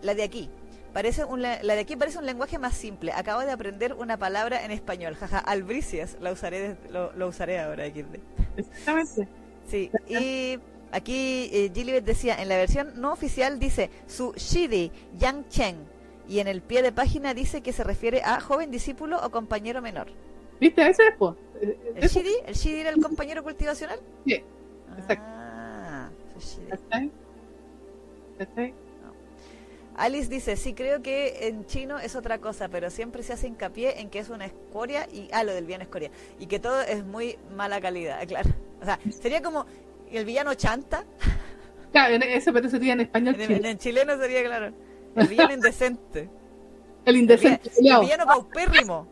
A: la de aquí, parece un, la de aquí parece un lenguaje más simple. Acabo de aprender una palabra en español. Jaja, albricias, la usaré, lo, lo usaré ahora XD.
B: Exactamente.
A: Sí, y aquí eh, Gilibet decía, en la versión no oficial dice su Shidi Yang Chen. Y en el pie de página dice que se refiere a joven discípulo o compañero menor.
B: ¿Viste? Eso es, pues. Eh,
A: ¿El Shidi? ¿El Shidi era el compañero cultivacional?
B: Sí, exacto.
A: Ah, su Shidi.
B: ¿cachai? ¿Cachai?
A: Alice dice, sí creo que en chino es otra cosa, pero siempre se hace hincapié en que es una escoria y ah, lo del villano escoria y que todo es muy mala calidad, claro. O sea, sería como el villano chanta,
B: Claro, eso pero eso sería en español
A: en, en-
B: chileno.
A: en chileno sería claro, el villano indecente,
B: El
A: el,
B: indecente.
A: el
B: culiao.
A: villano paupérrimo,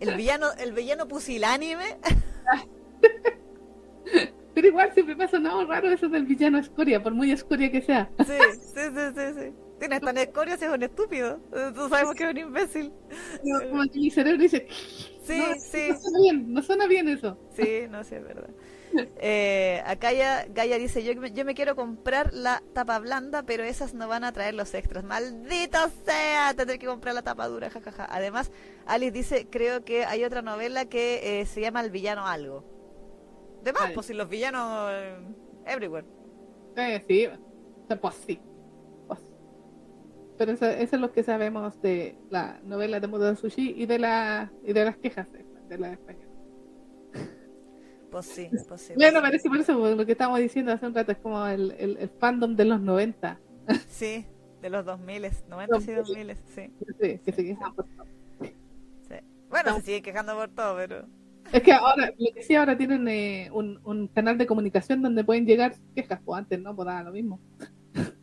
A: el villano el villano pusilánime,
B: Pero igual siempre me ha sonado raro eso del villano escoria, por muy escoria que sea.
A: sí, sí, sí, sí, sí. Tienes tan escoria si es un estúpido, tú sabemos que es un imbécil.
B: Como que mi cerebro dice,
A: Sí,
B: no,
A: sí.
B: no suena bien, no suena bien eso.
A: Sí, no sé, es verdad. Eh, acá ya Gaia dice, yo, me- yo me quiero comprar la tapa blanda, pero esas no van a traer los extras. ¡Maldito sea! Tendré que comprar la tapa dura, jajaja. Además, Alice dice, creo que hay otra novela que eh, se llama El villano algo. De más, pues si los villanos... eh, everywhere.
B: Eh, sí, pues sí. Pues. Pero eso, eso es lo que sabemos de la novela de Modo Sushi y de la y de las quejas de, de la española.
A: Pues sí, pues sí.
B: Bueno, parece por eso, lo que estábamos diciendo hace un rato, es como el, el, el fandom de los 90.
A: Sí, de los 2000, 90 y 2000, sí.
B: Sí, que se quejan por todo.
A: sí. Bueno, se siguen quejando por todo, pero...
B: Es que ahora, lo que sí, ahora tienen eh, un, un canal de comunicación donde pueden llegar quejas, pues antes no, pues nada, lo mismo.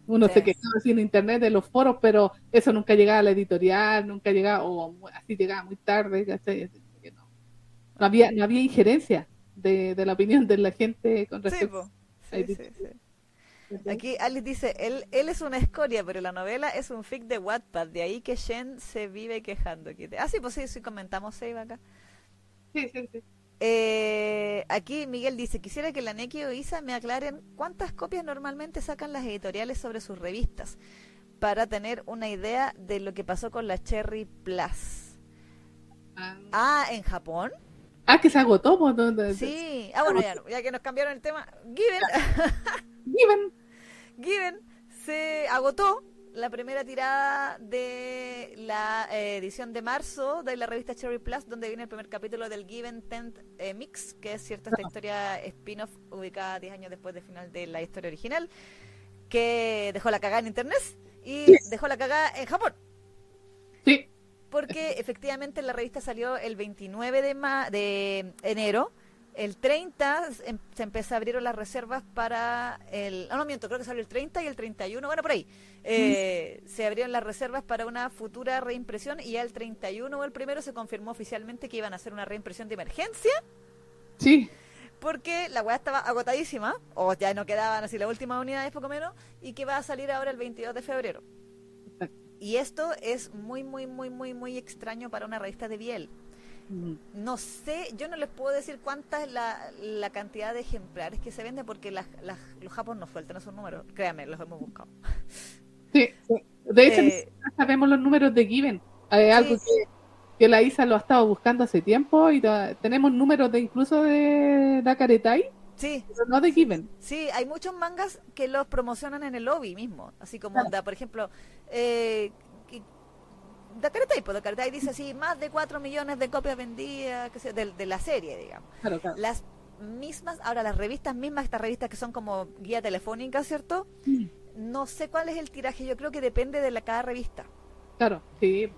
B: Uno
A: Sí.
B: se quejaba en internet de los foros, pero eso nunca llegaba a la editorial, nunca llegaba, o así llegaba muy tarde, ¿cachai? Que no. No había, no había injerencia de, de la opinión de la gente con respecto
A: sí, sí, sí. Aquí Alice dice, él, él es una escoria, pero la novela es un fic de Wattpad, de ahí que Shen se vive quejando. Ah, sí, pues sí, sí comentamos Save acá.
B: Sí, sí, sí.
A: Eh, aquí Miguel dice, quisiera que la Neki o Isa me aclaren cuántas copias normalmente sacan las editoriales sobre sus revistas para tener una idea de lo que pasó con la Cherry Plus.
B: Ah,
A: Ah, en Japón.
B: ah, que se agotó, pues, donde-
A: Sí. Ah, bueno, ya, ya que nos cambiaron el tema. Given,
B: Given.
A: Given se agotó la primera tirada de la eh, edición de marzo de la revista Cherry Plus, donde viene el primer capítulo del Given Tent eh, Mix, que es cierto esta historia spin-off ubicada 10 años después del final de la historia original, que dejó la cagada en internet y dejó la cagada en Japón.
B: Sí,
A: Porque efectivamente la revista salió el 29 de, ma de enero. El 30 se em- se empezó a abrieron las reservas para el... No, no miento, creo que salió el 30 y el 31, bueno, por ahí. Eh, Se abrieron las reservas para una futura reimpresión y ya el 31 o el primero se confirmó oficialmente que iban a hacer una reimpresión de emergencia
B: sí.
A: porque la weá estaba agotadísima, o ya no quedaban así las últimas unidades poco menos, y que va a salir ahora el 22 de febrero. Y esto es muy, muy, muy, muy, muy extraño para una revista de Biel. No sé, yo no les puedo decir cuánta es la, la cantidad de ejemplares que se vende porque las, las- los japos no sueltan esos números. Créanme, los hemos buscado.
B: Sí. De hecho,
A: Eh,
B: sabemos los números de Given. Hay algo
A: sí,
B: que, que la Isa lo ha estado buscando hace tiempo y tenemos números de incluso de Dakaretai,
A: sí,
B: pero no de Given.
A: Sí, hay muchos mangas que los promocionan en el lobby mismo, así como
B: Claro.
A: por ejemplo, eh, Dakaretai, pues Dakaretai dice así, más de 4 millones de copias vendidas, que de, de la serie, digamos.
B: Claro, claro.
A: Las mismas, ahora las revistas mismas, estas revistas que son como guía telefónica, ¿cierto?
B: Mm,
A: No sé cuál es el tiraje, yo creo que depende de la cada revista.
B: Claro, sí.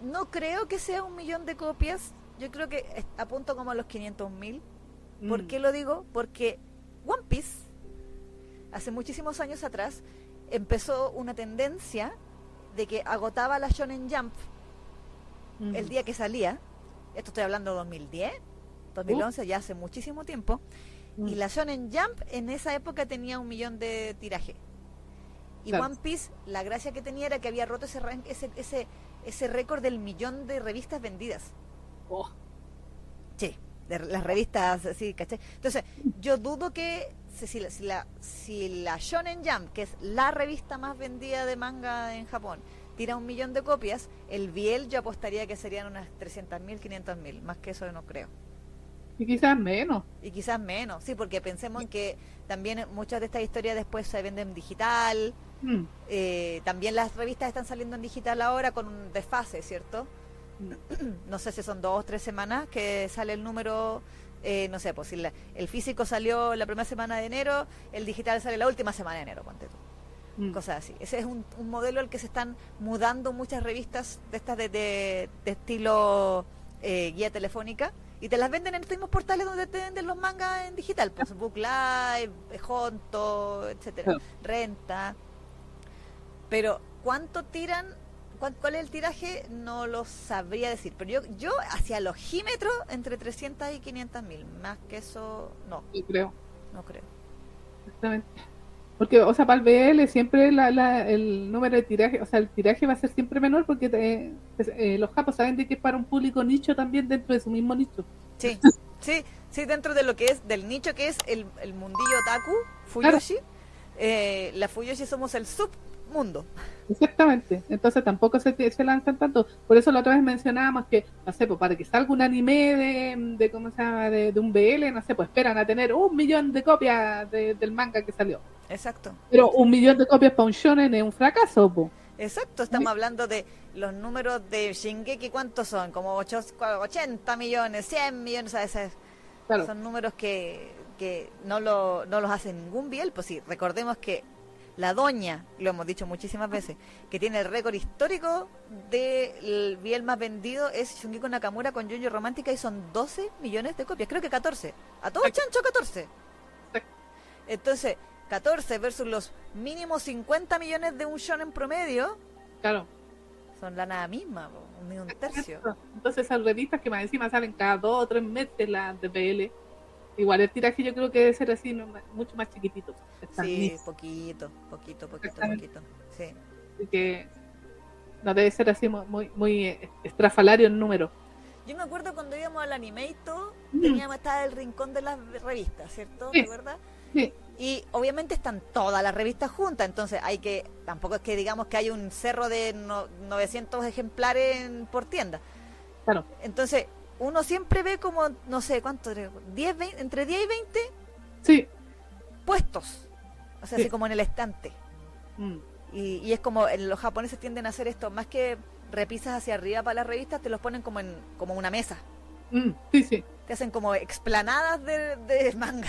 A: No creo que sea un millón de copias, yo creo que apunto como a los 500 mil. ¿Por
B: Mm,
A: qué lo digo? Porque One Piece, hace muchísimos años atrás, empezó una tendencia de que agotaba la Shonen Jump
B: mm.
A: el día que salía. Esto estoy hablando de 2010, 2011, ya hace muchísimo tiempo.
B: Mm.
A: Y la Shonen Jump en esa época tenía un millón de tiraje. Y
B: Claro.
A: One Piece, la gracia que tenía era que había roto ese, ran- ese, ese, ese récord del millón de revistas vendidas.
B: Oh,
A: Sí, de las revistas, así, ¿cachai? Entonces, yo dudo que si la, si, la, si la Shonen Jump, que es la revista más vendida de manga en Japón, tira un millón de copias, el Biel yo apostaría que serían unas 300.000, 500.000, más que eso no creo.
B: y quizás menos.
A: Y quizás menos, sí, porque pensemos en que también muchas de estas historias después se venden digital,
B: Mm,
A: eh, también las revistas están saliendo en digital ahora con un desfase, ¿cierto?
B: mm.
A: no sé si son dos o tres semanas que sale el número, eh, no sé, pues si la- el físico salió la primera semana de enero, el digital sale la última semana de enero, ponte tú.
B: Mm.
A: Cosas así. Ese es un, un modelo al que se están mudando muchas revistas de estas de, de- de estilo eh, guía telefónica y te las venden en estos mismos portales donde te venden los mangas en digital, pues Book Live, Honto, etcétera,
B: Claro.
A: Renta. Pero ¿cuánto tiran? ¿Cuál, es el tiraje? No lo sabría decir. Pero yo, yo hacia los ojímetros entre 300 y 500 mil. Más que eso, no,
B: Yo creo,
A: no creo.
B: exactamente. Porque, o sea, para el BL siempre la, la- el número de tiraje, o sea, el tiraje va a ser siempre menor porque te- eh, los japos saben de que es para un público nicho también dentro de su mismo nicho.
A: Sí, sí, sí, dentro de lo que es, del nicho que es el, el mundillo otaku, Fuyoshi, eh, la Fuyoshi somos el submundo.
B: Exactamente. Entonces tampoco se, se lanzan tanto. Por eso la otra vez mencionábamos que, no sé, pues para que salga un anime de, de ¿cómo se llama? De, de un BL, no sé, pues esperan a tener un millón de copias de- del manga que salió.
A: Exacto,
B: Pero un millón de copias para un shonen es un fracaso, po.
A: exacto, estamos hablando de los números de Shingeki, ¿cuántos son? Como ocho- 80 millones, 100 millones, o sea, ese- Son números que, que no, lo, no los hace ningún Biel. Pues sí, recordemos que la doña, lo hemos dicho muchísimas veces, que tiene el récord histórico del Biel más vendido es Shungiko Nakamura con Junjo Romántica y son 12 millones de copias, creo que 14. A todo chancho 14. Entonces, 14 versus los mínimos 50 millones de un shonen promedio.
B: Claro.
A: Son la nada misma, un, tercio.
B: Entonces, esas revistas que más encima salen cada dos o tres meses, las de PL, igual el tiraje yo creo que debe ser así, mucho más chiquitito.
A: Sí, poquito, poquito, poquito, poquito. Sí.
B: Así que no debe ser así muy, muy estrafalario el número.
A: Yo me acuerdo cuando íbamos al Animeito, teníamos estaba el rincón de las revistas, ¿cierto? ¿De verdad?
B: Sí.
A: Y obviamente están todas las revistas juntas, entonces hay que, tampoco es que digamos que hay un cerro de 900 ejemplares por tienda.
B: Claro.
A: Entonces, uno siempre ve como, no sé, ¿cuánto? 10, entre 10 y 20
B: sí.
A: puestos. O sea, así como en el estante. Mm. Y, es como, los japoneses tienden a hacer esto, más que repisas hacia arriba para las revistas, te los ponen como en como una mesa.
B: Mm, sí, sí.
A: Te hacen como explanadas de, de manga.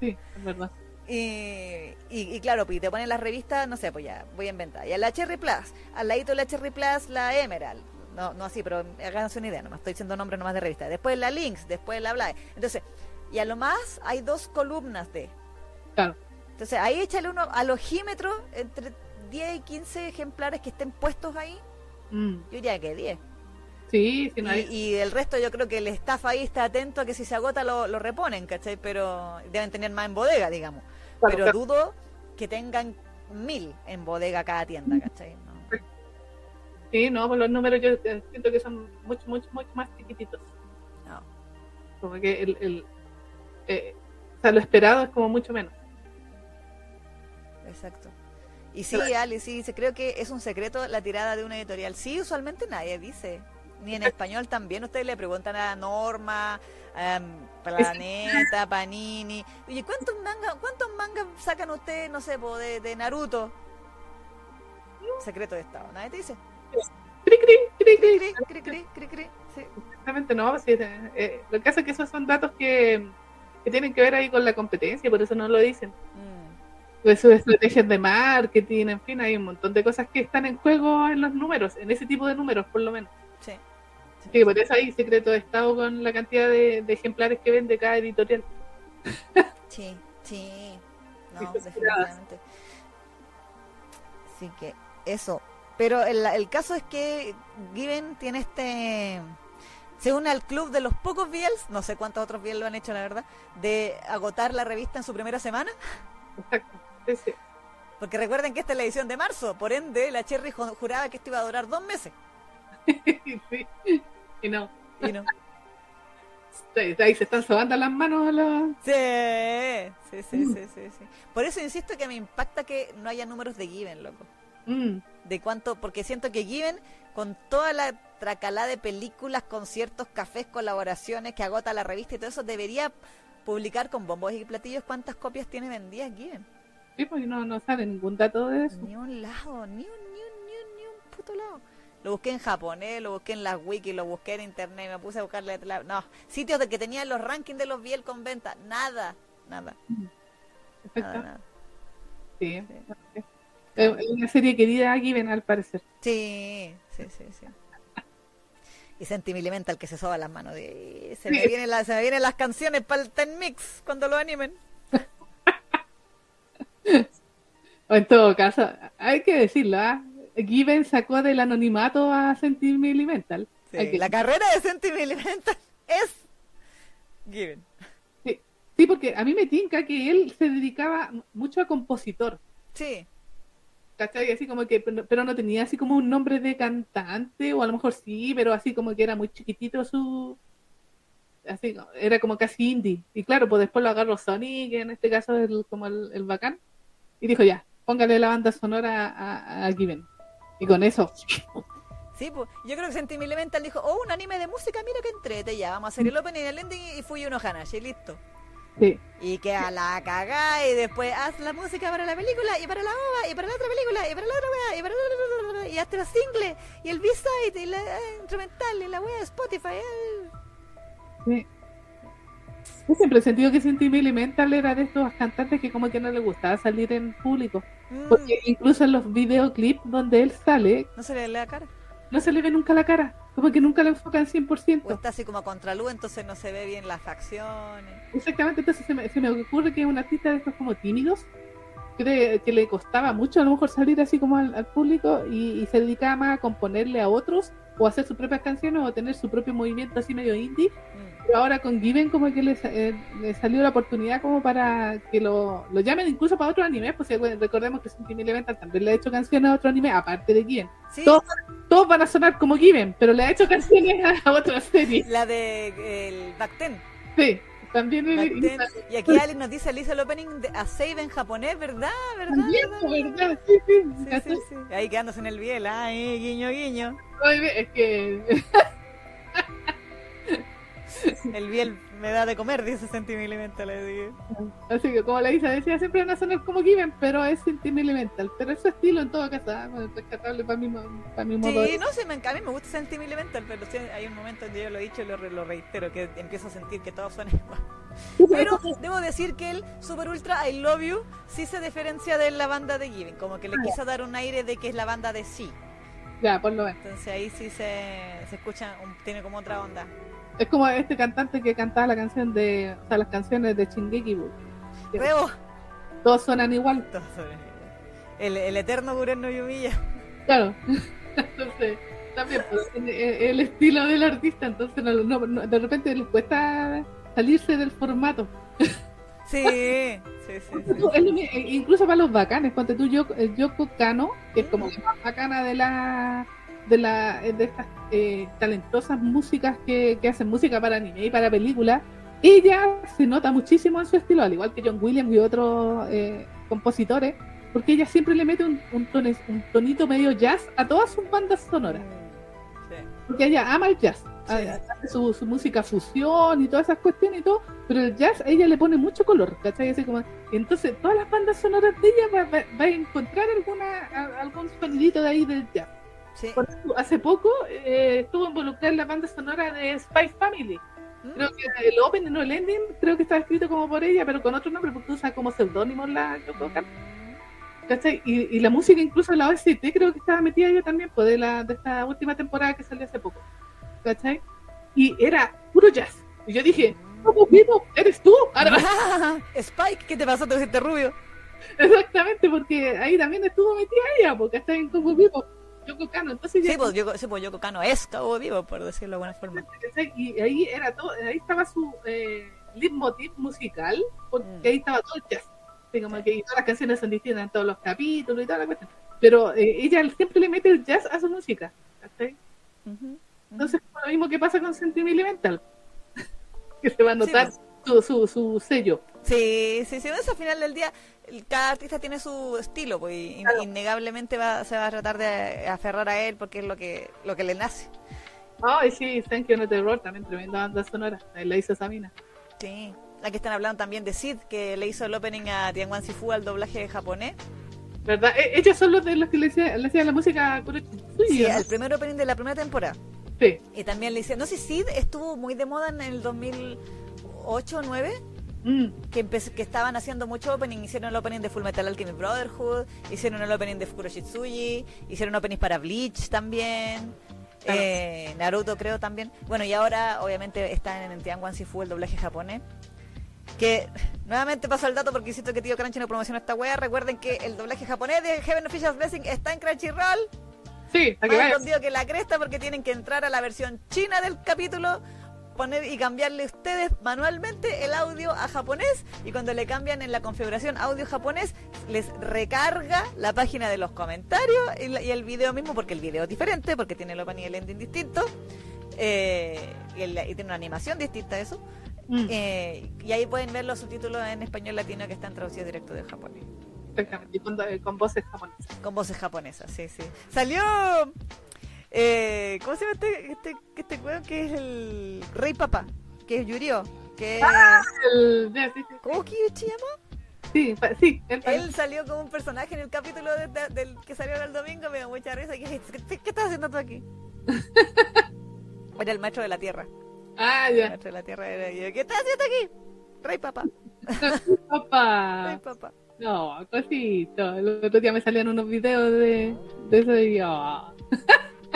B: Sí, es verdad.
A: Y, y, claro, pues te ponen las revistas, no sé, pues ya, voy a inventar. Y a la Cherry Plus, al ladito de la Cherry Plus, la Emerald. No, no así, pero háganse una idea, nomás estoy diciendo nombres nomás de revista. Después la Lynx, después la Black. Entonces, y a lo más hay dos columnas de.
B: Claro.
A: Entonces, ahí échale uno al ojímetro entre 10 y 15 ejemplares que estén puestos ahí. Mm. Yo diría que 10.
B: Sí, sí,
A: y, el resto yo creo que el staff ahí está atento a que si se agota lo, lo reponen, ¿cachai? Pero deben tener más en bodega, digamos. Pero dudo que tengan mil en bodega cada tienda, ¿cachai?
B: Sí, no, pues los números yo siento que son mucho, mucho, mucho más chiquititos. No. Como que el, el eh, o sea, lo esperado es como mucho menos.
A: Exacto. Y sí, Ali, sí, creo que es un secreto la tirada de una editorial. Sí, usualmente nadie dice ni en español también. Ustedes le preguntan a Norma, um, Planeta, Panini. Oye, ¿cuántos mangas cuántos mangas sacan ustedes, no sé, de, de Naruto? Secreto de Estado, nadie te dice.
B: Sí. Exactamente, no. Sí, eh, lo que hace es que esos son datos que, que, tienen que ver ahí con la competencia, por eso no lo dicen. Mm. Pues sus estrategias de marketing, en fin, hay un montón de cosas que están en juego en los números, en ese tipo de números, por lo menos.
A: Sí.
B: Sí, por eso hay secreto de Estado con la cantidad de, ejemplares que vende cada editorial.
A: Sí, sí. No, definitivamente. Así que eso. Pero el, el caso es que Given tiene este se une al club de los pocos Biels, no sé cuántos otros Biels lo han hecho la verdad, de agotar la revista en su primera semana.
B: Exacto, sí,
A: Porque recuerden que esta es la edición de marzo, por ende la Cherry juraba que esto iba a durar dos meses.
B: sí. Y no.
A: Y no.
B: Ahí se están sobando las manos a la...
A: Sí, sí, sí, mm. sí, sí, sí, Por eso insisto que me impacta que no haya números de Given, loco.
B: Mm.
A: De cuánto, porque siento que Given, con toda la tracalada de películas, conciertos, cafés, colaboraciones que agota la revista y todo eso, debería publicar con bombos y platillos cuántas copias tiene vendidas Given.
B: Sí, pues no, no sale ningún dato de eso.
A: Ni un lado, ni un, ni un, ni un, ni un puto lado. Lo busqué en japonés, lo busqué en las wiki, lo busqué en internet, me puse a buscarle. No, sitios de que tenían los rankings de los Biel con venta, nada, nada.
B: Nada, Sí. Es una serie querida aquí, ven al parecer.
A: Sí, sí, sí, sí. Y Sentimental que se soba las manos. De... Se, me vienen se me vienen las canciones para el Ten Mix cuando lo animen.
B: en todo caso, hay que decirlo, ¿ah? Given sacó del anonimato a Sentimental.
A: Sí, La carrera de Sentimental es Given.
B: Sí. sí, porque a mí me tinca que él se dedicaba mucho a compositor.
A: Sí.
B: ¿Cachai? Así como que, pero no tenía así como un nombre de cantante, o a lo mejor sí, pero así como que era muy chiquitito su. Así, era como casi indie. Y claro, pues después lo agarró Sony, que en este caso es como el, bacán, y dijo ya, póngale la banda sonora a, a. Y con eso.
A: Sí, pues yo creo que Sentimi Elemental dijo, oh, un anime de música, mira que entrete, ya, vamos a hacer el opening y el ending y fui uno Hanashi, listo.
B: Sí.
A: Y que a la cagá y después haz la música para la película y para la ova y para la otra película y para la otra wea y para la otra y hazte los singles y el B-side y la eh, instrumental y la wea de Spotify.
B: Sí. Yo siempre he sentido que Cindy Elemental era de estos cantantes que como que no le gustaba salir en público.
A: Mm,
B: Porque incluso en los videoclips donde él sale,
A: ¿No se le lee la cara?
B: No se le ve nunca la cara. Como que nunca lo enfocan
A: O
B: 100%.
A: está así como a contraluz, entonces no se ve bien las facciones.
B: Exactamente, entonces se me, se me ocurre que es un artista de estos como tímidos, que, que le costaba mucho a lo mejor salir así como al, al público y, y se dedicaba más a componerle a otros o hacer sus propias canciones o tener su propio movimiento así medio indie.
A: Mm.
B: Pero ahora con Given como que le, eh, le salió la oportunidad como para que lo, lo llamen incluso para otro anime, pues eh, recordemos que Sentimi Elemental también le ha hecho canciones a otro anime, aparte de Given.
A: Sí,
B: Todos, todos van a sonar como Given, pero le ha hecho canciones a, otra serie.
A: la de el Bacten.
B: Sí, también.
A: Y aquí Alice nos dice, Alice el opening de A Save en japonés, ¿verdad? ¿Verdad? ¿verdad?
B: ¿verdad? Sí, sí.
A: Sí,
B: ¿cachai?
A: sí, sí. Ahí quedándose en el biel, ay, guiño, guiño.
B: Es que
A: El biel me da de comer, dice Sentimental, le dije.
B: Así que como la Isa decía, siempre van a sonar como Given, pero es Sentiment Elemental. Pero es su estilo en todo caso, ¿ah? Bueno, rescatable para mi, para mi modo
A: Sí,
B: de...
A: no sé, me, a mí me gusta Sentimental, pero sí, hay un momento donde yo lo he dicho y lo, lo reitero, que empiezo a sentir que todo suena igual. Pero debo decir que el Super Ultra I Love You sí se diferencia de la banda de Given, como que le
B: Ah,
A: quiso dar un aire de que es la banda de sí.
B: Ya, por lo menos.
A: Entonces ahí sí se, se escucha, un- tiene como otra onda.
B: Es como este cantante que cantaba la canción de... O sea, las canciones de Shingeki Boo. Sí.
A: Rebo.
B: Todos suenan igual,
A: El, el eterno Guren no Yumiya.
B: claro. Entonces, también pues, el, el estilo del artista, entonces no, no- no- de repente les cuesta salirse del formato.
A: Sí, sí, sí.
B: eh, incluso para los bacanes, ponte tú Yoko, eh, Yoko Kano, que es como la más bacana de la de la de estas eh, talentosas músicas que, que hacen música para anime y para películas, ella se nota muchísimo en su estilo, al igual que John Williams y otros eh, compositores, porque ella siempre le mete un, un, tones- un tonito medio jazz a todas sus bandas sonoras,
A: sí.
B: porque ella ama el jazz,
A: Sí.
B: hace su, su música fusión y todas esas cuestiones y todo, pero el jazz a ella le pone mucho color, ¿cachai? Así como, entonces todas las bandas sonoras de ella va, va- va a encontrar alguna a- algún sonidito de ahí del jazz.
A: Sí.
B: Por ejemplo, hace poco eh, estuvo involucrada en la banda sonora de Spice Family.
A: Mm.
B: Creo que el opening o el ending creo que estaba escrito como por ella, pero con otro nombre, porque usa como seudónimo la Yoko Kano, ¿cachai? Y, y la música incluso la OST creo que estaba metida ella también, pues de, la, de esta última temporada que salió hace poco, ¿cachai? Y era puro jazz. Y yo dije, ¿cómo vivo? ¿Eres tú? Ahora,
A: Spike, ¿qué te pasó? Te dijiste rubio.
B: exactamente, porque ahí también estuvo metida ella, porque está en como vivo. Yoko Kano, entonces ya-
A: Sí, pues Yoko, sí, pues Yoko Kano es Cabo Vivo, por decirlo de buena forma.
B: Y ahí era todo, ahí estaba su eh, leitmotiv musical, porque
A: Mm.
B: ahí estaba todo el jazz. Como que todas las canciones son distintas en todos los capítulos y toda la cuestión. Pero eh, ella siempre le mete el jazz a su música.
A: Ujú.
B: Entonces, lo mismo que pasa con Sentimental, que se va a notar
A: Sí,
B: su, su, su sello.
A: Sí, sí, sí, eso al final del día, cada artista tiene su estilo, pues
B: Claro.
A: innegablemente va, se va a tratar de aferrar a él porque es lo que, lo que le nace.
B: Ay, sí, Thank You No Terror, también tremenda banda sonora. La hizo Sabina.
A: Sí. Aquí están hablando también de Sid, que le hizo el opening a Tianguan Sifu al doblaje japonés.
B: ¿Verdad? E- ellos son los de los que le hacían, le hacían la música
A: Sí,
B: ¿no?
A: el primer opening de la primera temporada.
B: Sí.
A: Y también le hicieron, no sé, Sid estuvo muy de moda en el 2008 o 9,
B: Mm.
A: que, estaban haciendo mucho opening. Hicieron el opening de Full Metal Alchemist Brotherhood, hicieron el opening de Fukuroshitsuji, hicieron openings para Bleach también.
B: Claro.
A: eh, Naruto creo también. Bueno, y ahora obviamente está en Tianguan Sifu el doblaje japonés. Que nuevamente paso el dato porque insisto que tío Crunchy no promociona esta wea. Recuerden que el doblaje japonés de Heaven Official Blessing está en Crunchyroll.
B: Sí, que
A: Más escondido que la cresta porque tienen que entrar a la versión china del capítulo poner y cambiarle ustedes manualmente el audio a japonés y cuando le cambian en la configuración audio japonés les recarga la página de los comentarios y, la- y el video mismo porque el video es diferente porque tiene el opening y el ending distinto eh, y, el- y tiene una animación distinta a eso
B: Mm,
A: eh, y ahí pueden ver los subtítulos en español latino que están traducidos directo del japonés
B: exactamente. Con, con voces japonesas.
A: con voces japonesas, sí, sí. Salió. Eh, ¿Cómo se llama este, este, este weón que es el Rey Papá? Que es Yurio. Que es.
B: El,
A: ¿Cómo que se llama?
B: sí, sí, él-
A: Él salió como un personaje en el capítulo de- de- del que salió el domingo. Me dio mucha risa. ¿Qué, qué, qué estás haciendo tú aquí? Era el maestro de la tierra.
B: Ah, ya.
A: La tierra y la- y yo, ¿Qué estás haciendo aquí? Rey papá. Rey
B: Papá.
A: papá.
B: No, cosito. El otro día me salían unos videos de, de eso y yo.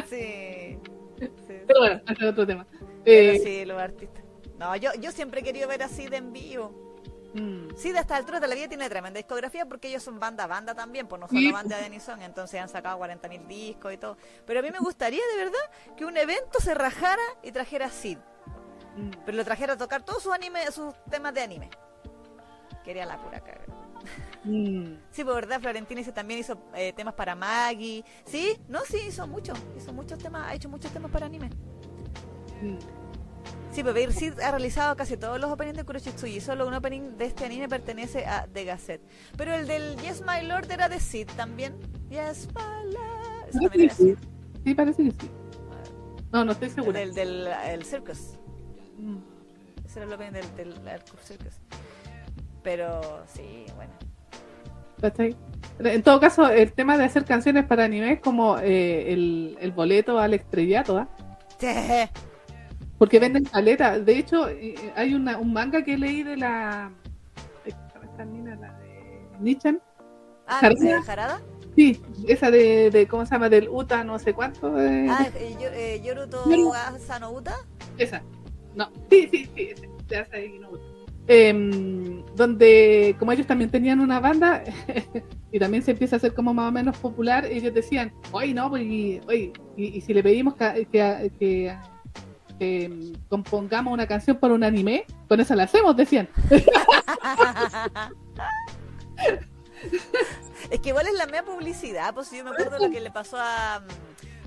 A: Sí. sí.
B: Pero bueno, ese es otro tema.
A: Pero
B: Eh,
A: sí, los artistas. No, yo, yo siempre he querido ver así de en vivo.
B: mm,
A: Sí, de esta altura de la vida tiene tremenda discografía porque ellos son banda banda también, pues no solo
B: Sí.
A: banda de Denison, entonces han sacado 40.000 discos y todo. Pero a mí me gustaría de verdad que un evento se rajara y trajera a Sid,
B: mm.
A: pero lo trajera a tocar todos sus anime, sus temas de anime. Quería la pura caga.
B: Mm.
A: Sí, por verdad, Florentini se también hizo eh, temas para Maggie. Sí, no, sí, hizo mucho, hizo muchos temas, ha hecho muchos temas para anime.
B: Mm.
A: Sí, pues Beir Sid ha realizado casi todos los openings de Kuroshitsuji solo un opening de este anime pertenece a The Gazette. Pero el del Yes My Lord era de Sid también. Yes My Lord. Ese
B: Parece que sí. Sí, parece que sí. No, no estoy
A: El
B: segura.
A: del, del el Circus.
B: Mm.
A: Ese era el opening del, del, del Circus. Pero sí, bueno.
B: ¿Cachai? En todo caso, el tema de hacer canciones para anime es como eh, el, el boleto al estrellato, ¿ah? Porque venden caleta. De hecho, eh, hay una, un manga que leí de la. ay, ¿cómo se llama esta mina? La de Nichan.
A: Ah,
B: Jarada.
A: ¿eh, ¿Jarada?
B: Sí, esa de, de, ¿cómo se llama? Del Uta, no sé cuánto. eh,
A: Ah, eh, yo- eh, Yoruto
B: Yoru-
A: Asano Uta.
B: Esa. No, sí, sí, sí, esa, de Asahi Inoue. Em, donde, como ellos también tenían una banda, y también se empieza a hacer como más o menos popular, ellos decían, oye, no, pues, y, oye, y, y si le pedimos que, que, que- que, em, compongamos una canción para un anime, con eso la hacemos, decían.
A: es que igual es la media publicidad, pues yo me acuerdo lo que le pasó a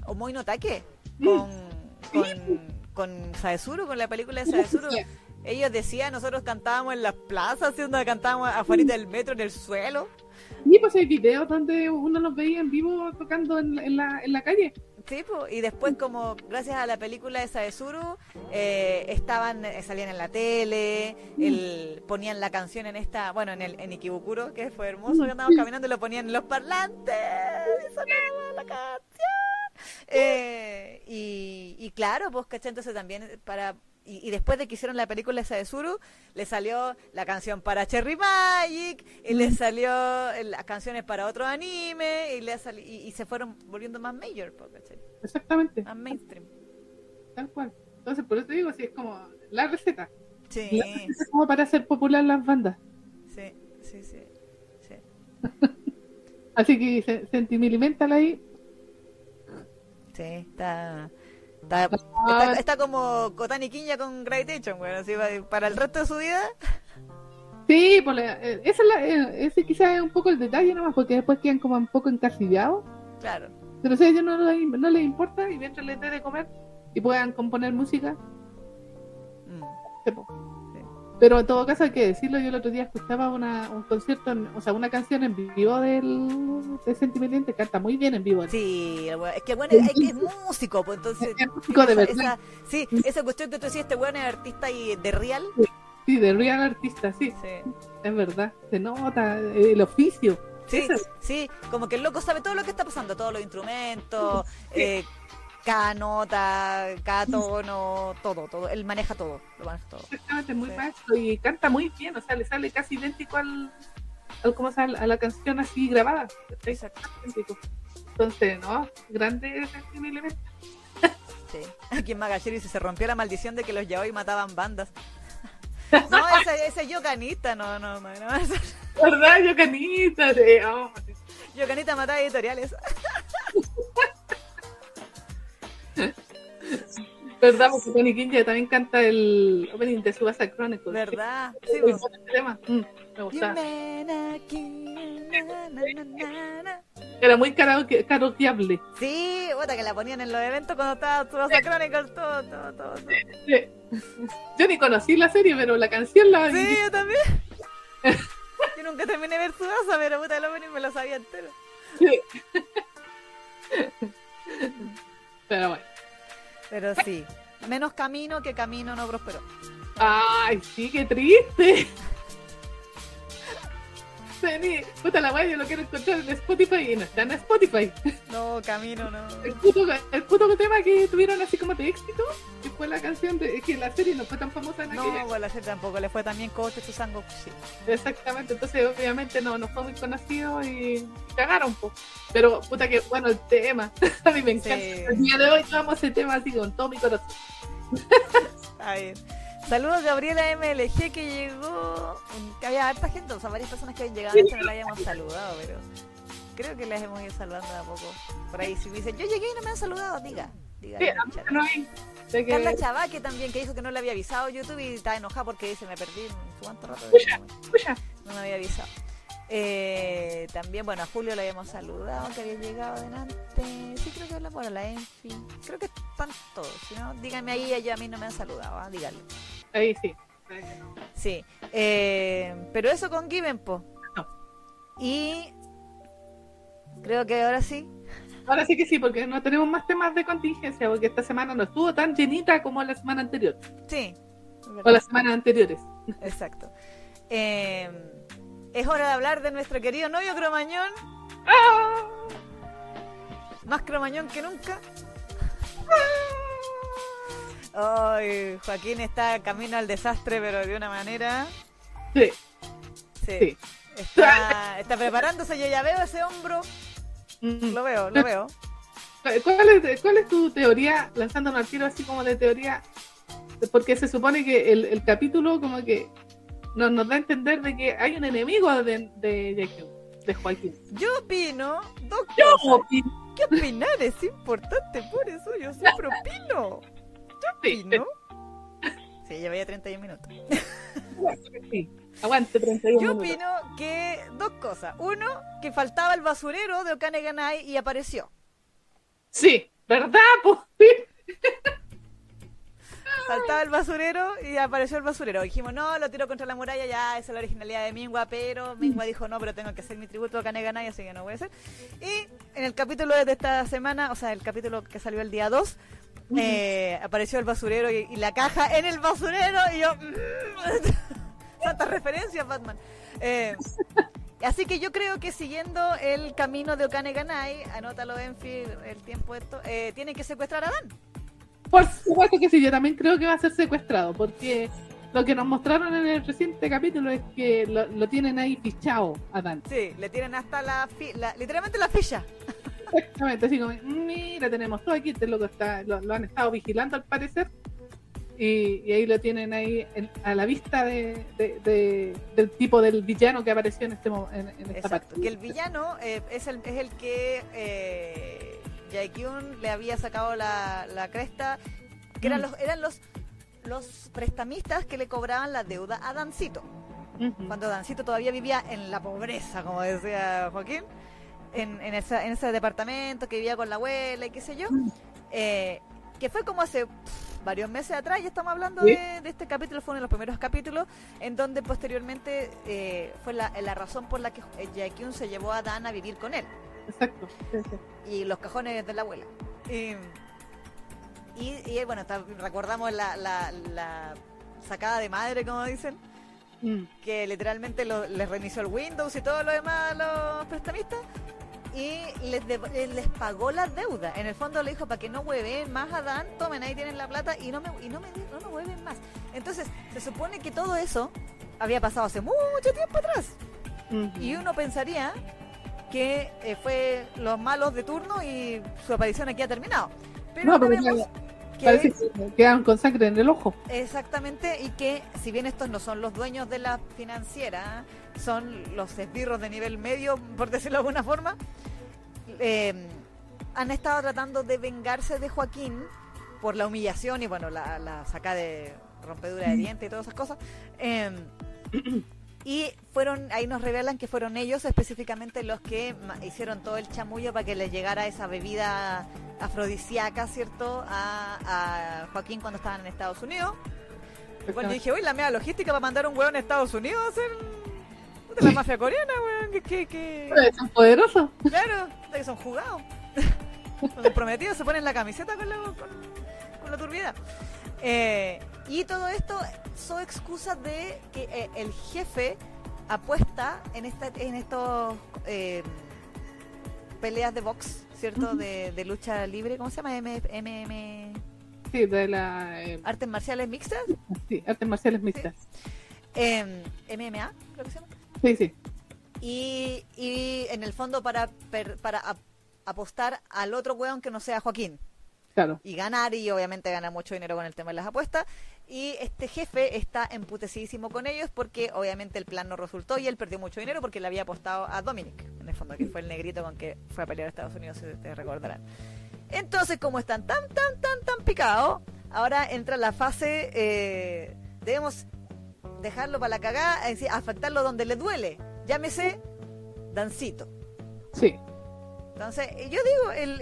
A: um, Omoi no Take con, con, con Saezuru, con la película de Saezuru. Ellos decían, nosotros cantábamos en las plazas, donde cantábamos afuera del metro, en el suelo.
B: Y pues hay videos donde uno los veía en vivo tocando en, en la, en la calle.
A: Sí, po, y después como gracias a la película de Saezuru eh, estaban eh, salían en la tele, el, ponían la canción en esta, bueno, en el en Ikebukuro, que fue hermoso, que andábamos caminando y lo ponían en los parlantes y sonaba la canción. Eh, y, y claro, pues, ¿cachai? Entonces también para y, y después de que hicieron la película esa de Suru, le salió la canción para Cherry Magic, y le salió las canciones para otro anime, y, le sali- y, y se fueron volviendo más major, ¿cachai?
B: Exactamente,
A: Más mainstream.
B: tal cual. Entonces, por eso te digo, sí, es como la receta.
A: Sí,
B: La receta como para hacer popular las bandas.
A: sí, sí, sí. sí.
B: Así que se- sentimilimentala ahí.
A: Sí, está. Está,
B: Ah.
A: está, está como Kotani Kinya con Gravitation, bueno, así para el resto de su vida.
B: Sí, la- eh, esa es la- eh, ese quizás es un poco el detalle nomás, porque después quedan como un poco encasillados.
A: Claro.
B: Pero si a ellos no, les- no les importa y mientras les dé de comer y puedan componer música,
A: Mm.
B: Pero en todo caso hay que decirlo, yo el otro día escuchaba una, un concierto, en- o sea, una canción en vivo del, de Sentimiliente, canta muy bien en vivo.
A: Sí, es que bueno, es, es músico, pues entonces.
B: Es músico de verdad.
A: esa- sí, esa cuestión que tú decías, este weón es artista y de real.
B: Sí, de real artista, sí,
A: Sí.
B: es verdad. Se nota eh, el oficio.
A: Sí, sí, como que el loco sabe todo lo que está pasando, todos los instrumentos,
B: Sí.
A: eh, cada nota, cada tono, todo, todo. Él maneja todo, lo maneja todo.
B: Exactamente, muy
A: Sí.
B: maestro y canta muy bien, o sea, le sale casi idéntico al, al ¿cómo se llama? a la canción así grabada.
A: Exacto.
B: Idéntico. Entonces, no, grande Sentimilimente.
A: Sí. Aquí en Magashiri se rompió la maldición de que los yaoi mataban bandas. No, ese, ese yoganita, no, no, no, no. ese-
B: ¿Verdad? Yo canita, sí, oh, sí.
A: Yoganita mataba editoriales.
B: ¿Verdad? Porque Tony Kinja también canta el opening de Subasa Chronicles.
A: ¿Verdad? Sí,
B: tema. Mm, me
A: na.
B: Era muy karaoke, karaokeable.
A: Sí, puta que la ponían en los eventos cuando estaba Tsubasa Chronicles, todo, todo, todo. todo.
B: Sí. Yo ni conocí la serie, pero la canción la
A: Sí, yo también. Yo nunca terminé de ver Tsubasa, pero puta el opening me lo sabía entero.
B: Sí. Pero bueno.
A: Pero sí, menos camino que camino no prosperó.
B: Ay, sí, qué triste. Vení, puta la wea, yo lo quiero encontrar en Spotify y no está en Spotify.
A: No, camino, no.
B: El puto, el puto tema que tuvieron así como de éxito, que fue la canción de que la serie no fue tan famosa en
A: No,
B: aquella.
A: pues la serie tampoco le fue también como Susango sí.
B: Exactamente, entonces obviamente no, no fue muy conocido y cagaron po. Pero puta que bueno el tema, a mí me encanta.
A: Sí.
B: El día de hoy tomamos ese tema así con todo mi corazón.
A: A ver. Saludos Gabriela MLG que llegó. Que había harta gente, o sea, varias personas que habían llegado antes no la habíamos saludado, pero creo que las hemos ido saludando de a poco. Por ahí, si me dicen, yo llegué y no me han saludado, diga. diga
B: Sí, no hay. que-
A: Carla Chavaque también, que dijo que no le había avisado YouTube y está enojada porque dice, me perdí en cuánto rato.
B: Pucha. Pucha,
A: No me había avisado. Eh, también, bueno, a Julio le habíamos saludado, que había llegado adelante. Sí, creo que habla por la Enfi. Creo que están todos. Si no, díganme ahí, ellos a mí no me han saludado, ¿ah? díganle.
B: ahí sí.
A: Sí. Eh, pero eso con Given, po.
B: No.
A: Y creo que ahora sí.
B: Ahora sí que sí, porque no tenemos más temas de contingencia, porque esta semana no estuvo tan llenita como la semana anterior,
A: Sí.
B: o las semanas anteriores.
A: Exacto. Eh, es hora de hablar de nuestro querido novio Cromañón.
B: ¡Ah!
A: Más cromañón que nunca. Ay, Joaquín está camino al desastre, pero de una manera.
B: Sí,
A: Sí.
B: sí.
A: Está, está preparándose. Yo ya veo ese hombro.
B: Mm.
A: Lo veo, lo veo.
B: ¿Cuál es, ¿Cuál es tu teoría, lanzándonos al tiro así como de teoría? Porque se supone que el, el capítulo como que nos, nos da a entender de que hay un enemigo de, de, de Joaquín.
A: Yo opino dos
B: Yo
A: cosas.
B: opino-
A: ¿Qué opinar? Es importante, por eso yo siempre opino. Yo opino. Sí, lleva ya 31 minutos.
B: sí. Aguante 31
A: Yo
B: minutos.
A: opino que dos cosas. Uno, que faltaba el basurero de Okane Ganai y apareció.
B: Sí, ¿verdad? po? Sí.
A: Faltaba el basurero y apareció el basurero. Dijimos, no, lo tiro contra la muralla, ya, esa es la originalidad de Mingua, pero Mingua dijo, no, pero tengo que hacer mi tributo a Okane Ganai, así que no voy a hacer. Y en el capítulo de esta semana, o sea, el capítulo que salió el día 2, eh, apareció el basurero y, y la caja en el basurero y yo... Tantas referencias, Batman. Eh, así que yo creo que siguiendo el camino de Okane Ganai, anótalo Enfi, el tiempo esto, eh, tienen que secuestrar a Dan.
B: Por supuesto que sí, yo también creo que va a ser secuestrado, porque lo que nos mostraron en el reciente capítulo es que lo, lo tienen ahí fichado a Dan.
A: Sí, le tienen hasta la, fi- la- literalmente la ficha.
B: Exactamente, así como, mira, tenemos todo aquí, este loco está, lo, lo han estado vigilando al parecer, y, y ahí lo tienen ahí en- a la vista de, de- de- del tipo del villano que apareció en este en, en esta
A: Exacto.
B: parte.
A: Que el villano eh, es, el, es el que eh, Jaekyun le había sacado la, la cresta, que eran
B: Mm.
A: los eran los los prestamistas que le cobraban la deuda a Dancito. Cuando Dancito todavía vivía en la pobreza, como decía Joaquín, en, en, esa- en ese departamento que vivía con la abuela y qué sé yo, eh, que fue como hace pff, varios meses atrás, ya estamos hablando
B: Sí.
A: de, de este capítulo, fue uno de los primeros capítulos, en donde posteriormente eh, fue la, la razón por la que Jaekyun se llevó a Dan a vivir con él,
B: Exacto. sí, sí.
A: y los cajones de la abuela. Y, y, y, bueno, ta- recordamos la, la, la sacada de madre, como dicen,
B: Mm.
A: que literalmente lo- les reinició el Windows y todo lo demás a los prestamistas y les, de- eh, les pagó la deuda. En el fondo le dijo para que no hueven más a Dan, tomen ahí tienen la plata y no me y no me no, no hueven más. Entonces, se supone que todo eso había pasado hace mucho tiempo atrás.
B: Ujú.
A: Y uno pensaría que eh, fue los malos de turno y su aparición aquí ha terminado. Pero
B: No,
A: tenemos que
B: Parece que quedaron con sangre en el ojo.
A: Exactamente, y que si bien estos no son los dueños de la financiera, son los esbirros de nivel medio, por decirlo de alguna forma, eh, han estado tratando de vengarse de Joaquín por la humillación y bueno, la, la saca de rompedura de dientes y todas esas cosas. Eh, y fueron, ahí nos revelan que fueron ellos específicamente los que hicieron todo el chamullo para que les llegara esa bebida afrodisíaca, ¿cierto? A, a Joaquín cuando estaban en Estados Unidos. Igual yo dije, uy, la media logística para mandar un hueón a Estados Unidos a hacer de la mafia coreana, weón, que, que,
B: Son poderosos.
A: claro, que son jugados. Los comprometidos se ponen la camiseta con la, con, con la turbidez. Eh, y todo esto son excusas de que eh, el jefe apuesta en esta, en estos eh, peleas de box, ¿cierto? de, de, lucha libre, ¿cómo se llama? MM...
B: Sí, de la...
A: Eh, artes marciales mixtas.
B: Sí, artes marciales mixtas.
A: MMA, em, creo que se llama.
B: Sí, sí.
A: Y, y en el fondo para, para apostar al otro weón que no sea Joaquín.
B: Claro.
A: Y ganar, y obviamente ganar mucho dinero con el tema de las apuestas. Y este jefe está emputecidísimo con ellos porque obviamente el plan no resultó y él perdió mucho dinero porque le había apostado a Dominic, en el fondo, que fue el negrito con que fue a pelear a Estados Unidos, si te recordarán. Entonces, como están tan, tan, tan, tan picados, ahora entra la fase, eh, debemos dejarlo para la cagada, afectarlo donde le duele. Llámese Dancito.
B: Sí.
A: Entonces, yo digo, el,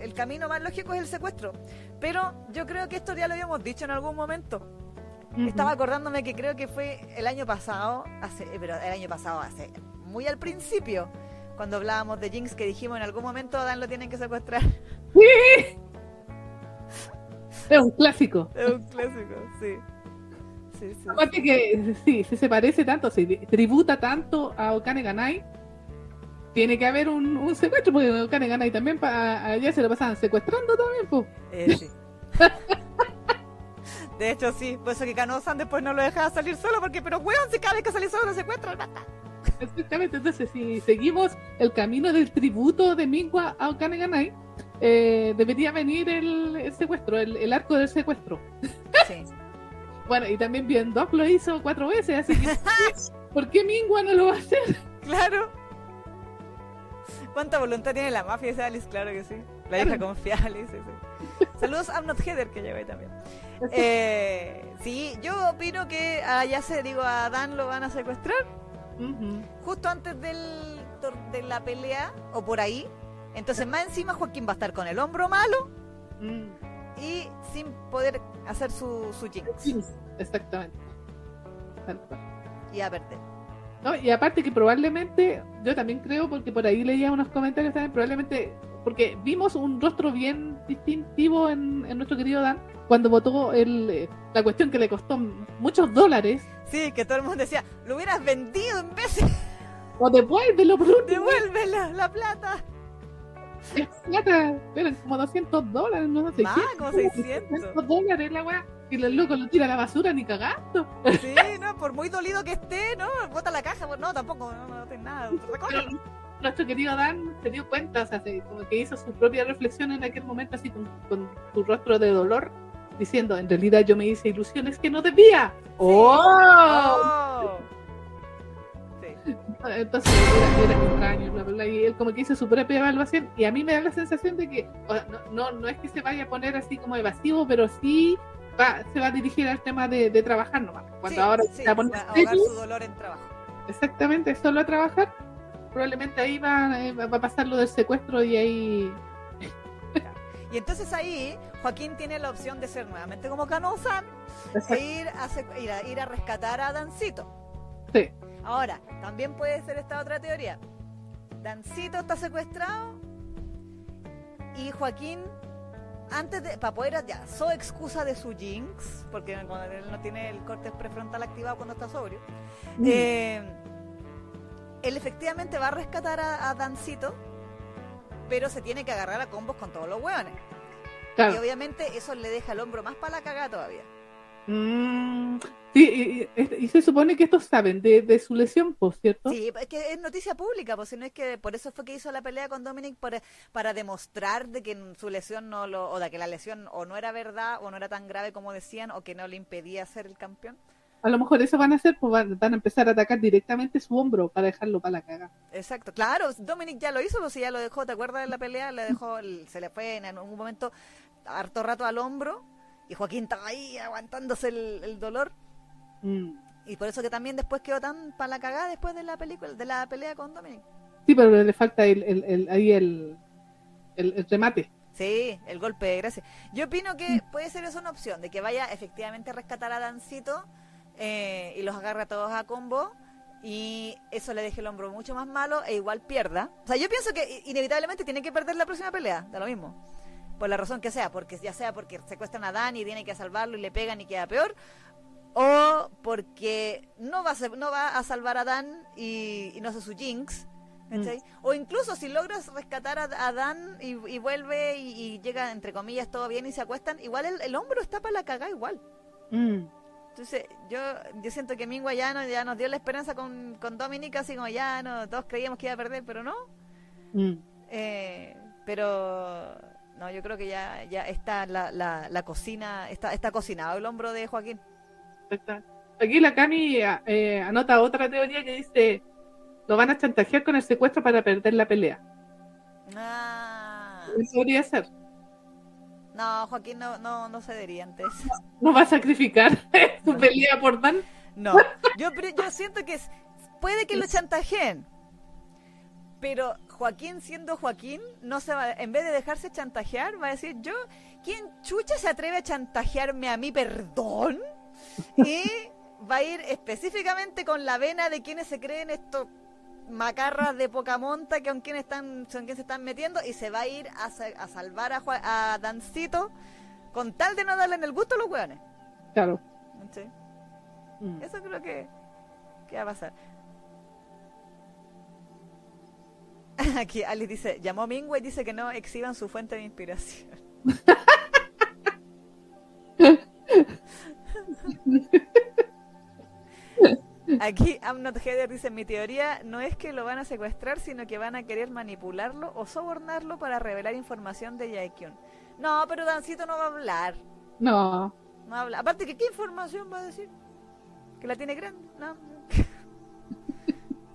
A: el, camino más lógico es el secuestro. Pero yo creo que esto ya lo habíamos dicho en algún momento. Estaba acordándome que creo que fue el año pasado, hace, eh, pero el año pasado, hace muy al principio, cuando hablábamos de Jinx, que dijimos en algún momento a Dan lo tienen que secuestrar.
B: ¡Sí! Es un clásico.
A: Es un clásico, sí.
B: Sí, sí, Aparte que sí, se parece tanto, se tributa tanto a Okane Ganai tiene que haber un, secuestro, porque Okane Ganai también allá se lo pasaban secuestrando también, pues.
A: Eh, sí. De hecho, sí, por eso que Kano-san después no lo dejaba salir solo, porque, pero weón, si cada vez que sale solo lo secuestra, lo mata.
B: Exactamente, entonces si seguimos el camino del tributo de Mingua a Okane eh, debería venir el, secuestro, el, arco del secuestro. Sí. bueno, y también bien Doc lo hizo cuatro veces, así que ¿por qué Mingua no lo va a hacer?
A: Claro. ¿Cuánta voluntad tiene la mafia esa Alice? Claro que sí. La hija confiable, sí, sí. Saludos a Not Heather que lleva ahí también. Eh, sí, yo opino que a ya se digo, a Dan lo van a secuestrar. Justo antes del, de la pelea, o por ahí. Entonces, más encima, Joaquín va a estar con el hombro malo mm. y sin poder hacer su, su jinx.
B: Exactamente.
A: Y a perder.
B: No, y aparte que probablemente, yo también creo, porque por ahí leía unos comentarios también, probablemente, porque vimos un rostro bien distintivo en, nuestro querido Dan cuando votó el, eh, la cuestión que le costó muchos dólares.
A: Sí, que todo el mundo decía, lo hubieras vendido en vez de...
B: O devuélvelo, por
A: Devuélvela, la plata.
B: Es plata, eran como 200 dólares, no
A: sé. Más, como 600. 600
B: dólares la weá. Y el loco lo tira a la basura ni cagando.
A: Sí, no, por muy dolido que esté, ¿no? Bota la caja, pues no, tampoco, no, no tiene nada.
B: Nuestro querido Dan se dio cuenta, o sea, como que hizo su propia reflexión en aquel momento, así con, con su rostro de dolor, diciendo: En realidad yo me hice ilusiones que no debía. ¡Oh! oh. Entonces era, extraño, bla, bla, y él como que hizo su propia evaluación y a mí me da la sensación de que no, no, no es que se vaya a poner así como evasivo, pero sí se va a dirigir al tema de, trabajar nomás. Cuando ahora
A: se va a poner su dolor en trabajo.
B: Exactamente, solo a trabajar. Probablemente ahí va, eh, va a pasar lo del secuestro y ahí.
A: Y entonces ahí Joaquín tiene la opción de ser nuevamente como Canosan e ir a, ir, a, ir a rescatar a Dancito.
B: Sí.
A: Ahora, también puede ser esta otra teoría. Dancito está secuestrado y Joaquín antes de, para poder, ya, so excusa de su jinx, porque cuando él no tiene el corte prefrontal activado cuando está sobrio, mm. eh, él efectivamente va a rescatar a, Dancito, pero se tiene que agarrar a combos con todos los hueones. Y obviamente eso le deja el hombro más para la cagada todavía.
B: Mm, sí, y, se supone que estos saben de, su lesión, ¿por cierto?
A: Sí, es que es noticia pública, pues si no es que por eso fue que hizo la pelea con Dominic para demostrar de que su lesión no lo, o de que la lesión o no era verdad o no era tan grave como decían o que no le impedía ser el campeón.
B: A lo mejor eso van a hacer, pues van, a empezar a atacar directamente su hombro para dejarlo para la caga.
A: Exacto, claro, Dominic ya lo hizo, pues si ya lo dejó, ¿te acuerdas de la pelea? Le dejó, se le fue en algún momento harto rato al hombro y Joaquín estaba ahí aguantándose el, dolor. Mm. Y por eso que también después quedó tan para la cagada después de la película, de la pelea con Dominic.
B: Sí, pero le falta el, el, ahí el, el, remate.
A: Sí, el golpe de gracia. Yo opino que mm. puede ser eso una opción, de que vaya efectivamente a rescatar a Dancito eh, y los agarre a todos a combo y eso le deje el hombro mucho más malo e igual pierda. O sea, yo pienso que inevitablemente tiene que perder la próxima pelea, da lo mismo por la razón que sea, porque ya sea porque secuestran a Dani y tienen que salvarlo y le pegan y queda peor, o porque no va a, no va a salvar a Dan y, no hace su jinx ¿cachai? O incluso si logras rescatar a, a Dan y, y vuelve y, y llega, entre comillas, todo bien y se acuestan, igual el, el hombro está para la cagada igual.
B: Mm.
A: Entonces, yo, yo siento que Mingua ya, no, ya nos dio la esperanza con, con Dominic, así como ya no, todos creíamos que iba a perder, pero no.
B: Mm.
A: Eh, pero no, yo creo que ya, ya está la, la, la cocina, está, está cocinado el hombro de Joaquín.
B: Aquí la Cami eh, anota otra teoría que dice lo van a chantajear con el secuestro para perder la pelea.
A: Ah,
B: Eso podría ser.
A: no, Joaquín no, no, no cedería antes.
B: ¿No va a sacrificar su pelea por Dan?
A: No, yo, yo siento que es- puede que lo chantajeen, pero Joaquín siendo Joaquín, no se va, en vez de dejarse chantajear, va a decir, yo, ¿quién chucha se atreve a chantajearme a mí, perdón? Y va a ir específicamente con la vena de quienes se creen estos macarras de poca monta que con quienes están, son quienes se están metiendo y se va a ir a, sa- a salvar a Dancito con tal de no darle en el gusto a los hueones.
B: Claro.
A: ¿Sí?
B: Mm.
A: Eso creo que, que va a pasar. Aquí Alice dice, llamó a Mingway y dice que no exhiban su fuente de inspiración. Aquí Amnot Heather dice, mi teoría no es que lo van a secuestrar, sino que van a querer manipularlo o sobornarlo para revelar información de Jaekyun. No, pero Dancito no va a hablar.
B: No.
A: No habla. Aparte, que ¿qué información va a decir? ¿Que la tiene grande? No.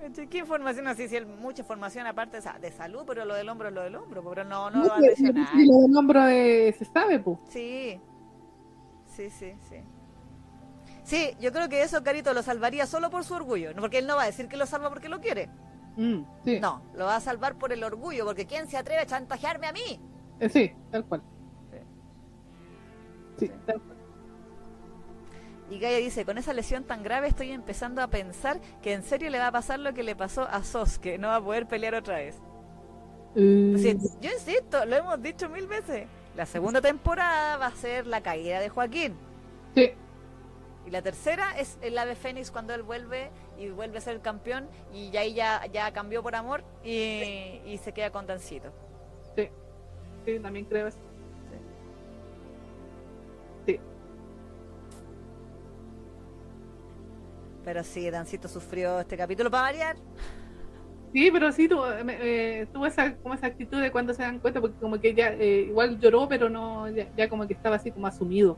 A: Este, ¿Qué información así? Si él, mucha información aparte de salud, pero lo del hombro es lo del hombro, pero no, no lo va a mencionar.
B: lo del hombro eh, se sabe, pues.
A: Sí, sí, sí, sí. Sí, yo creo que eso Carito lo salvaría solo por su orgullo, no porque él no va a decir que lo salva porque lo quiere.
B: Mm, sí.
A: No, lo va a salvar por el orgullo, porque ¿quién se atreve a chantajearme a mí?
B: Eh, sí, tal cual.
A: Sí.
B: Sí,
A: Sí.
B: tal cual.
A: Y Gaia dice, con esa lesión tan grave estoy empezando a pensar que en serio le va a pasar lo que le pasó a Sosuke, no va a poder pelear otra vez.
B: Eh,
A: yo insisto, lo hemos dicho mil veces. La segunda temporada va a ser la caída de Joaquín.
B: sí,
A: Y la tercera es el ave fénix cuando él vuelve y vuelve a ser el campeón y ya ahí ya, ya cambió por amor y, y se queda con Dancito.
B: sí, sí, también creo eso. Sí.
A: Pero sí, Dancito sufrió este capítulo para variar.
B: Sí, pero sí tuvo, eh, tuvo esa, como esa actitud de cuando se dan cuenta, porque como que ya eh, igual lloró, pero no, ya, ya como que estaba así como asumido.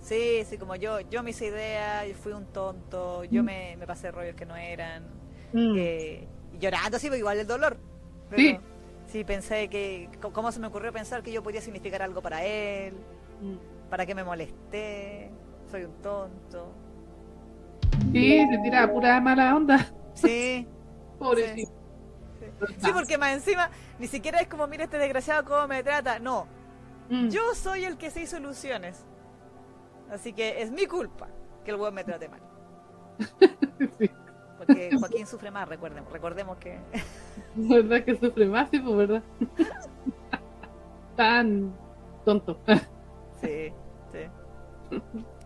A: Sí, sí, como yo, yo me hice idea, yo fui un tonto, yo
B: Mm.
A: me, me pasé rollos que no eran.
B: Mm.
A: eh, llorando así, pero igual el dolor. Pero,
B: Sí.
A: Sí, pensé que, ¿cómo se me ocurrió pensar que yo podía significar algo para él?
B: Mm.
A: ¿Para qué me molesté? Soy un tonto.
B: Sí, se tira pura mala onda.
A: Sí,
B: Pobrecito.
A: sí, porque más encima ni siquiera es como, mira este desgraciado cómo me trata. No,
B: Mm.
A: yo soy el que se hizo ilusiones. Así que es mi culpa que el weón me trate mal.
B: Sí,
A: Porque Joaquín sufre más, recordemos, recordemos que...
B: verdad que sufre más, sí, pues verdad. Tan tonto.
A: Sí, sí.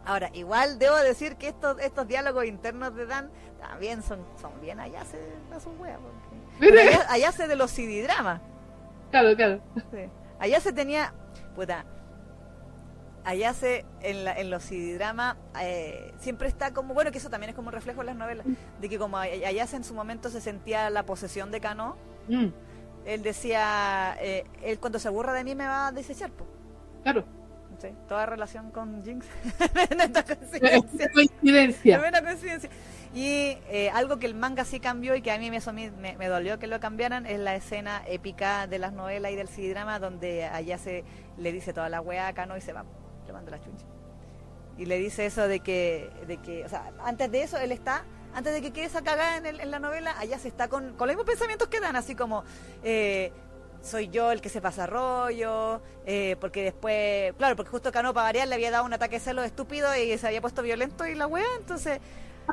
A: Ahora, igual debo decir que estos, estos diálogos internos de Dan también son, son bien allá se a sus weas, porque- Pero allá, allá se de los CD dramas.
B: Claro, claro.
A: Sí. Allá se tenía, puta, allá se, en, la, en los CD-drama, eh, siempre está como, bueno, que eso también es como un reflejo en las novelas, de que como allá en su momento se sentía la posesión de Cano,
B: Mm,
A: él decía, eh, él cuando se aburra de mí me va a desechar, po.
B: claro.
A: Sí, toda relación con Jinx. Tremenda coincidencia.
B: Coincidencia.
A: Tremenda coincidencia. Y eh, algo que el manga sí cambió y que a mí me, me, me- dolió que lo cambiaran es la escena épica de las novelas y del CD-drama donde allá se le dice toda la weá a Kano y se va, le manda la chucha. Y le dice eso de que, de que, o sea, antes de eso él está, antes de que quede esa cagada en, el- en la novela, allá se está con, con los mismos pensamientos que dan, así como, eh, soy yo el que se pasa rollo, eh, porque después, claro, porque justo Cano para variar le había dado un ataque de celos estúpido y se había puesto violento y la wea, entonces,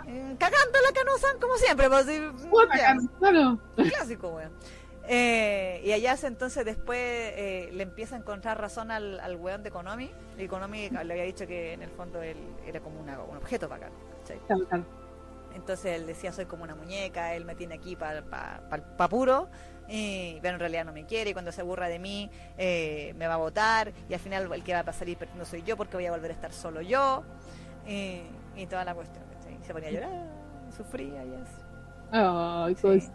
A: eh, cagando la Cano-san como siempre, pues
B: Claro.
A: clásico, weón. Eh, y allá entonces después eh, le empieza a encontrar razón al, al weón de Konami. Y Konami le había dicho que en el fondo él era como una- un objeto para acá. ¿cachai?
B: Claro, claro.
A: entonces él decía, soy como una muñeca, él me tiene aquí para pa, pa, pa puro, y, pero en realidad no me quiere, y cuando se aburra de mí eh, me va a votar, y al final el que va a pasar y no soy yo porque voy a volver a estar solo yo, y, y toda la cuestión. Se ponía a llorar, sufría y así.
B: Ay,
A: Sí.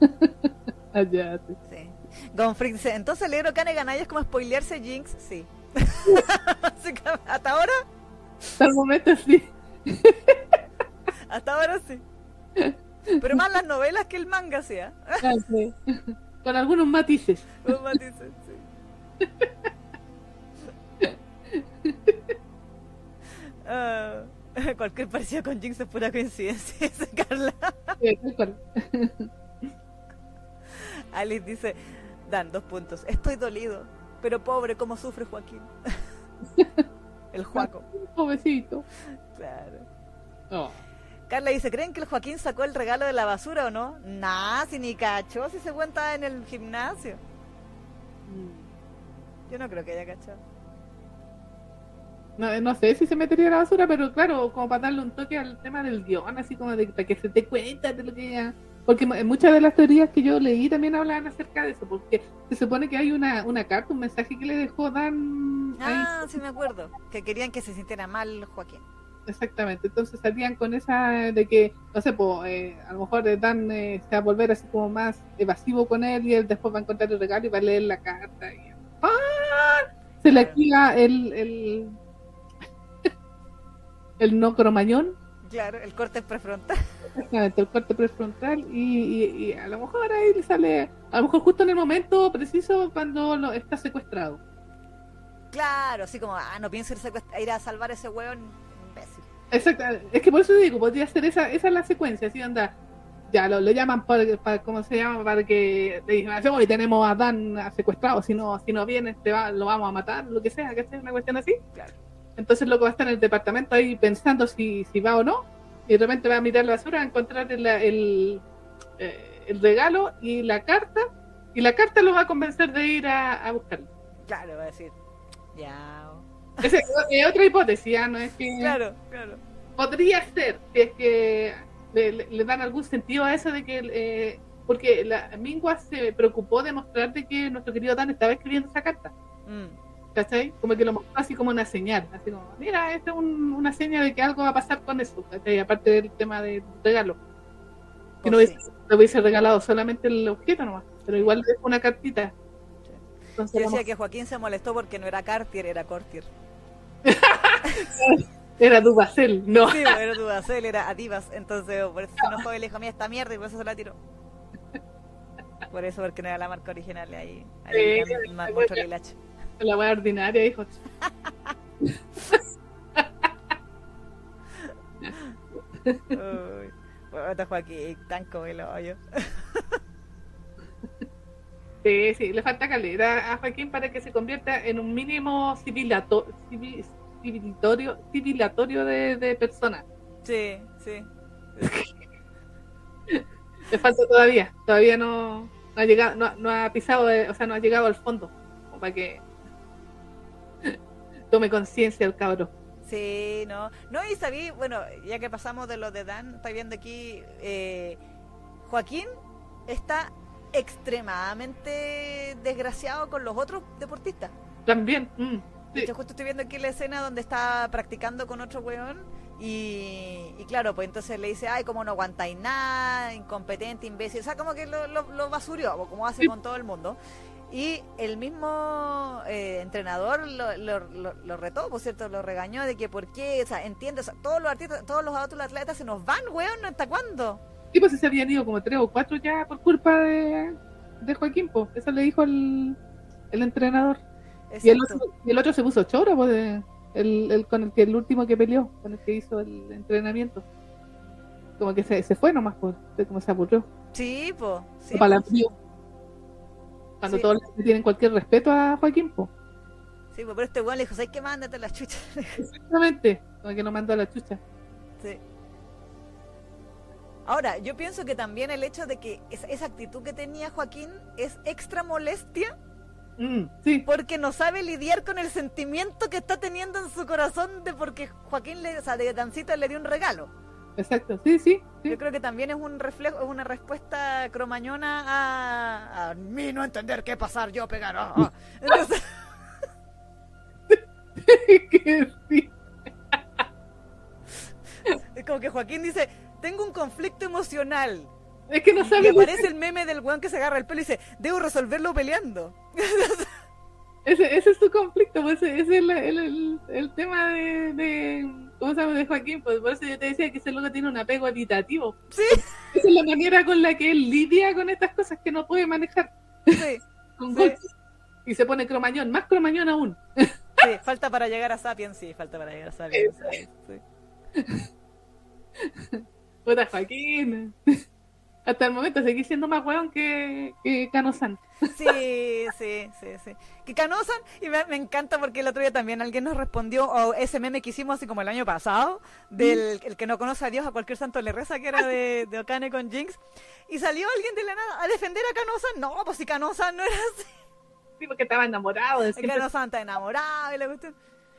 B: Allá. sí.
A: Sí. Gonfrick dice, entonces el Kane Ganaya es como spoilearse Jinx, sí. Que hasta ahora,
B: Hasta el momento sí.
A: hasta ahora sí. Pero más las novelas que el manga sea.
B: Ah, sí. Con algunos matices.
A: Los matices, sí. Ah, cualquier parecido con Jinx es pura coincidencia, Carla.
B: Sí.
A: Alice dice, Dan, dos puntos. Estoy dolido, pero pobre, cómo sufre Joaquín. el Juaco.
B: Pobrecito.
A: Claro.
B: Oh.
A: Carla dice, ¿creen que el Joaquín sacó el regalo de la basura o no? Nah, si ni cachó, si se cuenta en el gimnasio. Yo no creo que haya cachado.
B: No, no sé si se metería a la basura, pero claro, como para darle un toque al tema del guion, así como de para que se te cuenta de lo que ella... Porque mu- muchas de las teorías que yo leí también hablaban acerca de eso, porque se supone que hay una, una carta, un mensaje que le dejó Dan ahí
A: Ah, sí me acuerdo. Que querían que se sintiera mal Joaquín.
B: Exactamente, entonces salían con esa de que, no sé, pues, eh, a lo mejor eh, Dan eh, se va a volver así como más evasivo con él y él después va a encontrar el regalo y va a leer la carta. Y, ¡Ah! Se le activa el, el, el no cromañón,
A: Claro, el corte prefrontal.
B: Exactamente, el corte prefrontal y, y, y a lo mejor ahí le sale, a lo mejor justo en el momento preciso cuando lo, está secuestrado.
A: Claro, así como, ah, no pienso ir, ir a salvar a ese hueón imbécil.
B: Exacto, es que por eso digo, podría ser esa, esa es la secuencia, así anda, ya lo, lo llaman para, para, ¿cómo se llama? Para que le digan, hoy tenemos a Dan secuestrado, si no, si no viene, te va, lo vamos a matar, lo que sea, que sea una cuestión así.
A: Claro.
B: Entonces loco va a estar en el departamento ahí pensando si, si va o no, y de repente va a mirar la basura, a encontrar el, el, eh, el regalo y la carta, y la carta lo va a convencer de ir a, a buscarlo.
A: Claro, va a decir, ya.
B: Esa es otra hipótesis, ya no es que...
A: Claro, claro.
B: podría ser si es que le, le- le dan algún sentido a eso de que eh, porque la Mingua se preocupó de mostrar de que nuestro querido Dan estaba escribiendo esa carta
A: Mm,
B: ¿cachai? como que lo mostró así como una señal así como mira esta es un- una señal de que algo va a pasar con eso ¿cachai? aparte del tema del regalo que no
A: Pues
B: hubiese,
A: sí.
B: hubiese regalado solamente el objeto nomás pero igual le dejó una cartita Entonces,
A: Yo decía
B: vamos-
A: que Joaquín se molestó porque no era Cartier, era Cortier.
B: era Dubacel no
A: Sí, bueno, era Dudacel, era Adivas. Entonces, por eso se enojó y le dijo, mira, esta mierda, y por eso se la tiró. Por eso, porque no era la marca original, ahí, ahí
B: Sí,
A: mucho lilache.
B: La wea ordinaria hijo
A: Uy, puta Joaquín, tan como el hoyo.
B: Sí, sí, le falta calidad a Joaquín para que se convierta en un mínimo civilato, civil- civilitorio, civilatorio de, de personas.
A: Sí, sí.
B: Le falta todavía, todavía no, no ha llegado, no, no ha pisado, de- o sea, no ha llegado al fondo, como para que tome conciencia el cabro.
A: Sí, no. No, y sabí, bueno, ya que pasamos de lo de Dan, estoy viendo aquí, eh, Joaquín está extremadamente desgraciado con los otros deportistas.
B: También, mm, sí,
A: hecho, justo estoy viendo aquí la escena donde está practicando con otro weón y, y claro, pues entonces le dice, ay, como no aguantáis nada, incompetente, imbécil, o sea, como que lo, lo, lo basurió, como hace
B: Sí.
A: con todo el mundo. Y el mismo eh, entrenador lo, lo, lo, lo retó, por cierto, lo regañó de que por qué, o sea, entiende, o sea, todos los artistas, todos los otros atletas se nos van, weón, ¿hasta cuándo?
B: Sí, pues se habían ido como tres o cuatro ya por culpa de, de Joaquín, pues. Eso le dijo el, el entrenador. Y el, otro, y el otro se puso choro, pues, de- el, el, con el que el último que peleó, con el que hizo el entrenamiento. Como que se, se fue nomás, pues, como se aburrió.
A: Sí, pues. Sí, po.
B: Cuando
A: Sí.
B: todos le tienen cualquier respeto a Joaquín, pues.
A: Sí, po, pero este weón le dijo, ¿sabes qué? Mándate las chuchas.
B: Exactamente. Como que no mandó a la chucha.
A: Sí. Ahora, yo pienso que también el hecho de que esa, esa actitud que tenía Joaquín es extra molestia
B: Mm, sí,
A: porque no sabe lidiar con el sentimiento que está teniendo en su corazón de porque Joaquín le, o sea, de Dancita le dio un regalo.
B: Exacto, sí, sí. sí.
A: Yo creo que también es un reflejo, es una respuesta cromañona a, a mí no entender qué pasar, yo pegar. ah, ah. Entonces, es como que Joaquín dice, tengo un conflicto emocional.
B: Es que no
A: Y
B: sabe.
A: aparece el meme del weón que se agarra el pelo y dice, debo resolverlo peleando.
B: Ese, ese es su conflicto, pues ese, ese es el, el, el- el tema de, de. ¿Cómo se llama? De Joaquín. Pues por eso yo te decía que ese loco tiene un apego evitativo.
A: Sí,
B: Esa es la manera con la que él lidia con estas cosas que no puede manejar.
A: sí,
B: Con
A: Sí.
B: Y se pone cromañón, más cromañón aún.
A: sí, falta para llegar a Sapiens, sí, falta para llegar a Sapiens.
B: Puta Joaquín. Hasta el momento seguí siendo más weón que, que Cano-san.
A: Sí, sí, sí, sí. Que canosan, y me, me encanta porque el otro día también alguien nos respondió, o ese meme que hicimos así como el año pasado, del el que no conoce a Dios, a cualquier santo le reza, que era de, de Okane con Jinx, y salió alguien de la nada a defender a Canosan. No, pues si Canosan no era así.
B: Sí, porque estaba enamorado de.
A: Cano-san está enamorado y la cuestión.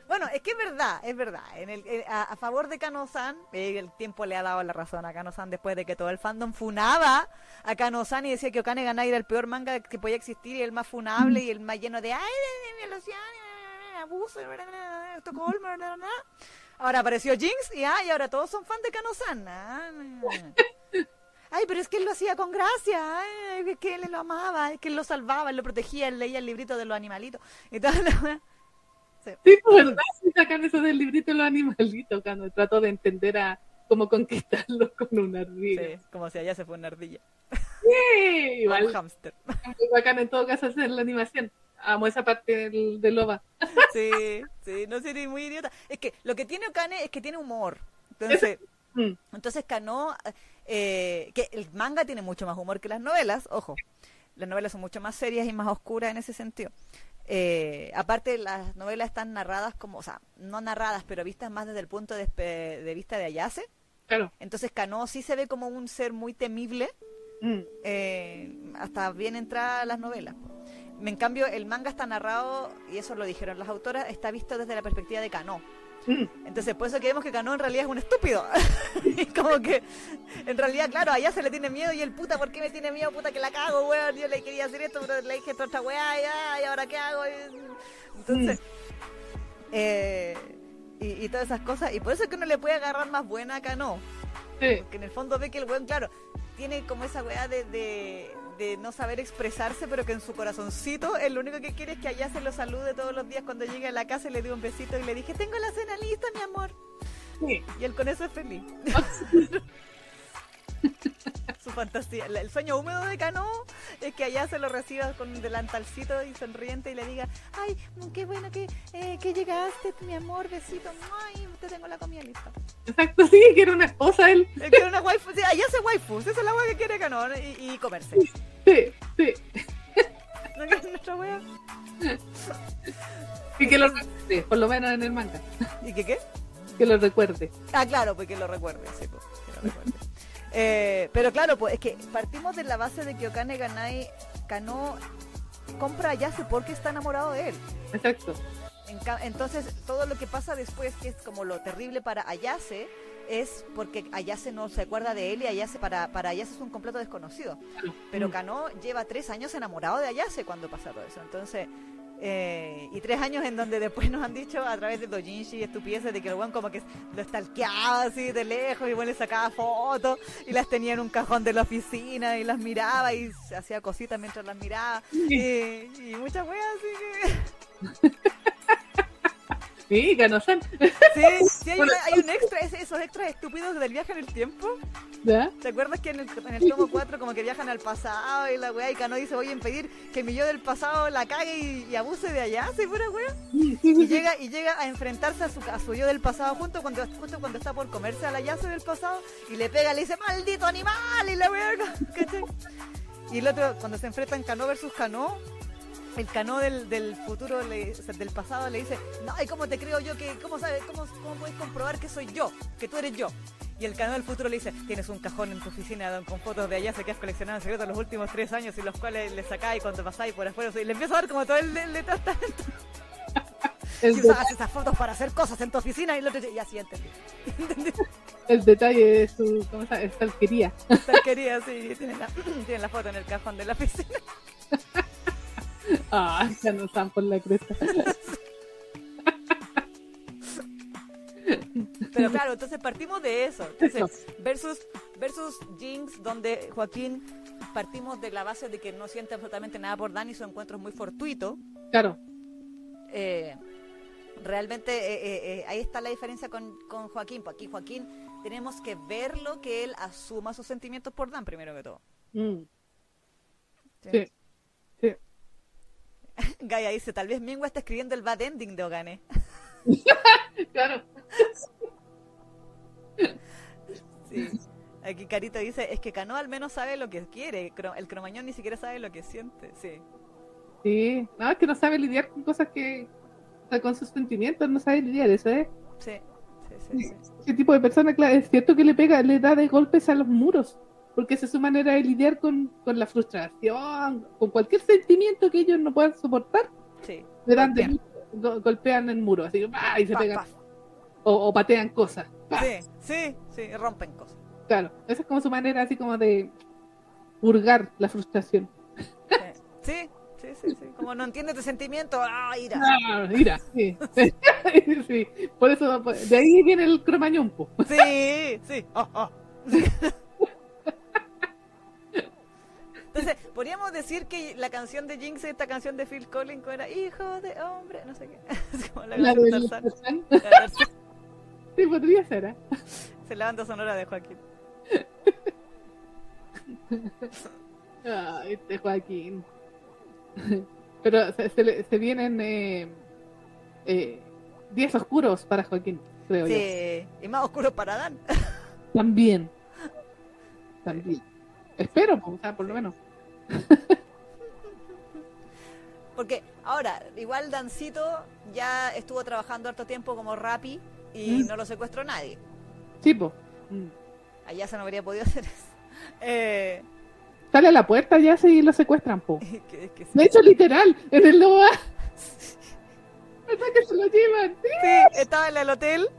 A: Bueno, es que es verdad, es verdad. En el, eh, a, favor de Kano-san, eh, el tiempo le ha dado la razón a Kano-san después de que todo el fandom funaba a Kano-san y decía que Okane Ganai era el peor manga que podía existir y el más funable y el más lleno de ay, de, violación, eh, abuso, eh, eh, Estocolmo, eh, eh, eh". Ahora apareció Jinx y ay, ahora todos son fan de Kano-san. Ah, Ay, pero es que él lo hacía con gracia, es que él lo amaba, es que él lo salvaba, él lo protegía, él leía el librito de los animalitos y
B: Sí, pues verdad, sí sacan eso del librito los animalitos, cuando trató de entender a cómo conquistarlos con una ardilla.
A: Sí, como si allá se fue una ardilla.
B: Sí,
A: Un
B: igual,
A: hámster.
B: muy bacán en todo caso hacer la animación. Amo esa parte del, de Loba.
A: Sí, sí, no sería muy idiota. Es que lo que tiene Okane es que tiene humor. Entonces,
B: Mm,
A: entonces Kano, eh, que el manga tiene mucho más humor que las novelas, ojo. Las novelas son mucho más serias y más oscuras en ese sentido. Eh, aparte, las novelas están narradas como, o sea, no narradas, pero vistas más desde el punto de, vista de Ayase.
B: claro.
A: Entonces Kano sí se ve como un ser muy temible
B: Mm,
A: eh, hasta bien entradas las novelas. En cambio, el manga está narrado, y eso lo dijeron las autoras, está visto desde la perspectiva de Kano.
B: Mm.
A: Entonces, por eso que vemos que Kano en realidad es un estúpido. y como que, en realidad, claro, allá se le tiene miedo y el puta, ¿por qué me tiene miedo? Puta, que la cago, weón. Yo le quería hacer esto, pero le dije esta weá, ya, y ahora qué hago. Y- Entonces, eh, y, y todas esas cosas. Y por eso es que uno le puede agarrar más buena a Kano.
B: Sí,
A: Porque en el fondo ve que el weón, claro, tiene como esa weá de, de, de no saber expresarse, pero que en su corazoncito lo único que quiere es que allá se lo salude todos los días cuando llegue a la casa y le dé un besito y le dije, tengo la cena lista, mi amor.
B: sí.
A: Y él con eso es feliz. Su fantasía. El sueño húmedo de Cano es que allá se lo reciba con un delantalcito y sonriente y le diga, ay, qué bueno que, eh, que llegaste, mi amor, besito, ay, te tengo la comida lista.
B: Exacto, sí, que era una esposa él.
A: Él quiere una waifu, sí, allá hace waifus, esa es la wea que quiere Cano y, y comerse.
B: Sí, sí.
A: ¿No que es nuestra wea?
B: Y que lo recuerde, por lo menos en el manga.
A: ¿Y qué qué?
B: Que lo recuerde.
A: Ah, claro, pues que lo recuerde, sí, pues, que lo recuerde. Eh, pero claro, pues es que partimos de la base de que Okane Ganai Kano compra a Yase porque está enamorado de él.
B: Exacto.
A: Entonces, todo lo que pasa después, que es como lo terrible para Ayase, es porque Ayase no se acuerda de él y Ayase para, para Ayase es un completo desconocido. Pero
B: Mm.
A: Kano lleva tres años enamorado de Ayase cuando pasa todo eso. Entonces, eh, y tres años en donde después nos han dicho a través de Dojinshi y estupideces de que el weón como que lo stalkeaba así de lejos y bueno le sacaba fotos y las tenía en un cajón de la oficina y las miraba y hacía cositas mientras las miraba. Y, y muchas weas así que...
B: Sí, Ganosan.
A: Sí, sí hay, una- hay un extra, esos extras estúpidos del viaje en el tiempo.
B: ¿Ya?
A: ¿Te acuerdas que en el, en el tomo 4 como que viajan al pasado y la weá y Kano dice voy a impedir que mi yo del pasado la cague y, y abuse de allá, ¿sí pura weá? Y llega, y llega a enfrentarse a su, a su yo del pasado justo cuando, justo cuando está por comerse a la yace del pasado y le pega, le dice ¡maldito animal! y la weá, ¿cachai? Y el otro, cuando se enfrentan Kano versus Kano, el Kano del, del futuro, le- o sea, del pasado, le dice, no, ¿y cómo te creo yo que, cómo sabes, cómo, cómo puedes comprobar que soy yo, que tú eres yo? Y el Kano del futuro le dice, tienes un cajón en tu oficina don- con fotos de allá que has coleccionado en secreto los últimos tres años y los cuales le sacáis cuando pasáis por afuera, y le empieza a dar como todo el, el, el usabas esas fotos para hacer cosas en tu oficina y el otro ya sí entendí.
B: El detalle de su, ¿cómo se llama? Stalkería.
A: quería, sí, tiene la, tiene la foto en el cajón de la oficina.
B: Ah, ya no están por la cresta.
A: Pero claro, entonces partimos de eso. Entonces, versus, versus Jinx, donde Joaquín partimos de la base de que no siente absolutamente nada por Dani, su encuentro es muy fortuito.
B: Claro.
A: Eh, realmente eh, eh, ahí está la diferencia con, con Joaquín. Pues aquí Joaquín tenemos que verlo que él asuma sus sentimientos por Dan primero que todo.
B: Mm. Sí. sí.
A: Gaia dice, tal vez Mingua está escribiendo el bad ending de Ogane.
B: claro.
A: Sí. Aquí Carito dice, es que Cano al menos sabe lo que quiere, el cromañón ni siquiera sabe lo que siente, sí.
B: Sí, no, es que no sabe lidiar con cosas que, o sea, con sus sentimientos, no sabe lidiar, eso ¿eh?
A: Sí, sí, sí. sí.
B: Ese tipo de persona, claro, es cierto que le pega, le da de golpes a los muros, porque esa es su manera de lidiar con, con la frustración, con cualquier sentimiento que ellos no puedan soportar.
A: Sí.
B: Le dan de, golpean el muro, así, ¡ah! y se pegan. O, o, patean cosas.
A: Sí, sí, sí, rompen cosas.
B: Claro, esa es como su manera así como de purgar la frustración.
A: Sí, sí, sí, sí. Como no entiende tu sentimiento, ¡ah, ira!
B: Ah, ira, sí. sí. Por eso, de ahí viene el cromañón,
A: Sí, sí. Oh, oh. Entonces, podríamos decir que la canción de Jinx, esta canción de Phil Collins, era Hijo de hombre, no sé qué. Es como la,
B: la de Sí, podría ser, ¿eh?
A: Se la banda sonora de Joaquín.
B: Ay, este Joaquín. Pero se, se, se vienen eh, eh, días oscuros para Joaquín, creo
A: sí,
B: yo.
A: Sí, y más oscuros para Dan.
B: También. También. Espero, o sea, por lo menos.
A: Porque ahora, igual Dancito ya estuvo trabajando harto tiempo como rapi y mm. no lo secuestró nadie.
B: Tipo.
A: Mm. Allá se no habría podido hacer eso. Eh...
B: Sale a la puerta ya y lo secuestran, po. que, que De hecho, literal, en el Loa. que se lo llevan.
A: Sí, estaba en el hotel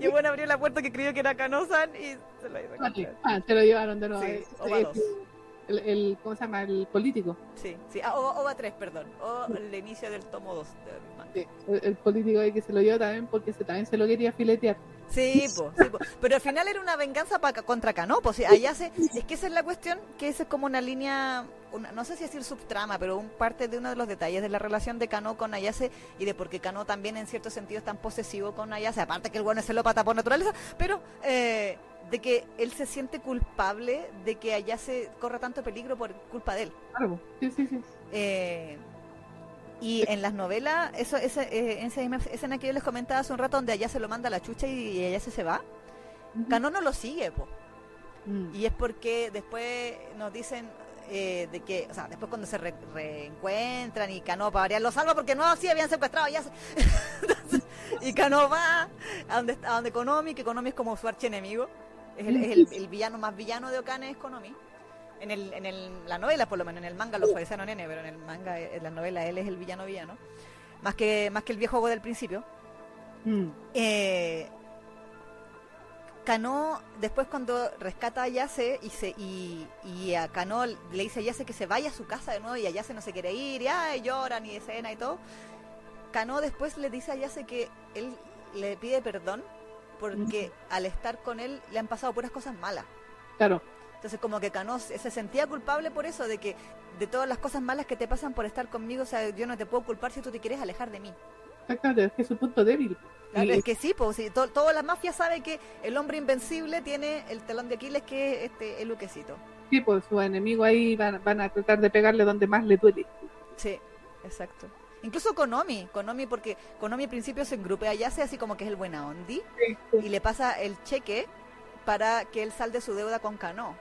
A: y bueno abrió la puerta que creyó que era Canosan y se lo
B: llevaron. Ah, se lo llevaron de nuevo.
A: Sí,
B: sí, el, el, ¿cómo se llama? El político.
A: Sí, sí. Ah, OVA 3, perdón. O el inicio del tomo 2
B: sí, el, político ahí que se lo dio también porque se, también se lo quería filetear.
A: Sí, po, sí po. pero al final era una venganza para contra Cano, pues allá se, es que esa es la cuestión, que esa es como una línea, una, no sé si decir subtrama, pero un parte de uno de los detalles de la relación de Cano con Ayase y de por qué Cano también en cierto sentido es tan posesivo con Ayase, aparte que el bueno es celópata por naturaleza, pero eh, de que él se siente culpable de que allá se corra tanto peligro por culpa de él.
B: Claro, sí, sí, sí.
A: Eh, y en las novelas, eso, esa, eh, esa escena que yo les comentaba hace un rato, donde allá se lo manda la chucha y, allá se, se va, Cano no lo sigue, po. Mm. Y es porque después nos dicen eh, de que, o sea, después cuando se reencuentran y Cano para variar lo salva porque no, sí habían secuestrado, ya se... y Cano va a donde, a donde Konomi, que Konomi es como su archienemigo. Es el, es el, villano más villano de Okane es Konomi. En, el, en el, la novela, por lo menos, en el manga lo suavizan nene, pero en el manga, en la novela, él es el villano villano. Más que, más que el viejo del principio. Mm. Eh, Kano, después cuando rescata a Yase y, se, y, y a Kano le dice a Yase que se vaya a su casa de nuevo y a Yase no se quiere ir, y ay, lloran y escena y todo. Kano después le dice a Yase que él le pide perdón porque al estar con él le han pasado puras cosas malas.
B: Claro.
A: Entonces como que Cano se sentía culpable por eso, de que de todas las cosas malas que te pasan por estar conmigo, o sea, yo no te puedo culpar si tú te quieres alejar de mí.
B: Exactamente, es que es su punto débil.
A: Claro, es que sí, pues sí, toda la mafia sabe que el hombre invencible tiene el telón de Aquiles que es este, el luquecito.
B: Sí, pues su enemigo ahí van, van a tratar de pegarle donde más le duele.
A: Sí, exacto. Incluso Konomi, Konomi porque Konomi al principio se engrupe allá, se así como que es el buena ondi y le pasa el cheque para que él salde su deuda con Kano.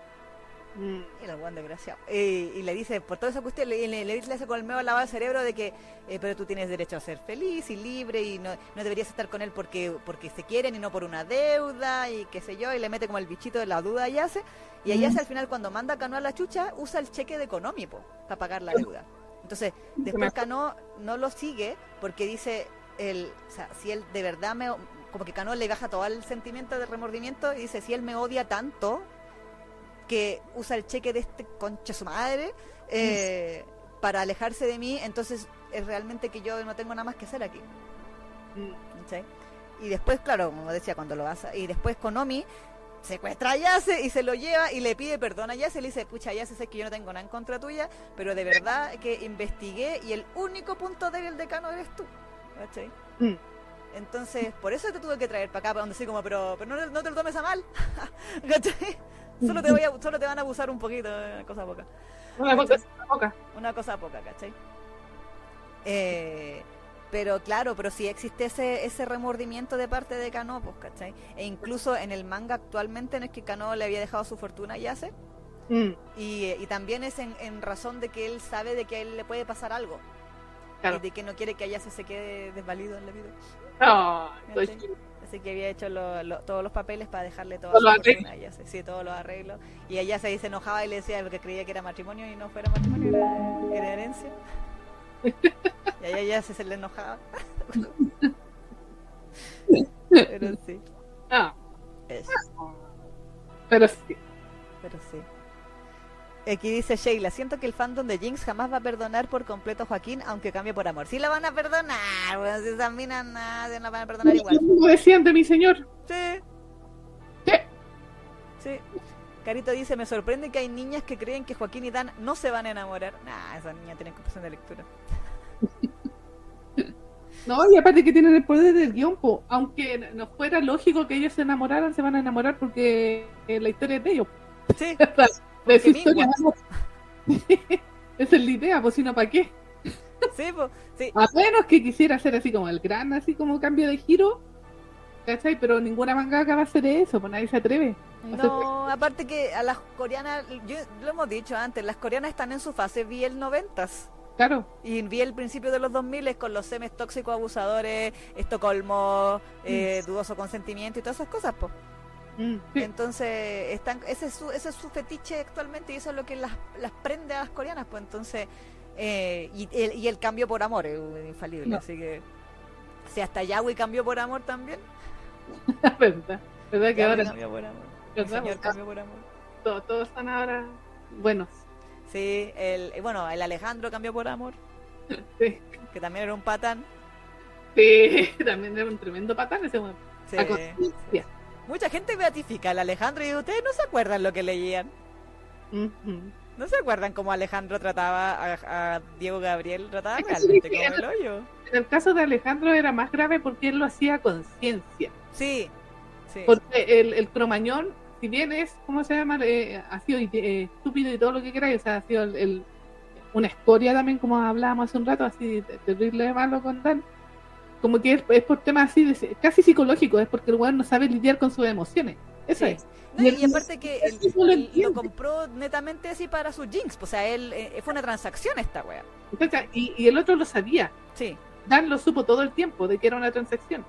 A: Mm. Y el buen desgraciado. y le dice, por toda esa cuestión, le, le, le dice con el medio lavado el cerebro de que, eh, pero tú tienes derecho a ser feliz y libre y no, no deberías estar con él porque porque se quieren y no por una deuda y qué sé yo, y le mete como el bichito de la duda a Yase. Y mm. al final cuando manda a Kano a la chucha, usa el cheque de Económico para pagar la deuda. Entonces, después Cano no lo sigue porque dice, el, o sea, si él de verdad me, como que Cano le baja todo el sentimiento de remordimiento y dice, si él me odia tanto que usa el cheque de este concha su madre eh, para alejarse de mí, entonces es realmente que yo no tengo nada más que hacer aquí. ¿Cachai? Y después, claro, como decía, cuando lo vas a... Y después Konomi secuestra a Yase y se lo lleva y le pide perdón a Yase. Le dice, escucha, Yase, sé que yo no tengo nada en contra tuya, pero de verdad que investigué y el único punto débil de Kano eres tú. ¿Cachai?
B: Mm.
A: Entonces, por eso te tuve que traer para acá, para donde así como, pero, pero no, no te lo tomes a mal. ¿Cachai? Solo te, voy a, solo te van a abusar un poquito, eh, cosa poca.
B: Una cosa una boca.
A: Una cosa poca, ¿cachai? Eh, pero claro, pero sí existe ese, ese remordimiento de parte de Kano, pues, ¿cachai? E incluso en el manga actualmente no es que Kano le había dejado su fortuna a Yase.
B: Mm,
A: Y, y también es en, en razón de que él sabe de que a él le puede pasar algo.
B: Claro.
A: Y de que no quiere que Yase se quede desvalido en la vida. ¿Cachai? Así que había hecho lo- lo- todos los papeles para dejarle fortuna a Yase. Sí, todos los arreglos. Y ella se enojaba y le decía porque creía que era matrimonio y no fuera matrimonio, era, era herencia. Y a ella se, se le enojaba. Pero sí,
B: Ah,
A: eso,
B: pero sí.
A: pero sí. Aquí dice Sheila, siento que el fandom de Jinx jamás va a perdonar por completo a Joaquín, aunque cambie por amor. Sí la van a perdonar, bueno, si esas minas nadie la van a perdonar igual.
B: Como decían de mi señor.
A: Sí,
B: Sí.
A: sí. Carito dice, me sorprende que hay niñas que creen que Joaquín y Dan no se van a enamorar. Nah, esas niñas tienen compasión de lectura.
B: No, y aparte que tienen el poder del guion, po. aunque no fuera lógico que ellos se enamoraran, se van a enamorar porque eh, la historia es de ellos.
A: Sí,
B: De su historia. Esa es la idea, pues si no, ¿para qué?
A: sí, po, sí.
B: A menos que quisiera hacer así como el gran, así como cambio de giro, ¿cachai? Pero ninguna mangaka va a hacer eso, pues nadie se atreve.
A: No, aparte que a las coreanas, yo, lo hemos dicho antes, las coreanas están en su fase Biel noventas.
B: Claro,
A: Y vi el principio de los 2000 con los semes tóxicos abusadores, Estocolmo, eh, dudoso consentimiento y todas esas cosas.
B: Mm, sí.
A: Entonces, están, ese, es su, ese es su fetiche actualmente y eso es lo que las, las prende a las coreanas, pues entonces, eh, y, el, y el cambio por amor es infalible,
B: No.
A: así que si hasta Yahweh cambió por amor también,
B: verdad, verdad que ahora
A: cambió por amor, el señor cambió por amor.
B: todos, todos están ahora buenos.
A: Sí, el, eh, bueno, el Alejandro cambió por amor,
B: Sí,
A: que también era un patán.
B: sí, también era un tremendo patán ese weón.
A: Sí. Mucha gente beatifica al Alejandro y ustedes no se acuerdan lo que leían.
B: Ujú.
A: ¿No se acuerdan cómo Alejandro trataba a, a Diego Gabriel? Trataba realmente como el hoyo.
B: En el caso de Alejandro era más grave porque él lo hacía a conciencia.
A: Sí, sí.
B: Porque el, el cromañón, si bien es, ¿cómo se llama? Eh, ha sido eh, estúpido y todo lo que queráis, o sea, ha sido el, el- una escoria también, como hablábamos hace un rato, así terrible de malo con Dan. Como que es, es por temas así, de- casi psicológicos, es porque el weón no sabe lidiar con sus emociones. Eso
A: Sí.
B: es.
A: No,
B: Y
A: y, aparte que
B: él lo
A: él lo compró netamente así para sus jinx. O sea, él eh, fue una transacción esta wea.
B: Y, y el otro lo sabía.
A: Sí,
B: Dan lo supo todo el tiempo de que era una transacción.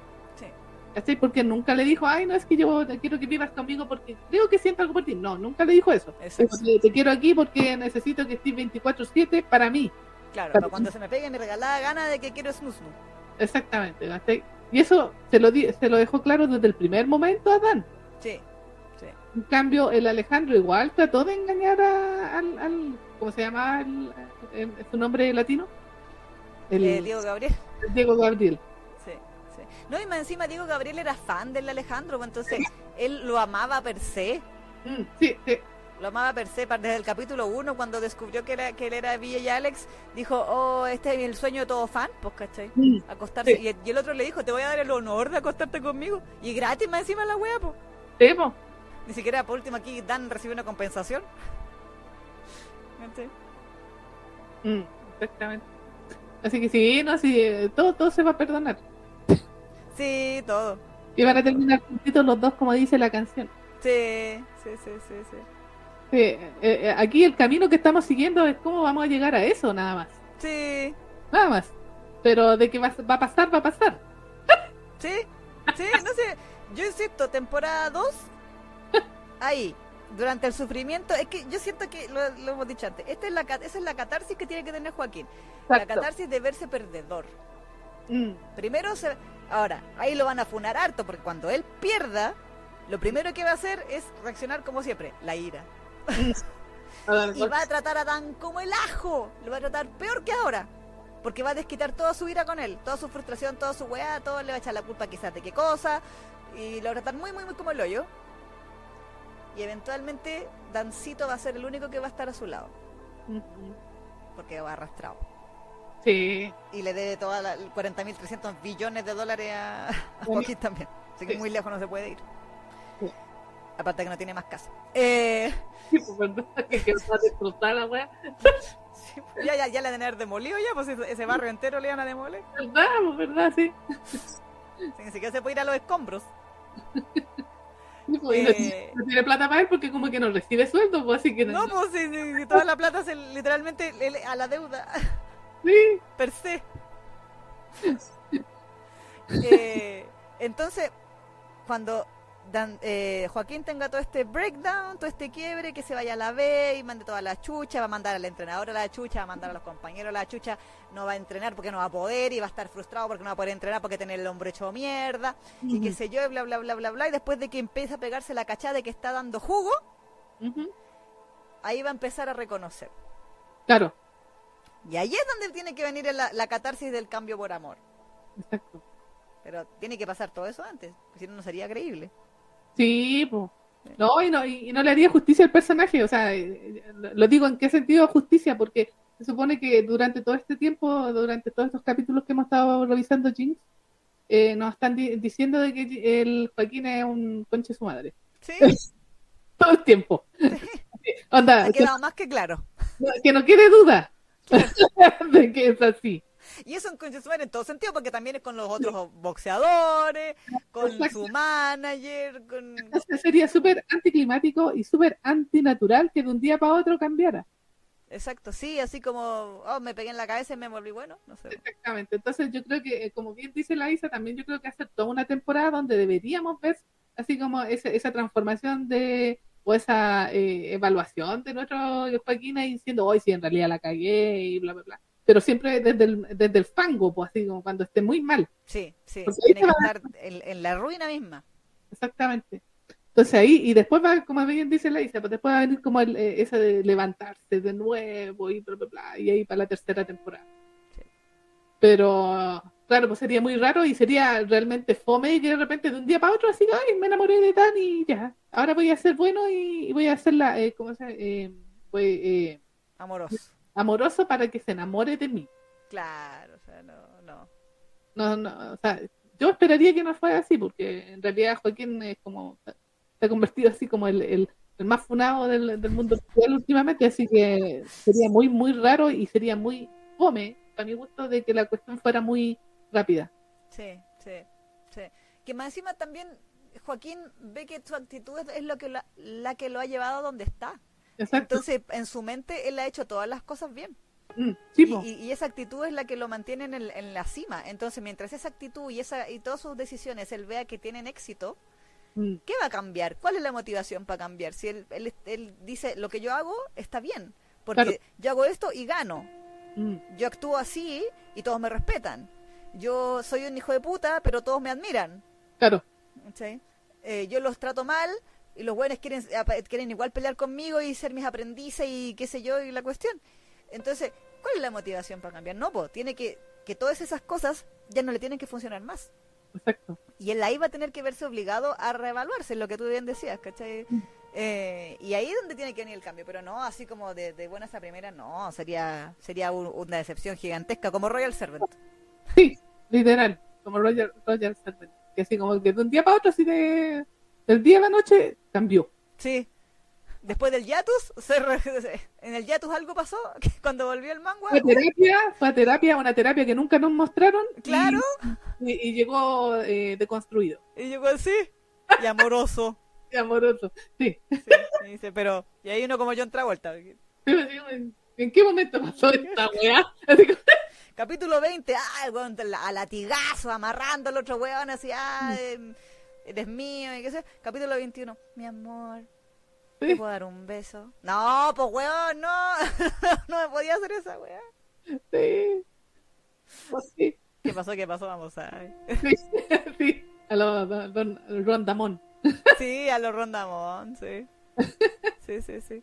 B: ¿Cachai? Porque nunca le dijo, ay, no, es que yo te quiero que vivas conmigo porque creo que siento algo por ti. No, nunca le dijo eso. Te, te quiero aquí porque necesito que estés 24-7 para mí.
A: Claro, para cuando se me pegue mi regalada gana de que quiero snus
B: Exactamente. ¿cachai? Y eso se lo, di- se lo dejó claro desde el primer momento a Dan.
A: Sí, sí.
B: En cambio, el Alejandro igual trató de engañar a- al, al- ¿cómo se llama el- el- su nombre latino? El,
A: Eh, Diego Gabriel.
B: Diego Gabriel.
A: No, y más encima Diego Gabriel era fan del Alejandro, pues entonces él lo amaba per se.
B: Mm, sí, sí.
A: Lo amaba per se desde el capítulo 1 cuando descubrió que, era, que él era Villa y Alex. Dijo, oh, este es el sueño de todo fan, pues, ¿cachai?
B: Mm,
A: Acostarse.
B: Sí.
A: Y, el- y el otro le dijo, te voy a dar el honor de acostarte conmigo. Y gratis más encima la wea, pues.
B: sí, po.
A: Ni siquiera por último aquí Dan recibe una compensación.
B: Mm, exactamente. Así que sí, no, sí, eh, todo, todo se va a perdonar.
A: Sí, todo.
B: Y van a terminar juntitos los dos, como dice la canción.
A: Sí, sí, sí, sí, sí.
B: Sí, eh, eh, aquí el camino que estamos siguiendo es cómo vamos a llegar a eso, nada más.
A: Sí,
B: Nada más. Pero de que va, va a pasar, va a pasar.
A: sí, sí, no sé. Yo insisto, temporada 2, ahí, durante el sufrimiento, es que yo siento que, lo, lo hemos dicho antes, esta es la, esa es la catarsis que tiene que tener Joaquín. La catarsis de verse perdedor.
B: Mm,
A: Primero se... Ahora, ahí lo van a funar harto, porque cuando él pierda, lo primero que va a hacer es reaccionar como siempre, la ira. Y va a tratar a Dan como el ajo. Lo va a tratar peor que ahora. Porque va a desquitar toda su ira con él. Toda su frustración, toda su weá, todo le va a echar la culpa quizás de qué cosa. Y lo va a tratar muy, muy, muy como el hoyo. Y eventualmente Dancito va a ser el único que va a estar a su lado. Porque va arrastrado.
B: Sí.
A: Y le debe toda la 40.300 billones de dólares a, a. Joaquín también. Así que
B: Sí.
A: muy lejos no se puede ir.
B: Sí.
A: Aparte que no tiene más casa. Eh,
B: Sí, pues, verdad, que va a destrozar la wea.
A: sí, ya, ya, ya le deben haber demolido ya, pues ese, barrio entero le iban a demoler.
B: ¿Verdad? Pues, ¿Verdad? Sí.
A: Así Ni siquiera se puede ir a los escombros.
B: Sí, pues, no-
A: Eh,
B: no tiene plata para él porque como que no recibe sueldo, pues así que
A: No, pues si, si- si toda la plata se literalmente a la deuda
B: Sí.
A: per se. Eh, entonces, cuando Dan- eh, Joaquín tenga todo este breakdown, todo este quiebre, que se vaya a la B y mande toda la chucha, va a mandar al entrenador a la chucha, va a mandar a los compañeros a la chucha, no va a entrenar porque no va a poder y va a estar frustrado porque no va a poder entrenar porque tiene el hombro hecho mierda y qué sé yo, y bla, bla, bla, bla, bla. Y después de que empieza a pegarse la cachada de que está dando jugo, ahí va a empezar a reconocer.
B: Claro,
A: Y ahí es donde tiene que venir la, la catarsis del cambio por amor.
B: exacto.
A: Pero tiene que pasar todo eso antes, si no, no sería creíble.
B: Sí, pues. No, y no, y no le haría justicia al personaje, o sea, eh, lo lo digo en qué sentido justicia, porque se supone que durante todo este tiempo, durante todos estos capítulos que hemos estado revisando Jinx, eh, nos están di- diciendo de que el Joaquín es un conche su madre.
A: Sí,
B: Todo el tiempo. Onda,
A: ha
B: que,
A: más que claro.
B: que no quede duda de que es así.
A: Y eso en en todo sentido, porque también es con los otros boxeadores, con
B: Exacto.
A: su manager, con...
B: Entonces sería súper anticlimático y súper antinatural que de un día para otro cambiara.
A: Exacto, sí, así como, oh, me pegué en la cabeza y me volví bueno, no sé.
B: Exactamente. Entonces yo creo que, eh, como bien dice la Isa, también yo creo que hacer toda una temporada donde deberíamos ver así como ese- esa transformación de o esa eh, evaluación de nuestro Joaquín ahí diciendo, hoy sí, en realidad la cagué y bla, bla, bla. Pero siempre desde el, desde el fango, pues así como cuando esté muy mal.
A: Sí, sí, tiene que estar en, en la ruina misma.
B: Exactamente. Entonces ahí, y después va, como bien dice la Isa, pues después va a venir como el, eh, ese de levantarse de nuevo y bla, bla, bla, y ahí para la tercera temporada.
A: Sí.
B: Pero, claro, pues sería muy raro y sería realmente fome y que de repente de un día para otro así, ay, me enamoré de Tan y ya. Ahora voy a ser bueno y, voy a ser la, eh, ¿cómo se llama? Eh, voy, eh,
A: Amoroso.
B: amoroso para que se enamore de mí.
A: Claro, o sea, no, no.
B: No, no, o sea, yo esperaría que no fuera así, porque en realidad Joaquín es como, se ha convertido así como el, el, el más funado del, del mundo actual últimamente, así que sería muy, muy raro y sería muy fome, para mi gusto, de que la cuestión fuera muy rápida.
A: Sí, sí, sí. Que más encima también Joaquín ve que su actitud es- lo que la, la que lo ha llevado a donde está.
B: Exacto.
A: Entonces, en su mente, él ha hecho todas las cosas bien.
B: Mm, sí,
A: Y, y- y esa actitud es la que lo mantiene en, el- en la cima. Entonces, mientras esa actitud y, esa, y todas sus decisiones él vea que tienen éxito,
B: Mm,
A: ¿qué va a cambiar? ¿Cuál es la motivación para cambiar? Si él, él, él dice, lo que yo hago está bien, porque
B: Claro.
A: yo hago esto y gano.
B: mm,
A: Yo actúo así y todos me respetan. Yo soy un hijo de puta, pero todos me admiran.
B: claro,
A: ¿cachai? Eh, yo los trato mal y los buenos quieren, quieren igual pelear conmigo y ser mis aprendices y qué sé yo y la cuestión. Entonces, ¿cuál es la motivación para cambiar? No, pues tiene que, que todas esas cosas ya no le tienen que funcionar más.
B: exacto.
A: Y él ahí va a tener que verse obligado a reevaluarse, lo que tú bien decías, ¿cachai? Eh, y ahí es donde tiene que venir el cambio, pero no así como de, de buenas a primera, no, sería sería un- una decepción gigantesca, como Royal Servant.
B: Sí, literal, como Roger, Roger Servant, que así como que de un día para otro, así de, del día a la noche, cambió.
A: Sí. Después del Yatus, se re- en el Yatus algo pasó, cuando volvió el manga,
B: Fue terapia, fue terapia, una terapia que nunca nos mostraron. y-
A: claro,
B: Y, y llegó eh, deconstruido,
A: y llegó así, y amoroso.
B: y amoroso. Sí.
A: Sí, y dice, pero, y ahí uno como John Travolta.
B: Pero digo, ¿En, en qué momento pasó esta weá? Así como-
A: Capítulo 20, ah, la- a latigazo, amarrando al otro weón, así, ah, em, eres mío, y qué sé. Capítulo 21, mi amor, ¿te
B: Sí,
A: puedo dar un beso? No, pues weón, no, no me podía hacer esa weá.
B: sí. Pues sí.
A: ¿Qué pasó? ¿Qué pasó? Vamos a
B: Sí, sí, a lo don- don Rondamón.
A: Sí, a los Rondamón, sí. Sí, sí, sí.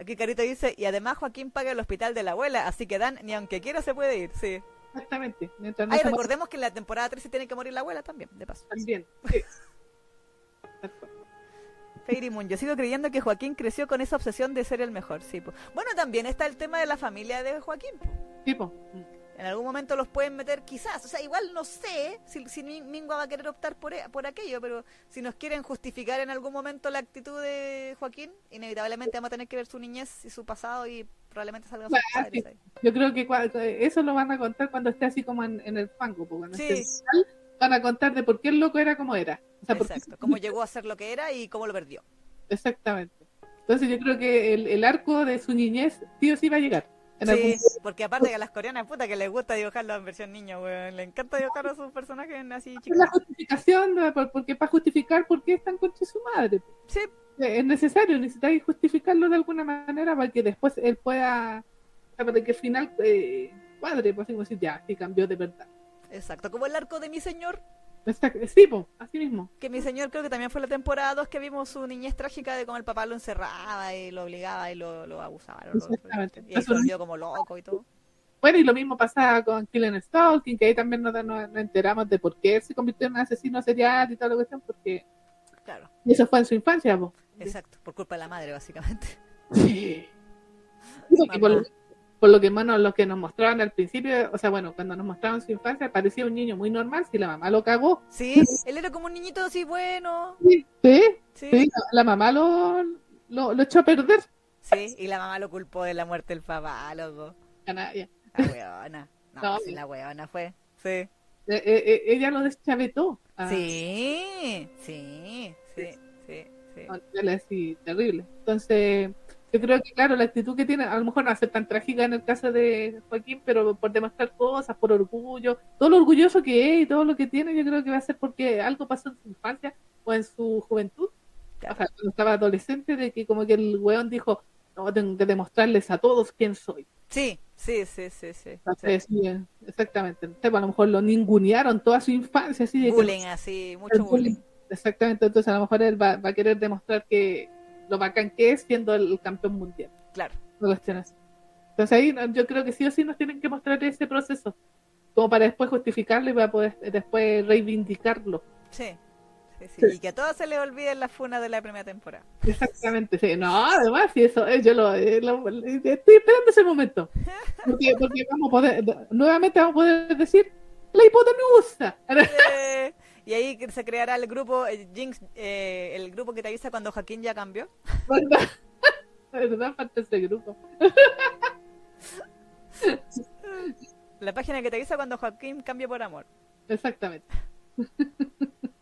A: Aquí Carito dice, y además Joaquín paga el hospital de la abuela, así que Dan, ni aunque quiera se puede ir, sí.
B: Exactamente. Mientras no
A: Ay, recordemos que en la temporada 13 tiene que morir la abuela también, de paso.
B: también. Sí.
A: Fairy Moon, yo sigo creyendo que Joaquín creció con esa obsesión de ser el mejor, sí. po. Bueno, también está el tema de la familia de Joaquín. po.
B: Sí, po.
A: En algún momento los pueden meter quizás, o sea, igual no sé si, si Min- Mingua va a querer optar por, e- por aquello, pero si nos quieren justificar en algún momento la actitud de Joaquín, inevitablemente vamos a tener que ver su niñez y su pasado y probablemente sus
B: Claro,
A: padres ahí.
B: Yo creo que cua- eso lo van a contar cuando esté así como en, en el fango, po, cuando
A: Sí.
B: esté final, van a contar de por qué el loco era como era. O sea, por qué-
A: Exacto, cómo llegó a ser lo que era y cómo lo perdió.
B: Exactamente. Entonces yo creo que el, el arco de su niñez sí o sí va a llegar. En algún
A: Sí, porque aparte que a las coreanas, puta, que les gusta dibujarlo en versión niño, weón. Le encanta dibujar a sus personajes así
B: Es
A: chicos.
B: la justificación, porque para justificar por qué están contra su madre.
A: Sí,
B: Es necesario, necesitáis justificarlo de alguna manera para que después él pueda, para que al final eh, cuadre, pues así como decir, ya, sí cambió de verdad.
A: exacto. Como el arco de mi señor,
B: Exacto, Sí, po, así mismo.
A: que mi señor creo que también fue la temporada 2 que vimos su niñez trágica de cómo el papá lo encerraba y lo obligaba y lo, lo abusaba. lo-
B: Exactamente.
A: y ahí se volvió como loco y todo.
B: Bueno, y lo mismo pasaba con Killen Stalking, que ahí también nos, nos- enteramos de por qué se convirtió en un asesino serial y toda la cuestión, porque
A: Claro,
B: eso fue en su infancia, po.
A: exacto. Por culpa de la madre, básicamente.
B: Sí. Porque por,
A: Mamá.
B: lo, por lo que bueno, lo que nos mostraban al principio, o sea, bueno, cuando nos mostraban su infancia, parecía un niño muy normal, si la mamá lo cagó.
A: Sí, él era como un niñito así bueno.
B: Sí, sí,
A: Sí,
B: sí, la, la mamá lo, lo, lo echó a perder.
A: sí. Y la mamá lo culpó de la muerte del papá, loco. La weona. No,
B: No,
A: sí, la weona fue. Sí.
B: Eh, eh, eh, ella lo deschavetó. a-
A: Sí, sí, sí, sí, sí.
B: así terrible. Entonces, yo creo que, claro, la actitud que tiene, a lo mejor no va a ser tan trágica en el caso de Joaquín, pero por demostrar cosas, por orgullo, todo lo orgulloso que es y todo lo que tiene, yo creo que va a ser porque algo pasó en su infancia o en su juventud, o sea, cuando estaba adolescente, de que como que el weón dijo, no, tengo que demostrarles a todos quién soy.
A: Sí, sí, sí, sí, sí.
B: Entonces, sí, exactamente. Entonces, a lo mejor lo ningunearon toda su infancia, así de que-
A: Bullying así, mucho bullying.
B: bullying. Exactamente, entonces a lo mejor él va, va a querer demostrar que lo bacán que es siendo el campeón mundial.
A: Claro.
B: Una cuestión así. Entonces ahí no, yo creo que sí o sí nos tienen que mostrar ese proceso, como para después justificarlo y para poder eh, después reivindicarlo.
A: Sí. Sí, sí.
B: Sí.
A: Y que a todos se les olvide la funa de la primera temporada.
B: Exactamente, sí. No, además, sí, eso, eh, yo lo, lo- eh, estoy esperando ese momento. Porque, porque vamos a poder, nuevamente vamos a poder decir la hipotenusa.
A: Eh, y ahí se creará el grupo eh, Jinx, eh, el grupo que te avisa cuando Joaquín ya cambió.
B: ¿Verdad? ¿Verdad? Falta ese grupo.
A: La página que te avisa cuando Joaquín cambia por amor.
B: Exactamente.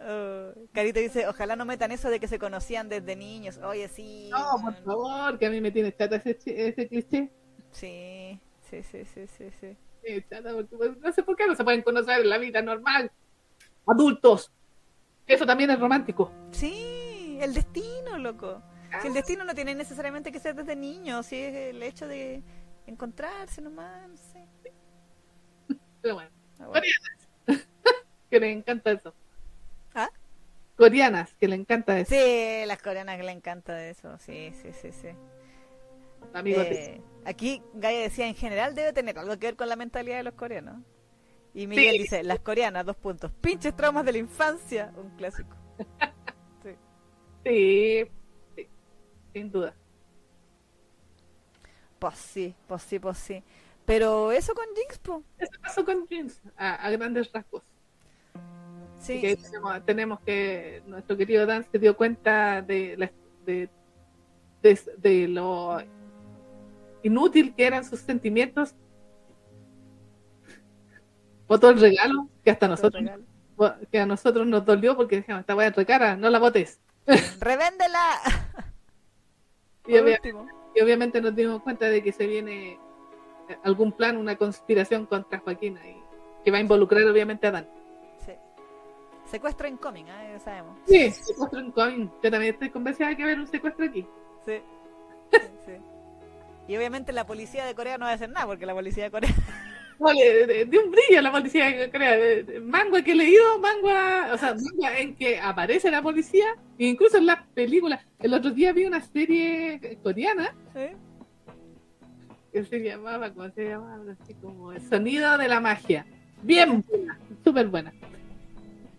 A: Oh, Carito dice, ojalá no metan eso de que se conocían desde niños. Oye, sí.
B: No, por favor, que a mí me tiene chata ese, ese cliché.
A: Sí, sí, sí, sí, sí, sí.
B: Pues, no sé por qué no se pueden conocer en la vida normal. Adultos. Eso también es romántico.
A: Sí, el destino, loco. Si el destino no tiene necesariamente que ser desde niños, si es el hecho de encontrarse nomás, no sé.
B: Pero bueno,
A: Ah, bueno.
B: que les encanta eso.
A: ¿Ah?
B: Coreanas, que le encanta eso.
A: Sí, las coreanas que le encanta eso, sí, sí, sí, sí. Eh, aquí Gaia decía, en general debe tener algo que ver con la mentalidad de los coreanos. Y Miguel
B: Sí.
A: dice, las coreanas, dos puntos. Pinches traumas de la infancia, un clásico.
B: sí, sí, sin duda.
A: Pues sí, pues sí, pues sí. Pero eso con Jinx, po.
B: Eso pasó con Jeans, a, a grandes rasgos.
A: Sí,
B: Que tenemos, tenemos que, nuestro querido Dan se dio cuenta de, la- de, de, de lo inútil que eran sus sentimientos. Botó el regalo que hasta nosotros, que a nosotros nos dolió porque dijimos, esta weá es recara, no la botes.
A: ¡Revéndela!
B: Y, obviamente nos dimos cuenta de que se viene eh, algún plan, una conspiración contra Joaquín y que va a involucrar obviamente a Dan.
A: Sí. Secuestro incoming, ¿eh? ya sabemos.
B: Sí, secuestro en Coin. Yo también estoy convencida de que va a haber un secuestro aquí.
A: Sí. Sí, sí. Y obviamente la policía de Corea no va a hacer nada porque la policía de Corea
B: de, de, un brillo la policía, creo. Mangua que he leído, mangua, o sea, mangua en que aparece la policía, e incluso en las películas. El otro día vi una serie coreana que se llamaba, ¿cómo se llamaba? Así como El sonido de la magia. Bien buena, súper buena.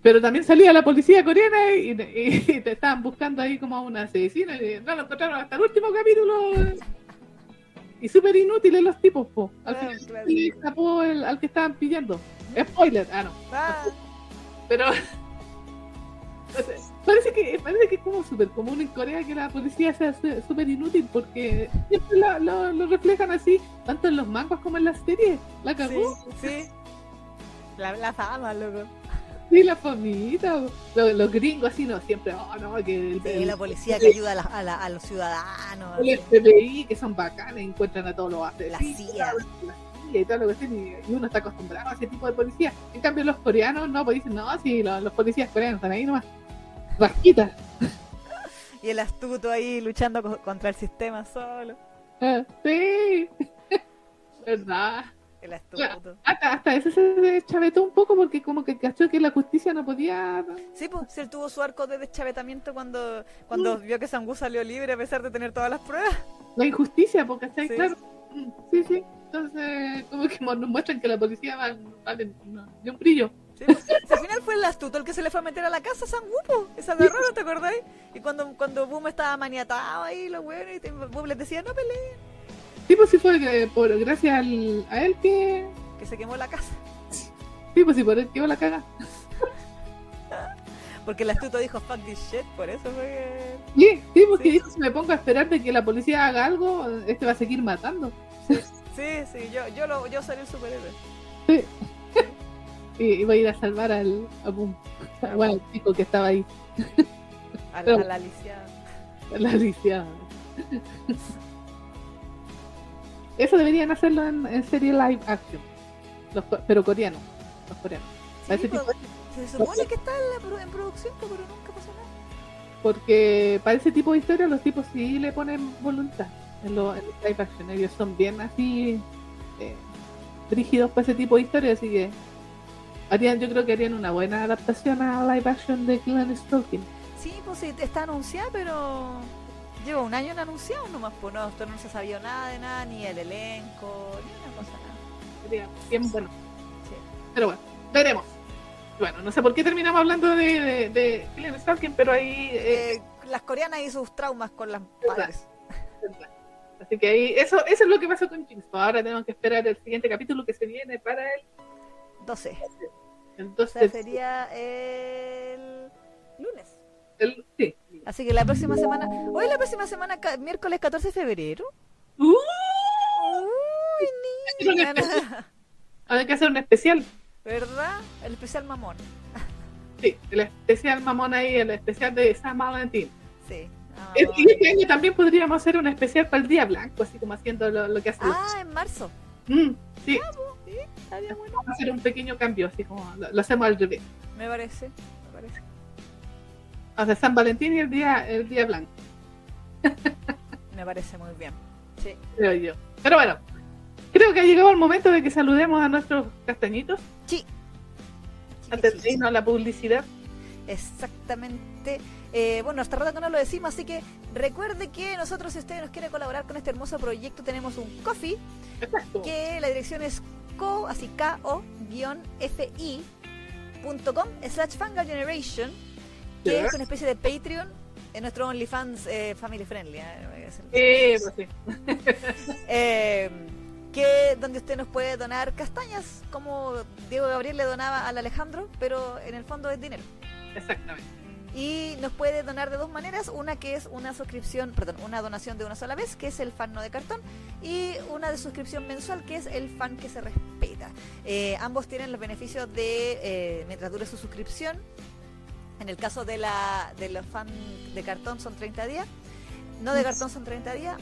B: Pero también salía la policía coreana y, te estaban buscando ahí como a una asesina y no lo encontraron hasta el último capítulo. Y súper inútiles los tipos, po. Al ah, final y escapó el, al que estaban pillando. Spoiler, ah no. Ah. Pero parece que parece que es como súper común en Corea que la policía sea súper inútil porque siempre lo, reflejan así, tanto en los mangas como en las series. La cagó.
A: Sí, sí. La, la fama, loco.
B: Sí, la famita, los, gringos así no, siempre, oh no, que
A: la policía que ayuda a, la, a, los ciudadanos.
B: El FBI, que son bacanes, encuentran a todos los
A: La CIA.
B: y todo lo que sea, y uno está acostumbrado a ese tipo de policía. En cambio, los coreanos no, pues dicen, no, sí, los, policías coreanos están ahí nomás, rasquitas.
A: y el astuto ahí luchando contra el sistema solo.
B: Ah, sí, verdad.
A: El astuto.
B: hasta, hasta ese se deschavetó un poco porque como que cachó que la justicia no podía...
A: Sí, pues, él tuvo su arco de deschavetamiento cuando, cuando mm. vio que Sangu salió libre a pesar de tener todas las pruebas.
B: La injusticia, porque está sí. claro. Mm, sí, sí. Entonces, como que nos muestran que la policía va, de un brillo.
A: Sí, pues, al final fue el astuto el que se le fue a meter a la casa a Sangu, esa de raro, ¿te acordáis? Y cuando, cuando Boom estaba maniatado ahí, los weones, y Boom les decía, no peleen
B: Sí, pues sí fue por, gracias al, a él que...
A: Que se quemó la casa.
B: Sí, pues sí, por él quemó la caga.
A: porque el astuto dijo fuck this shit, por eso fue
B: Sí, sí, porque dijo si me pongo a esperar de que la policía haga algo, este va a seguir matando.
A: Sí, sí, yo, yo, lo, yo seré el superhéroe.
B: Sí. y voy a ir a salvar al, a Boom. Bueno, el chico que estaba ahí.
A: A, la, a la lisiada.
B: A la lisiada. Eso deberían hacerlo en, serie live action. pero coreano. Los coreanos.
A: Pues, se supone que está en, producción, pero nunca pasó nada.
B: Porque para ese tipo de historia los tipos sí le ponen voluntad en los live action. Ellos son bien así eh, rígidos para ese tipo de historia, así que harían, yo creo que harían una buena adaptación a live action de Clan Stalking.
A: Sí, pues sí, está anunciada, pero lleva un año en anunciado nomás, pues no, esto no se sabía nada de nada, ni el elenco, ni una cosa nada.
B: bien bueno. Pero bueno, veremos. Bueno, no sé por qué terminamos hablando de, de, de Stalking, pero ahí...
A: Eh, eh, las coreanas y sus traumas con las padres.
B: Así que ahí, eso, eso es lo que pasó con Jinx. Ahora tenemos que esperar el siguiente capítulo que se viene para el
A: 12. Entonces sería el lunes.
B: El, sí,
A: Así que la próxima semana, hoy la próxima semana, miércoles 14 de febrero.
B: Uh, Uy, niña. Hay que hacer un especial.
A: ¿Verdad? El especial mamón.
B: Sí, el especial mamón ahí, el especial de San Valentín.
A: Sí.
B: Ah, y este año también podríamos hacer un especial para el Día Blanco, así como haciendo lo, que hacemos.
A: Ah, en marzo.
B: Mm, sí. Ah, sí, estaría bueno. Vamos a hacer un pequeño cambio, así como lo, hacemos al revés.
A: Me parece
B: o sea, San Valentín y el día, el día blanco.
A: Me parece muy bien. Sí.
B: Creo yo. Pero bueno, creo que ha llegado el momento de que saludemos a nuestros castañitos.
A: Sí.
B: Antes de irnos a la publicidad.
A: Exactamente. Eh, bueno, hasta rato que no lo decimos, así que recuerde que nosotros, si usted nos quiere colaborar con este hermoso proyecto, tenemos un coffee.
B: Exacto.
A: Que la dirección es co, así ko-fi.com slash Generation que es una especie de Patreon en nuestro OnlyFans eh, family friendly.
B: ¿eh? Pues sí,
A: eh, que donde usted nos puede donar castañas, como Diego Gabriel le donaba al Alejandro, pero en el fondo es dinero.
B: Exactamente.
A: Y nos puede donar de dos maneras, una que es una suscripción, perdón, una donación de una sola vez, que es el fan no de cartón, y una de suscripción mensual, que es el fan que se respeta. Eh, ambos tienen los beneficios de, mientras dure su suscripción, en el caso de, la, de los fans de cartón son 30 días. No de cartón son 30 días.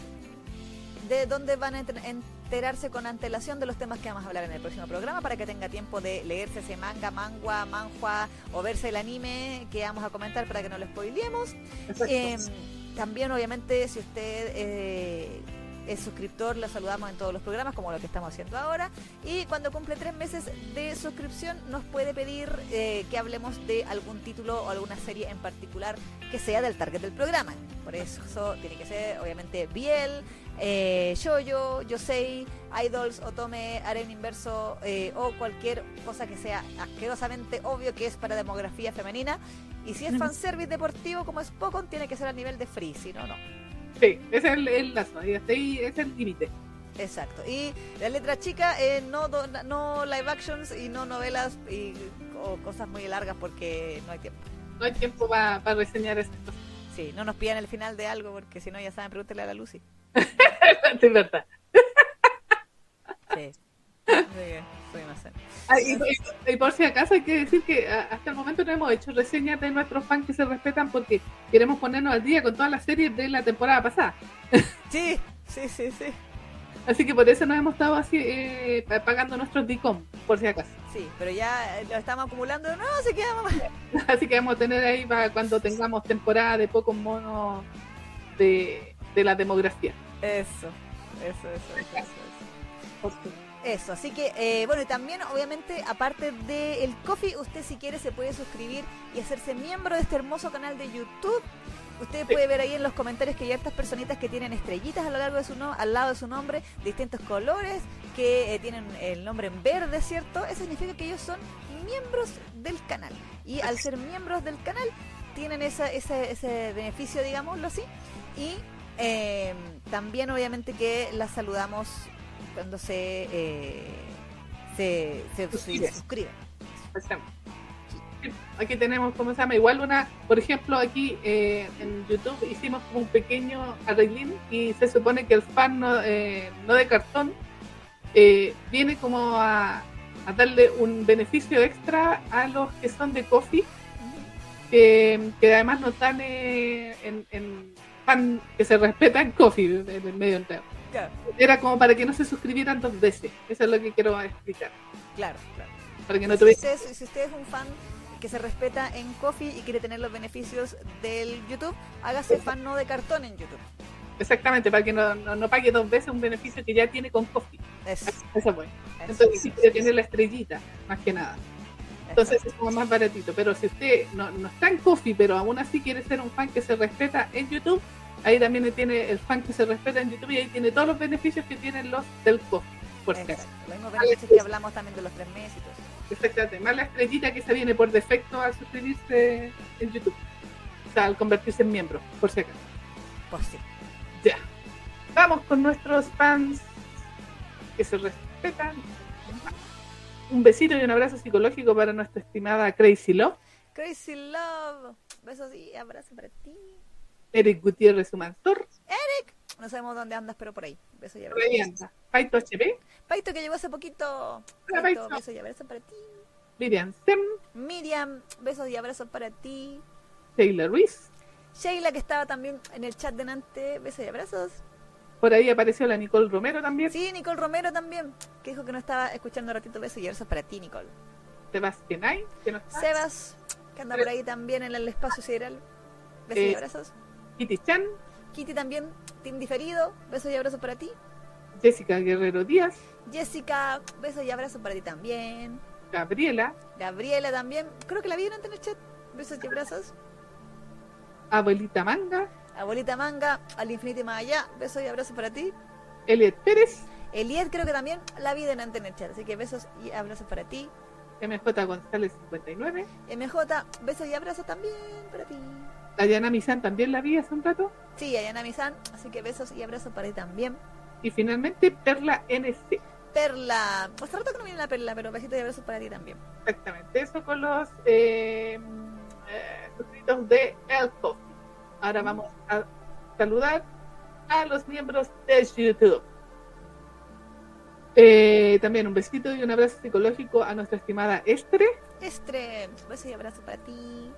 A: De donde van a enterarse con antelación de los temas que vamos a hablar en el próximo programa para que tenga tiempo de leerse ese manga, mangua, manhua o verse el anime que vamos a comentar para que no lo spoilemos. Eh, también, obviamente, si usted eh, es suscriptor, lo saludamos en todos los programas, como lo que estamos haciendo ahora. Y cuando cumple tres meses de suscripción, nos puede pedir eh, que hablemos de algún título o alguna serie en particular que sea del target del programa. Por eso tiene que ser, obviamente, Biel, eh, Yosei, Idols, Otome, Aren Inverso eh, o cualquier cosa que sea asquerosamente obvio que es para demografía femenina. Y si es fanservice deportivo como es Pocon, tiene que ser a nivel de free, si no, no.
B: Sí, ese es el, el lazo, hasta ahí es el límite.
A: Exacto. Y la letra chica, eh, no, no live actions y no novelas y, o cosas muy largas porque no hay tiempo.
B: No hay tiempo para reseñar esto.
A: Sí, no nos pidan el final de algo porque si no, ya saben, pregúntele a la Lucy.
B: es verdad.
A: Sí. Soy
B: ah, y, y, por si acaso hay que decir que hasta el momento no hemos hecho reseñas de nuestros fans que se respetan porque queremos ponernos al día con todas las series de la temporada pasada.
A: Sí, sí, sí, sí.
B: Así que por eso nos hemos estado así eh, pagando nuestros DICOM, por si acaso.
A: Sí, pero ya lo estamos acumulando, no, se queda más.
B: Así que vamos a tener ahí para cuando tengamos temporada de pocos monos de, de la demografía.
A: Eso, eso, eso, eso. eso, eso. Así que, eh, bueno, y también, obviamente, aparte del coffee, usted si quiere se puede suscribir y hacerse miembro de este hermoso canal de YouTube Usted puede ver ahí en los comentarios que hay estas personitas que tienen estrellitas a lo largo de su no, al lado de su nombre, distintos colores, que eh, tienen el nombre en verde, ¿cierto? Eso significa que ellos son miembros del canal. Y al ser miembros del canal, tienen esa, ese beneficio, digámoslo así. Y em, también, obviamente, que las saludamos cuando se, eh, se, se, se suscriben
B: aquí tenemos, ¿cómo se llama? Igual una, por ejemplo, aquí eh, en YouTube hicimos como un pequeño arreglín y se supone que el fan no, eh, no de cartón eh, viene como a, darle un beneficio extra a los que son de coffee, que, además no están en, fan que se respeta en coffee en el medio entero. Era como para que no se suscribieran dos veces. Eso es lo que quiero explicar.
A: Claro, claro.
B: Para que no
A: si, usted, si usted es un fan que se respeta en Coffee y quiere tener los beneficios del YouTube, hágase fan no de cartón en YouTube.
B: Exactamente, para que no, no, pague dos veces un beneficio que ya tiene con Coffee.
A: Eso,
B: Eso es bueno. Entonces, si quiere tener la estrellita, más que nada. Entonces es como más baratito. Pero si usted no, no está en Coffee, pero aún así quiere ser un fan que se respeta en YouTube, ahí también tiene el fan que se respeta en YouTube y ahí tiene todos los beneficios que tienen los del Coffee. Por
A: Los mismos beneficios que hablamos también de los tres meses y todo eso.
B: Exactamente, más la estrellita que se viene por defecto al suscribirse en YouTube. O sea, al convertirse en miembro, por si acaso.
A: Pues sí.
B: Ya. Vamos con nuestros fans que se respetan. Un besito y un abrazo psicológico para nuestra estimada Crazy Love.
A: Crazy Love. Besos y abrazos para ti.
B: Eric Gutiérrez Humantor.
A: Eric. No sabemos dónde andas, pero por ahí. Besos y
B: abrazos. Paito HP.
A: Paito que llegó hace poquito. Paito, besos y abrazos para ti.
B: Miriam Sem.
A: Miriam, besos y abrazos para ti.
B: Sheila Ruiz.
A: Sheila que estaba también en el chat de Nante, besos y abrazos.
B: Por ahí apareció la Nicole Romero también.
A: Sí, Nicole Romero también, que dijo que no estaba escuchando un ratito besos y abrazos para ti, Nicole.
B: Sebastián que no está.
A: Sebas, que anda por ahí también en el espacio sideral. Besos y eh, abrazos.
B: Kitty Chan.
A: Kitty también, team diferido, besos y abrazos para ti.
B: Jessica Guerrero Díaz.
A: Jessica, besos y abrazos para ti también.
B: Gabriela.
A: Gabriela también. Creo que la vieron en el chat. Besos y abrazos.
B: Abuelita Manga.
A: Abuelita Manga, al infinito y más allá. Besos y abrazos para ti.
B: Eliet Pérez.
A: Eliet creo que también la vi en el chat. Así que besos y abrazos para ti.
B: MJ González 59.
A: MJ, besos y abrazos también para ti.
B: Ayana Misan también la vi hace un rato.
A: Sí, Ayana Misan, así que besos y abrazos para ti también.
B: Y finalmente Perla NC.
A: Perla. Pues rato que no viene la Perla, pero besitos y abrazos para ti también.
B: Exactamente. Eso con los eh, eh, suscritos de El Ahora vamos a saludar a los miembros de YouTube. Eh, también un besito y un abrazo psicológico a nuestra estimada Estre.
A: Estre, besos y abrazo para ti.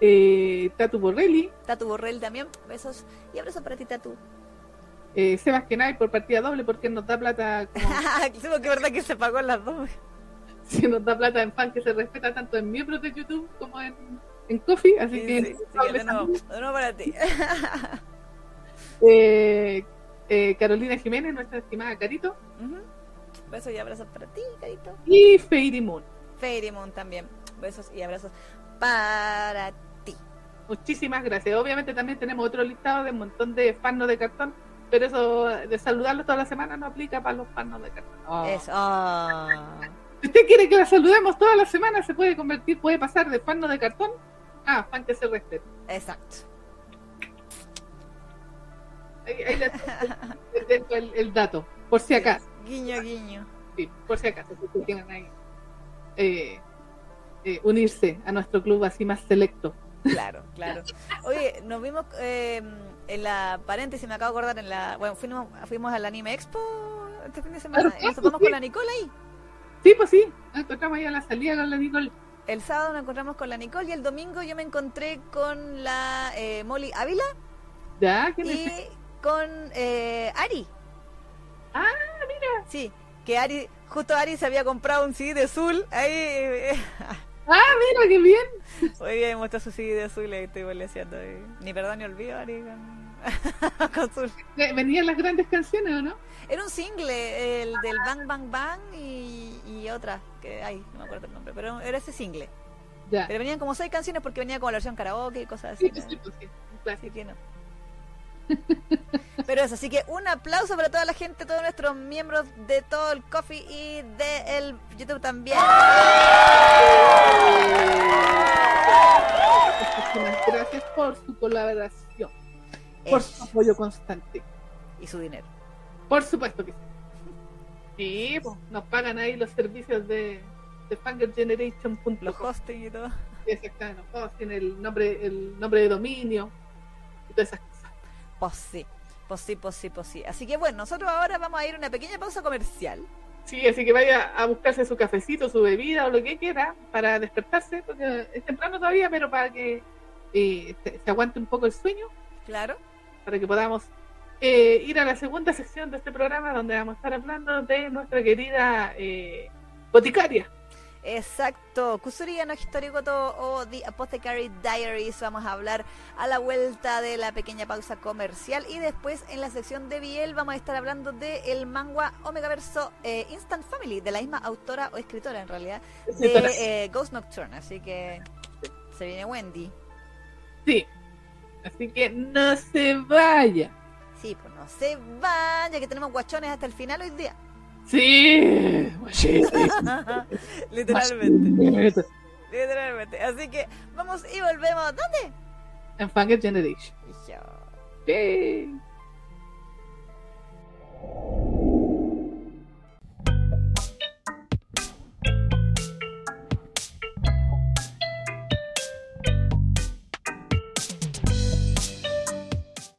B: Eh, Tatu Borrelli.
A: Tatu Borrelli también, besos y abrazos para ti, Tatu
B: eh, Sebastián por partida doble porque nos da plata.
A: Como... que verdad que se pagó las dos.
B: Sí, nos da plata en fan que se respeta tanto en miembros de YouTube como en, en Coffee, así que.
A: Sí, sí, de, nuevo, de nuevo para ti.
B: eh, eh, Carolina Jiménez, nuestra estimada Carito.
A: Besos y abrazos para ti, Carito.
B: Y Fairy Moon.
A: Fairy Moon también. Besos y abrazos para ti.
B: Muchísimas gracias. Obviamente también tenemos otro listado de un montón de fanos de cartón, pero eso de saludarlos toda la semana no aplica para los fanos de cartón. Oh.
A: Eso. Ah.
B: Si usted quiere que la saludemos toda la semana, se puede convertir, puede pasar de fan de cartón a fan que se respete.
A: Exacto.
B: Ahí, ahí le dejo el, el dato, por si acaso.
A: Guiño, guiño.
B: Sí, por si acaso, si ustedes quieren ahí, eh, eh, unirse a nuestro club así más selecto.
A: Claro, claro. Oye, nos vimos eh, en la paréntesis, me acabo de acordar, en la. Bueno, fuimos, fuimos al Anime Expo este fin de semana
B: Claro,
A: y nos
B: sí.
A: topamos con la Nicole ahí.
B: Sí, pues sí, nos encontramos ahí a la salida con la Nicole.
A: El sábado nos encontramos con la Nicole y el domingo yo me encontré con la eh, Molly Ávila
B: Ya, ¿quién es?
A: y con eh, Ari.
B: Ah, mira.
A: Sí, que Ari, justo Ari se había comprado un CD de Azul. Ahí, eh,
B: Ah, mira, qué bien.
A: hoy día me muestra su CD de Azul y estoy boleseando. Ni perdón ni olvido, Ari, con.
B: Eh, Venían las grandes canciones, ¿o no?
A: Era un single, el del Bang Bang Bang y, y otra, que ay, no me acuerdo el nombre, pero era ese single.
B: Ya.
A: Pero venían como seis canciones porque venía con la versión karaoke y cosas así.
B: Sí, sí, pues sí. Clásico.
A: Así que no. Pero eso, así que un aplauso para toda la gente, todos nuestros miembros de todo el Coffee y de el YouTube también.
B: Muchísimas gracias por su colaboración, por su apoyo constante.
A: Y su dinero.
B: Por supuesto que sí. Sí, pues, nos pagan ahí los servicios de, de fangergeneration.com.
A: Los hosting y todo.
B: Exactamente, los hosting, el nombre, el nombre de dominio y todas esas cosas.
A: Pues sí, pues sí, pues sí, pues sí. Así que bueno, nosotros ahora vamos a ir a una pequeña pausa comercial.
B: Sí, así que vaya a buscarse su cafecito, su bebida o lo que quiera para despertarse, porque es temprano todavía, pero para que eh, se, aguante un poco el sueño,
A: Claro.
B: para que podamos eh, ir a la segunda sección de este programa donde vamos a estar hablando de nuestra querida eh, boticaria.
A: Exacto, Kusuriya no Historigoto o The Apothecary Diaries. Vamos a hablar a la vuelta de la pequeña pausa comercial y después en la sección de Biel vamos a estar hablando de el manga Omega Verso eh, Instant Family, de la misma autora o escritora en realidad, de eh, Ghost Nocturne. Así que se viene Wendy.
B: Sí, así que no se vaya.
A: Sí, pues no se vaya, que tenemos guachones hasta el final hoy día.
B: Sí, sí.
A: Literalmente. Literalmente. Así que vamos y volvemos. ¿Dónde?
B: En Fangirl Generation.
A: Yo.
B: Sí.